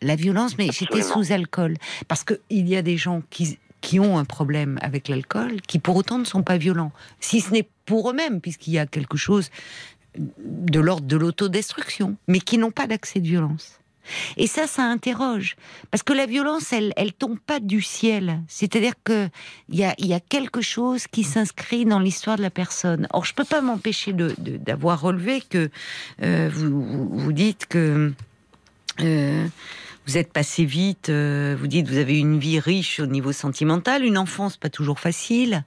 la violence, mais j'étais sous alcool, parce que il y a des gens qui qui ont un problème avec l'alcool, qui pour autant ne sont pas violents, si ce n'est pour eux-mêmes, puisqu'il y a quelque chose de l'ordre de l'autodestruction, mais qui n'ont pas d'accès de violence. Et ça, ça interroge. Parce que la violence, elle, elle tombe pas du ciel. C'est-à-dire que il y a, y a quelque chose qui s'inscrit dans l'histoire de la personne. Or, je peux pas m'empêcher de- de- d'avoir relevé que euh, vous dites que euh, vous êtes passé vite. euh, vous dites vous avez une vie riche au niveau sentimental, une enfance pas toujours facile.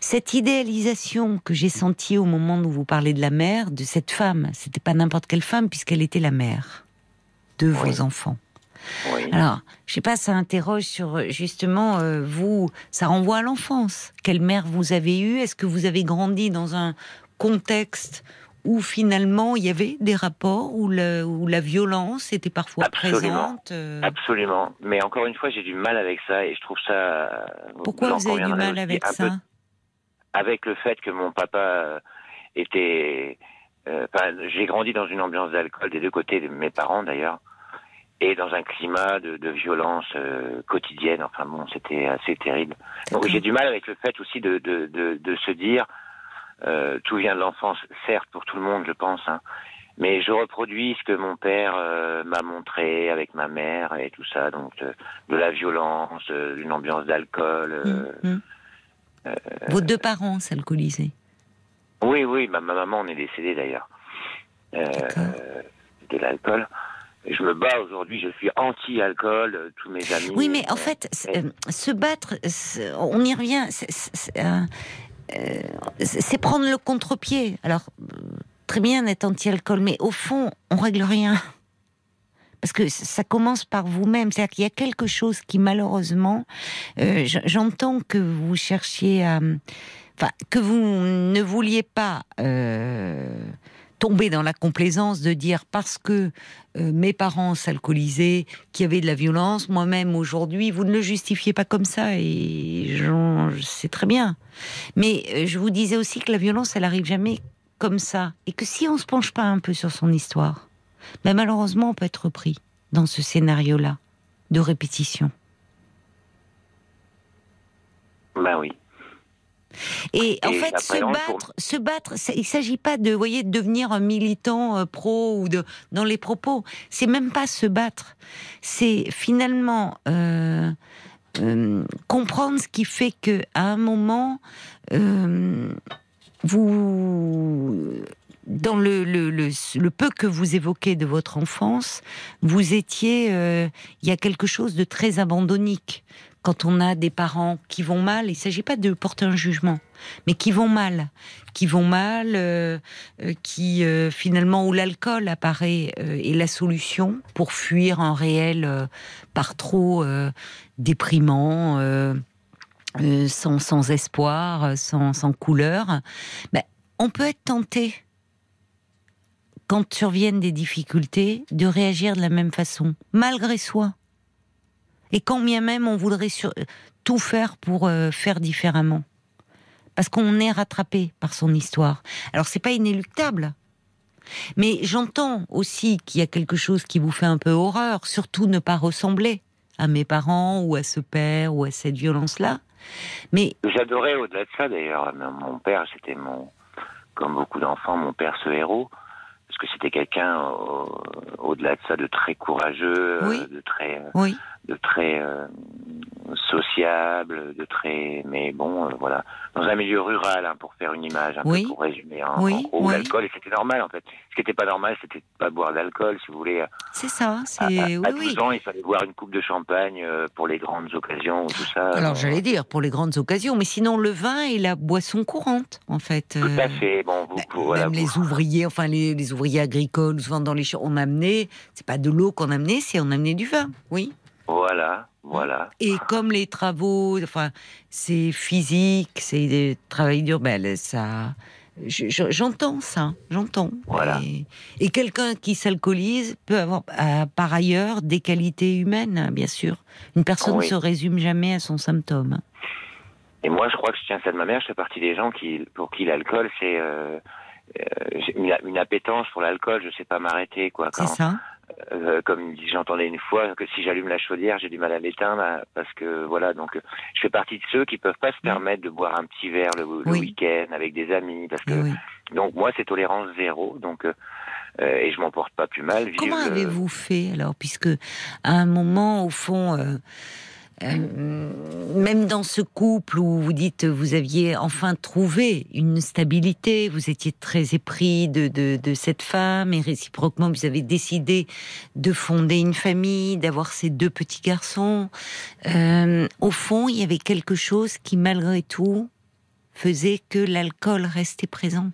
Cette idéalisation que j'ai sentie au moment où vous parlez de la mère, de cette femme, c'était pas n'importe quelle femme puisqu'elle était la mère de vos enfants. Oui. Alors, je sais pas, ça interroge sur euh, justement euh, vous, ça renvoie à l'enfance. Quelle mère vous avez eue? Est-ce que vous avez grandi dans un contexte où finalement il y avait des rapports où, le, où la violence était parfois Absolument. présente euh, Absolument. Mais encore une fois, j'ai du mal avec ça et je trouve ça. Pourquoi vous avez du mal avec peu ça? avec le fait que mon papa était. Euh, j'ai grandi dans une ambiance d'alcool des deux côtés de mes parents d'ailleurs, et dans un climat de, de violence euh, quotidienne. Enfin bon, c'était assez terrible. Donc j'ai du mal avec le fait aussi de, de, de, de se dire euh, tout vient de l'enfance, certes pour tout le monde, je pense. Hein, mais je reproduis ce que mon père euh, m'a montré avec ma mère et tout ça, donc de, la violence, d'une ambiance d'alcool. Hum, hum. Vos deux parents s'alcoolisaient. Oui, oui, ma, ma maman en est décédée d'ailleurs. Euh, de l'alcool. Je me bats aujourd'hui, je suis anti-alcool, euh, tous mes amis. Oui, mais en euh, fait, se battre, on y revient, c'est- prendre le contre-pied. Alors, très bien d'être anti-alcool, mais au fond, on règle rien. (laughs) Parce que ça commence par vous-même. C'est-à-dire qu'il y a quelque chose qui, malheureusement, euh, j'entends que vous cherchiez à. Que vous ne vouliez pas euh, tomber dans la complaisance de dire parce que euh, mes parents s'alcoolisaient, qu'il y avait de la violence, moi-même aujourd'hui, vous ne le justifiez pas comme ça et sais très bien. Mais euh, je vous disais aussi que la violence, elle arrive jamais comme ça et que si on se penche pas un peu sur son histoire, ben malheureusement, on peut être pris dans ce scénario-là de répétition. Bah oui. Et, en fait, se battre, se battre, ça- il ne s'agit pas de, voyez, de devenir un militant euh, pro ou de dans les propos. C'est même pas se battre. C'est finalement euh, euh, comprendre ce qui fait que à un moment, vous dans le, le, le, le peu que vous évoquez de votre enfance, vous étiez, euh, il y a quelque chose de très abandonnique. Quand on a des parents qui vont mal, il ne s'agit pas de porter un jugement, mais qui vont mal, qui vont mal, euh, euh, qui euh, finalement où l'alcool apparaît euh, est la solution pour fuir un réel par trop déprimant, sans, espoir, sans, sans couleur. Ben, on peut être tenté quand surviennent des difficultés, de réagir de la même façon, malgré soi. Et quand bien même on voudrait sur- tout faire pour euh, faire différemment. Parce qu'on est rattrapé par son histoire. Alors c'est pas inéluctable. Mais j'entends aussi qu'il y a quelque chose qui vous fait un peu horreur, surtout ne pas ressembler à mes parents ou à ce père ou à cette violence-là. Mais J'adorais au-delà de ça d'ailleurs. Mon père, c'était mon, comme beaucoup d'enfants, mon père ce héros. Parce que c'était quelqu'un euh, au-delà de ça de très courageux, euh, Oui. de très, euh, oui, de très euh, sociable, de très, mais bon, euh, voilà, dans un milieu rural, hein, pour faire une image, un Oui. peu pour résumer, hein, Oui, en gros, l'alcool, et c'était normal en fait. Ce qui n'était pas normal, c'était de pas boire d'alcool, si vous voulez. c'est ça. C'est à- oui, à oui. 12 ans, il fallait boire une coupe de champagne pour les grandes occasions, ou tout ça. Alors j'allais dire pour les grandes occasions, mais sinon le vin est la boisson courante en fait. Tout à fait. Bon, vous, bah, vous- voilà, même vous- les ouvriers, enfin les, les ouvriers agricoles, souvent dans les champs, on amenait, c'est pas de l'eau qu'on amenait, c'est on amenait du vin, oui. voilà, voilà. Et comme les travaux, enfin c'est physique, c'est des travaux durs, ben, ça, je- je- j'entends ça, j'entends. Voilà. Et, et quelqu'un qui s'alcoolise peut avoir euh, par ailleurs des qualités humaines, bien sûr. Une personne ne Oui. se résume jamais à son symptôme. Et moi, je crois que je tiens ça de ma mère. Je fais partie des gens qui, pour qui l'alcool, c'est euh, une, une appétence pour l'alcool. Je sais pas m'arrêter, quoi. C'est ça euh, comme j'entendais une fois que si j'allume la chaudière, j'ai du mal à l'éteindre euh, parce que voilà. Donc, euh, je fais partie de ceux qui peuvent pas se permettre de boire un petit verre le, le Oui. week-end avec des amis, parce que Eh oui. donc moi, c'est tolérance zéro. Donc, euh, euh, et je m'en porte pas plus mal. Comment avez-vous fait alors Puisque à un moment, au fond, euh, euh, même dans ce couple où vous dites vous aviez enfin trouvé une stabilité, vous étiez très épris de, de, de cette femme et réciproquement vous avez décidé de fonder une famille, d'avoir ces deux petits garçons. Euh, au fond, il y avait quelque chose qui malgré tout faisait que l'alcool restait présent.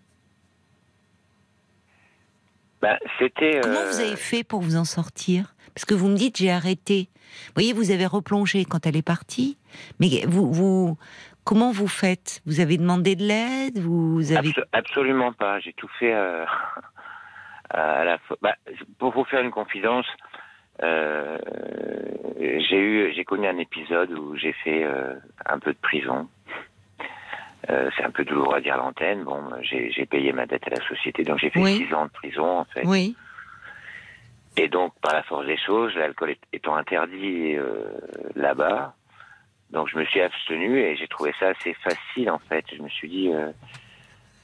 Bah, c'était. Comment euh, vous avez fait pour vous en sortir? Parce que vous me dites j'ai arrêté. Vous voyez, vous avez replongé quand elle est partie, mais vous, vous comment vous faites? Vous avez demandé de l'aide? Vous avez Abso- absolument pas. J'ai tout fait euh, à la fois. Bah, pour vous faire une confidence, euh, j'ai eu, j'ai connu un épisode où j'ai fait euh, un peu de prison. C'est un peu douloureux à dire à l'antenne. Bon, j'ai j'ai payé ma dette à la société, donc j'ai fait Oui. six ans de prison en fait. oui, Et donc, par la force des choses, l'alcool étant interdit euh, là-bas, donc je me suis abstenu et j'ai trouvé ça assez facile en fait. Je me suis dit, euh,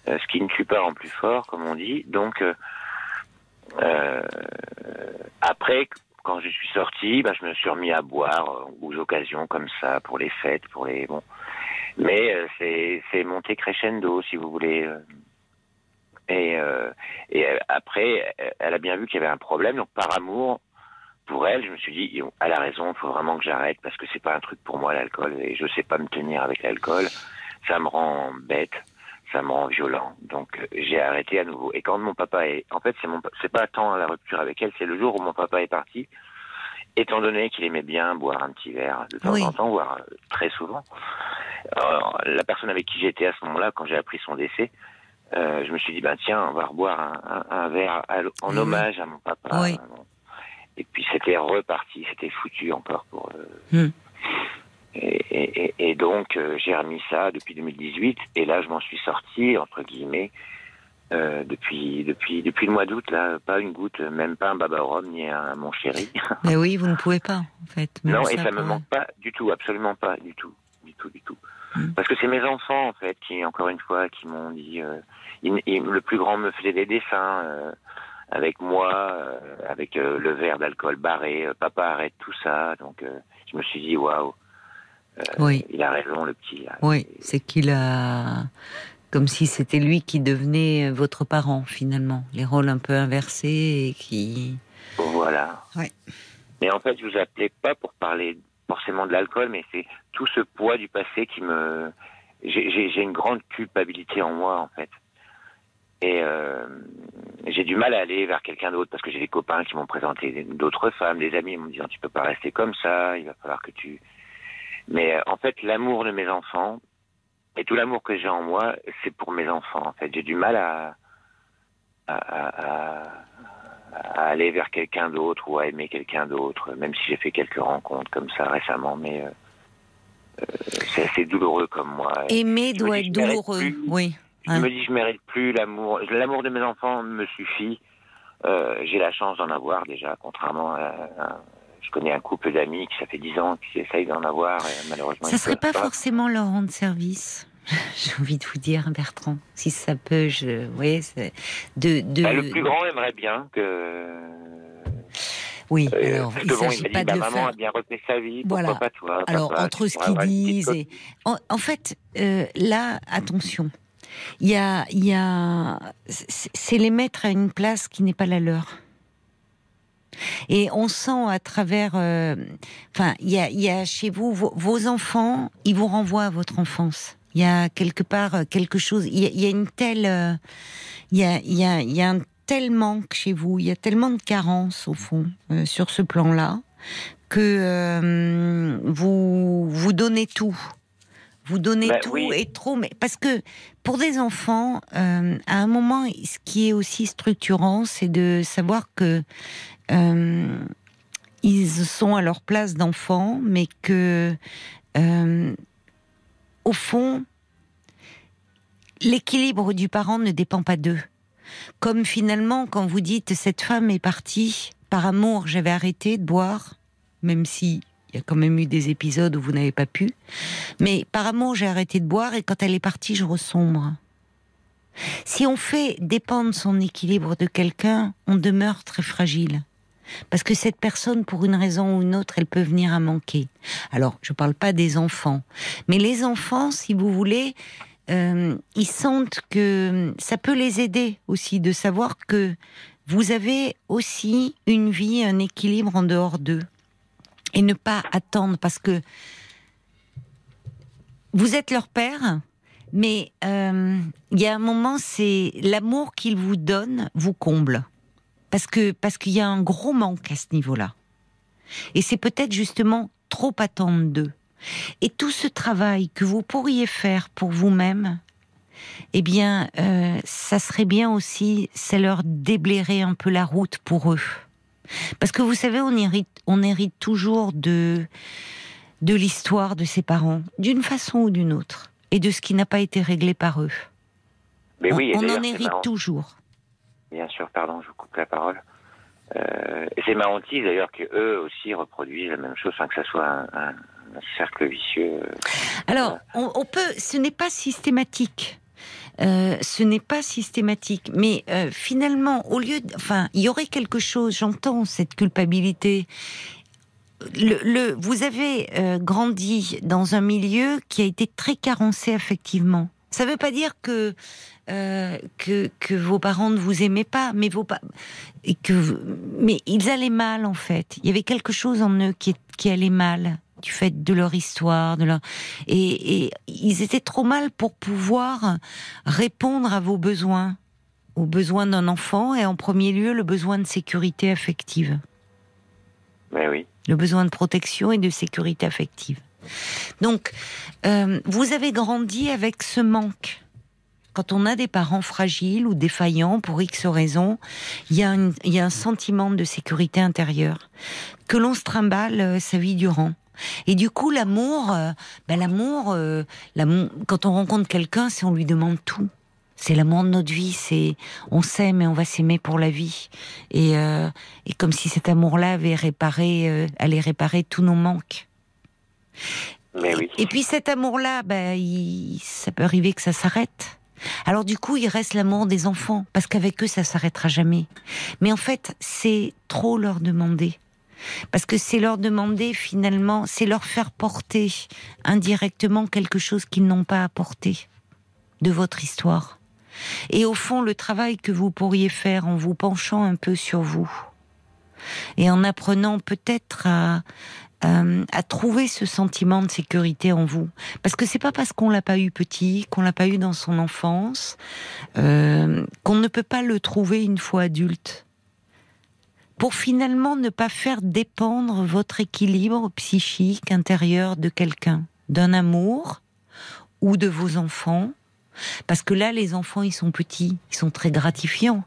euh, ce qui ne tue pas rend plus fort, comme on dit. Donc, euh, euh, après, quand je suis sorti, bah, je me suis remis à boire aux occasions comme ça, pour les fêtes, pour les bon. Mais c'est monté crescendo, si vous voulez. Et, euh, et euh, après, elle a bien vu qu'il y avait un problème. Donc, par amour pour elle, je me suis dit, elle a raison, il faut vraiment que j'arrête parce que c'est pas un truc pour moi l'alcool et je sais pas me tenir avec l'alcool. Ça me rend bête, ça me rend violent. Donc, j'ai arrêté à nouveau. Et quand mon papa est, en fait, c'est mon, c'est pas tant la rupture avec elle, c'est le jour où mon papa est parti. Étant donné qu'il aimait bien boire un petit verre de temps Oui. en temps, voire euh, très souvent, alors, la personne avec qui j'étais à ce moment-là, quand j'ai appris son décès, euh, je me suis dit, ben tiens, on va reboire un, un- un verre à en Oui. hommage à mon papa. Oui. Et puis c'était reparti, c'était foutu encore pour. euh, Hmm. et, et- et- et donc euh, j'ai remis ça depuis 2018 et là je m'en suis sorti entre guillemets euh, depuis depuis depuis le mois d'août là, pas une goutte, même pas un baba rhum ni un mon chéri. (laughs) mais oui, vous ne pouvez pas en fait. Non et ça me pour- manque pas du tout, absolument pas du tout, du tout, du tout. Hmm. Parce que c'est mes enfants en fait qui encore une fois qui m'ont dit, le plus grand me faisait des dessins. euh, avec moi, euh, avec euh, le verre d'alcool barré, papa arrête tout ça. Donc je me suis dit waouh, Oui, il a raison le petit. là. oui, c'est qu'il a comme si c'était lui qui devenait votre parent finalement, les rôles un peu inversés et qui. Voilà. Ouais. Mais en fait, je vous appelais pas pour parler forcément de l'alcool, mais c'est tout ce poids du passé qui me. J'ai une grande culpabilité en moi, en fait. Et euh, j'ai du mal à aller vers quelqu'un d'autre parce que j'ai des copains qui m'ont présenté d'autres femmes, des amis m'ont disant tu peux pas rester comme ça, il va falloir que tu. Mais euh, en fait, l'amour de mes enfants et tout l'amour que j'ai en moi, c'est pour mes enfants. En fait, j'ai du mal à à, à- à- à aller vers quelqu'un d'autre ou à aimer quelqu'un d'autre, même si j'ai fait quelques rencontres comme ça récemment, mais euh, euh, c'est assez douloureux comme moi. Aimer me doit être douloureux, oui. Je me dis, je mérite plus l'amour. L'amour de mes enfants me suffit. Euh, j'ai la chance d'en avoir déjà, contrairement à, à- je connais un couple d'amis qui ça fait dix ans qui essayent d'en avoir et malheureusement Ça ils serait pas forcément leur rendre service. (laughs) J'ai envie de vous dire, Bertrand, si ça peut, je, vous voyez, de, de... Bah, le plus grand aimerait bien que. oui. euh, alors, il que bon, s'agit m'a dit, pas de bah, le maman faire. a bien refait sa vie. Voilà. pas toi Alors papa, entre ce qu'ils disent et en, en fait, euh, là, attention, il y a, il y a, c'est les mettre à une place qui n'est pas la leur. Et on sent à travers, euh, enfin, il y a, y a chez vous vos, enfants, ils vous renvoient à votre enfance. Il y a quelque part euh, quelque chose. Il y a, une telle, euh, il y a, il y a, y a un tel manque chez vous. Il y a tellement de carences au fond euh, sur ce plan-là que euh, vous vous donnez tout. Vous donnez Bah, tout oui. et trop, mais parce que pour des enfants, euh, à un moment, ce qui est aussi structurant, c'est de savoir que euh, ils sont à leur place d'enfants, mais que euh, au fond, l'équilibre du parent ne dépend pas d'eux. Comme finalement, quand vous dites cette femme est partie par amour, j'avais arrêté de boire, même si il y a quand même eu des épisodes où vous n'avez pas pu. Mais par amour, j'ai arrêté de boire et quand elle est partie, je ressombre. Si on fait dépendre son équilibre de quelqu'un, on demeure très fragile. Parce que cette personne, pour une raison ou une autre, elle peut venir à manquer. Alors, je ne parle pas des enfants. Mais les enfants, si vous voulez, euh, ils sentent que ça peut les aider aussi de savoir que vous avez aussi une vie, un équilibre en dehors d'eux. Et ne pas attendre parce que vous êtes leur père, mais euh, il y a un moment, c'est l'amour qu'ils vous donnent vous comble. Parce que parce qu'il y a un gros manque à ce niveau-là. Et c'est peut-être justement trop attendre d'eux. Et tout ce travail que vous pourriez faire pour vous-même, eh bien, euh, ça serait bien aussi, c'est leur déblayer un peu la route pour eux. Parce que vous savez, on hérite, on hérite toujours de, de l'histoire de ses parents, d'une façon ou d'une autre, et de ce qui n'a pas été réglé par eux. Mais on oui, on en hérite marrant. toujours. Bien sûr, pardon, je vous coupe la parole. Euh, c'est marrant aussi d'ailleurs que eux aussi reproduisent la même chose, sans que ça soit un, un- un cercle vicieux. Alors, on, on peut, ce n'est pas systématique. Euh, ce n'est pas systématique, mais euh, finalement, au lieu, de, enfin, il y aurait quelque chose. J'entends cette culpabilité. Vous avez euh, grandi dans un milieu qui a été très carencé affectivement. Ça ne veut pas dire que, que vos parents ne vous aimaient pas, mais vos que mais ils allaient mal en fait. Il y avait quelque chose en eux qui allait mal du fait de leur histoire, de leur et, et ils étaient trop mal pour pouvoir répondre à vos besoins, aux besoins d'un enfant et en premier lieu le besoin de sécurité affective Mais oui. le besoin de protection et de sécurité affective. Donc, euh, vous avez grandi avec ce manque. Quand on a des parents fragiles ou défaillants pour X raisons, il y, a une- il y a un sentiment de sécurité intérieure que l'on se trimballe euh, sa vie durant. Et du coup, l'amour, euh, ben, l'amour, euh, quand on rencontre quelqu'un, c'est on lui demande tout. C'est l'amour de notre vie, c'est on s'aime et on va s'aimer pour la vie. Et, euh, et comme si cet amour-là avait réparé, allait réparer tous nos manques. Mais oui. Et puis cet amour-là, ben, il- ça peut arriver que ça s'arrête. Alors du coup, il reste l'amour des enfants, parce qu'avec eux, ça s'arrêtera jamais. Mais en fait, c'est trop leur demander. Parce que c'est leur demander finalement, c'est leur faire porter indirectement quelque chose qu'ils n'ont pas apporté de votre histoire. Et au fond, le travail que vous pourriez faire en vous penchant un peu sur vous et en apprenant peut-être à, euh, trouver ce sentiment de sécurité en vous. Parce que c'est pas parce qu'on l'a pas eu petit, qu'on l'a pas eu dans son enfance, euh, qu'on ne peut pas le trouver une fois adulte. Pour finalement ne pas faire dépendre votre équilibre psychique intérieur de quelqu'un, d'un amour ou de vos enfants. Parce que là, les enfants, ils sont petits, ils sont très gratifiants.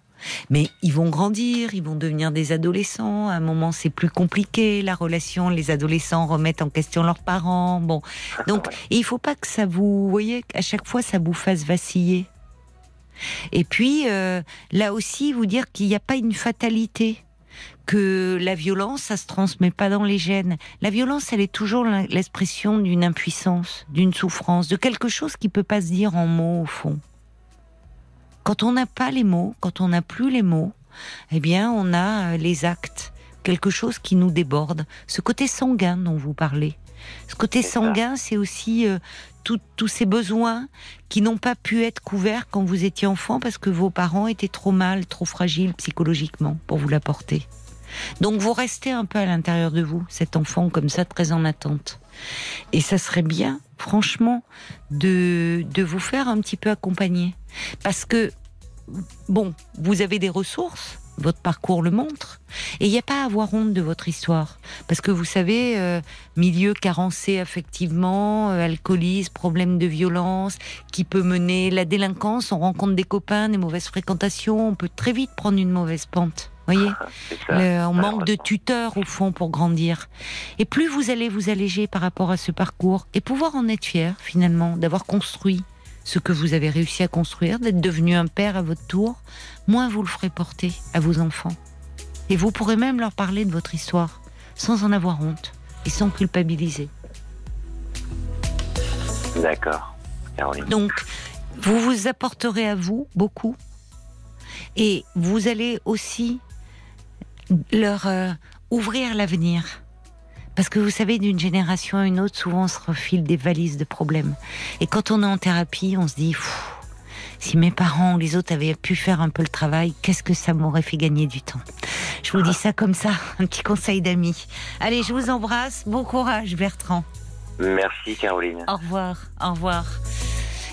Mais ils vont grandir, ils vont devenir des adolescents. À un moment, c'est plus compliqué, la relation. Les adolescents remettent en question leurs parents. Bon. Donc, et il faut pas que ça vous, vous voyez, à chaque fois, ça vous fasse vaciller. Et puis, euh, là aussi, vous dire qu'il n'y a pas une fatalité. Que la violence, ça se transmet pas dans les gènes. La violence, elle est toujours l'expression d'une impuissance, d'une souffrance, de quelque chose qui peut pas se dire en mots, au fond. Quand on n'a pas les mots, quand on n'a plus les mots, eh bien, on a euh, les actes, quelque chose qui nous déborde. Ce côté sanguin dont vous parlez. Ce côté sanguin, c'est aussi euh, tout- tous ces besoins qui n'ont pas pu être couverts quand vous étiez enfant parce que vos parents étaient trop mal, trop fragiles psychologiquement pour vous l'apporter. Donc vous restez un peu à l'intérieur de vous, cet enfant comme ça, très en attente. Et ça serait bien, franchement, de, de vous faire un petit peu accompagner. Parce que, bon, vous avez des ressources, votre parcours le montre. Et il n'y a pas à avoir honte de votre histoire. Parce que vous savez, euh, milieu carencé affectivement, euh, alcoolisme, problème de violence, qui peut mener la délinquance, on rencontre des copains, des mauvaises fréquentations, on peut très vite prendre une mauvaise pente. Voyez, Le- on manque de tuteurs au fond pour grandir. Et plus vous allez vous alléger par rapport à ce parcours et pouvoir en être fier finalement d'avoir construit ce que vous avez réussi à construire, d'être devenu un père à votre tour, moins vous le ferez porter à vos enfants. Et vous pourrez même leur parler de votre histoire sans en avoir honte et sans culpabiliser. D'accord. Donc, vous vous apporterez à vous beaucoup et vous allez aussi leur euh, ouvrir l'avenir. Parce que vous savez, d'une génération à une autre, souvent on se refile des valises de problèmes. Et quand on est en thérapie, on se dit, si mes parents ou les autres avaient pu faire un peu le travail, qu'est-ce que ça m'aurait fait gagner du temps? Je vous dis ça comme ça, un petit conseil d'amis. Allez, je vous embrasse. Bon courage, Bertrand. Merci, Caroline. Au revoir, au revoir.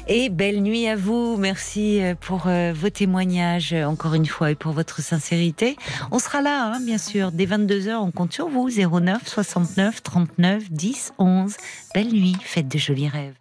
Et belle nuit à vous. Merci euh, pour euh, vos témoignages, euh, encore une fois, et pour votre sincérité. On sera là, hein, bien sûr, dès 22h. On compte sur vous. 09 69 39 10 11. Belle nuit. Faites de jolis rêves.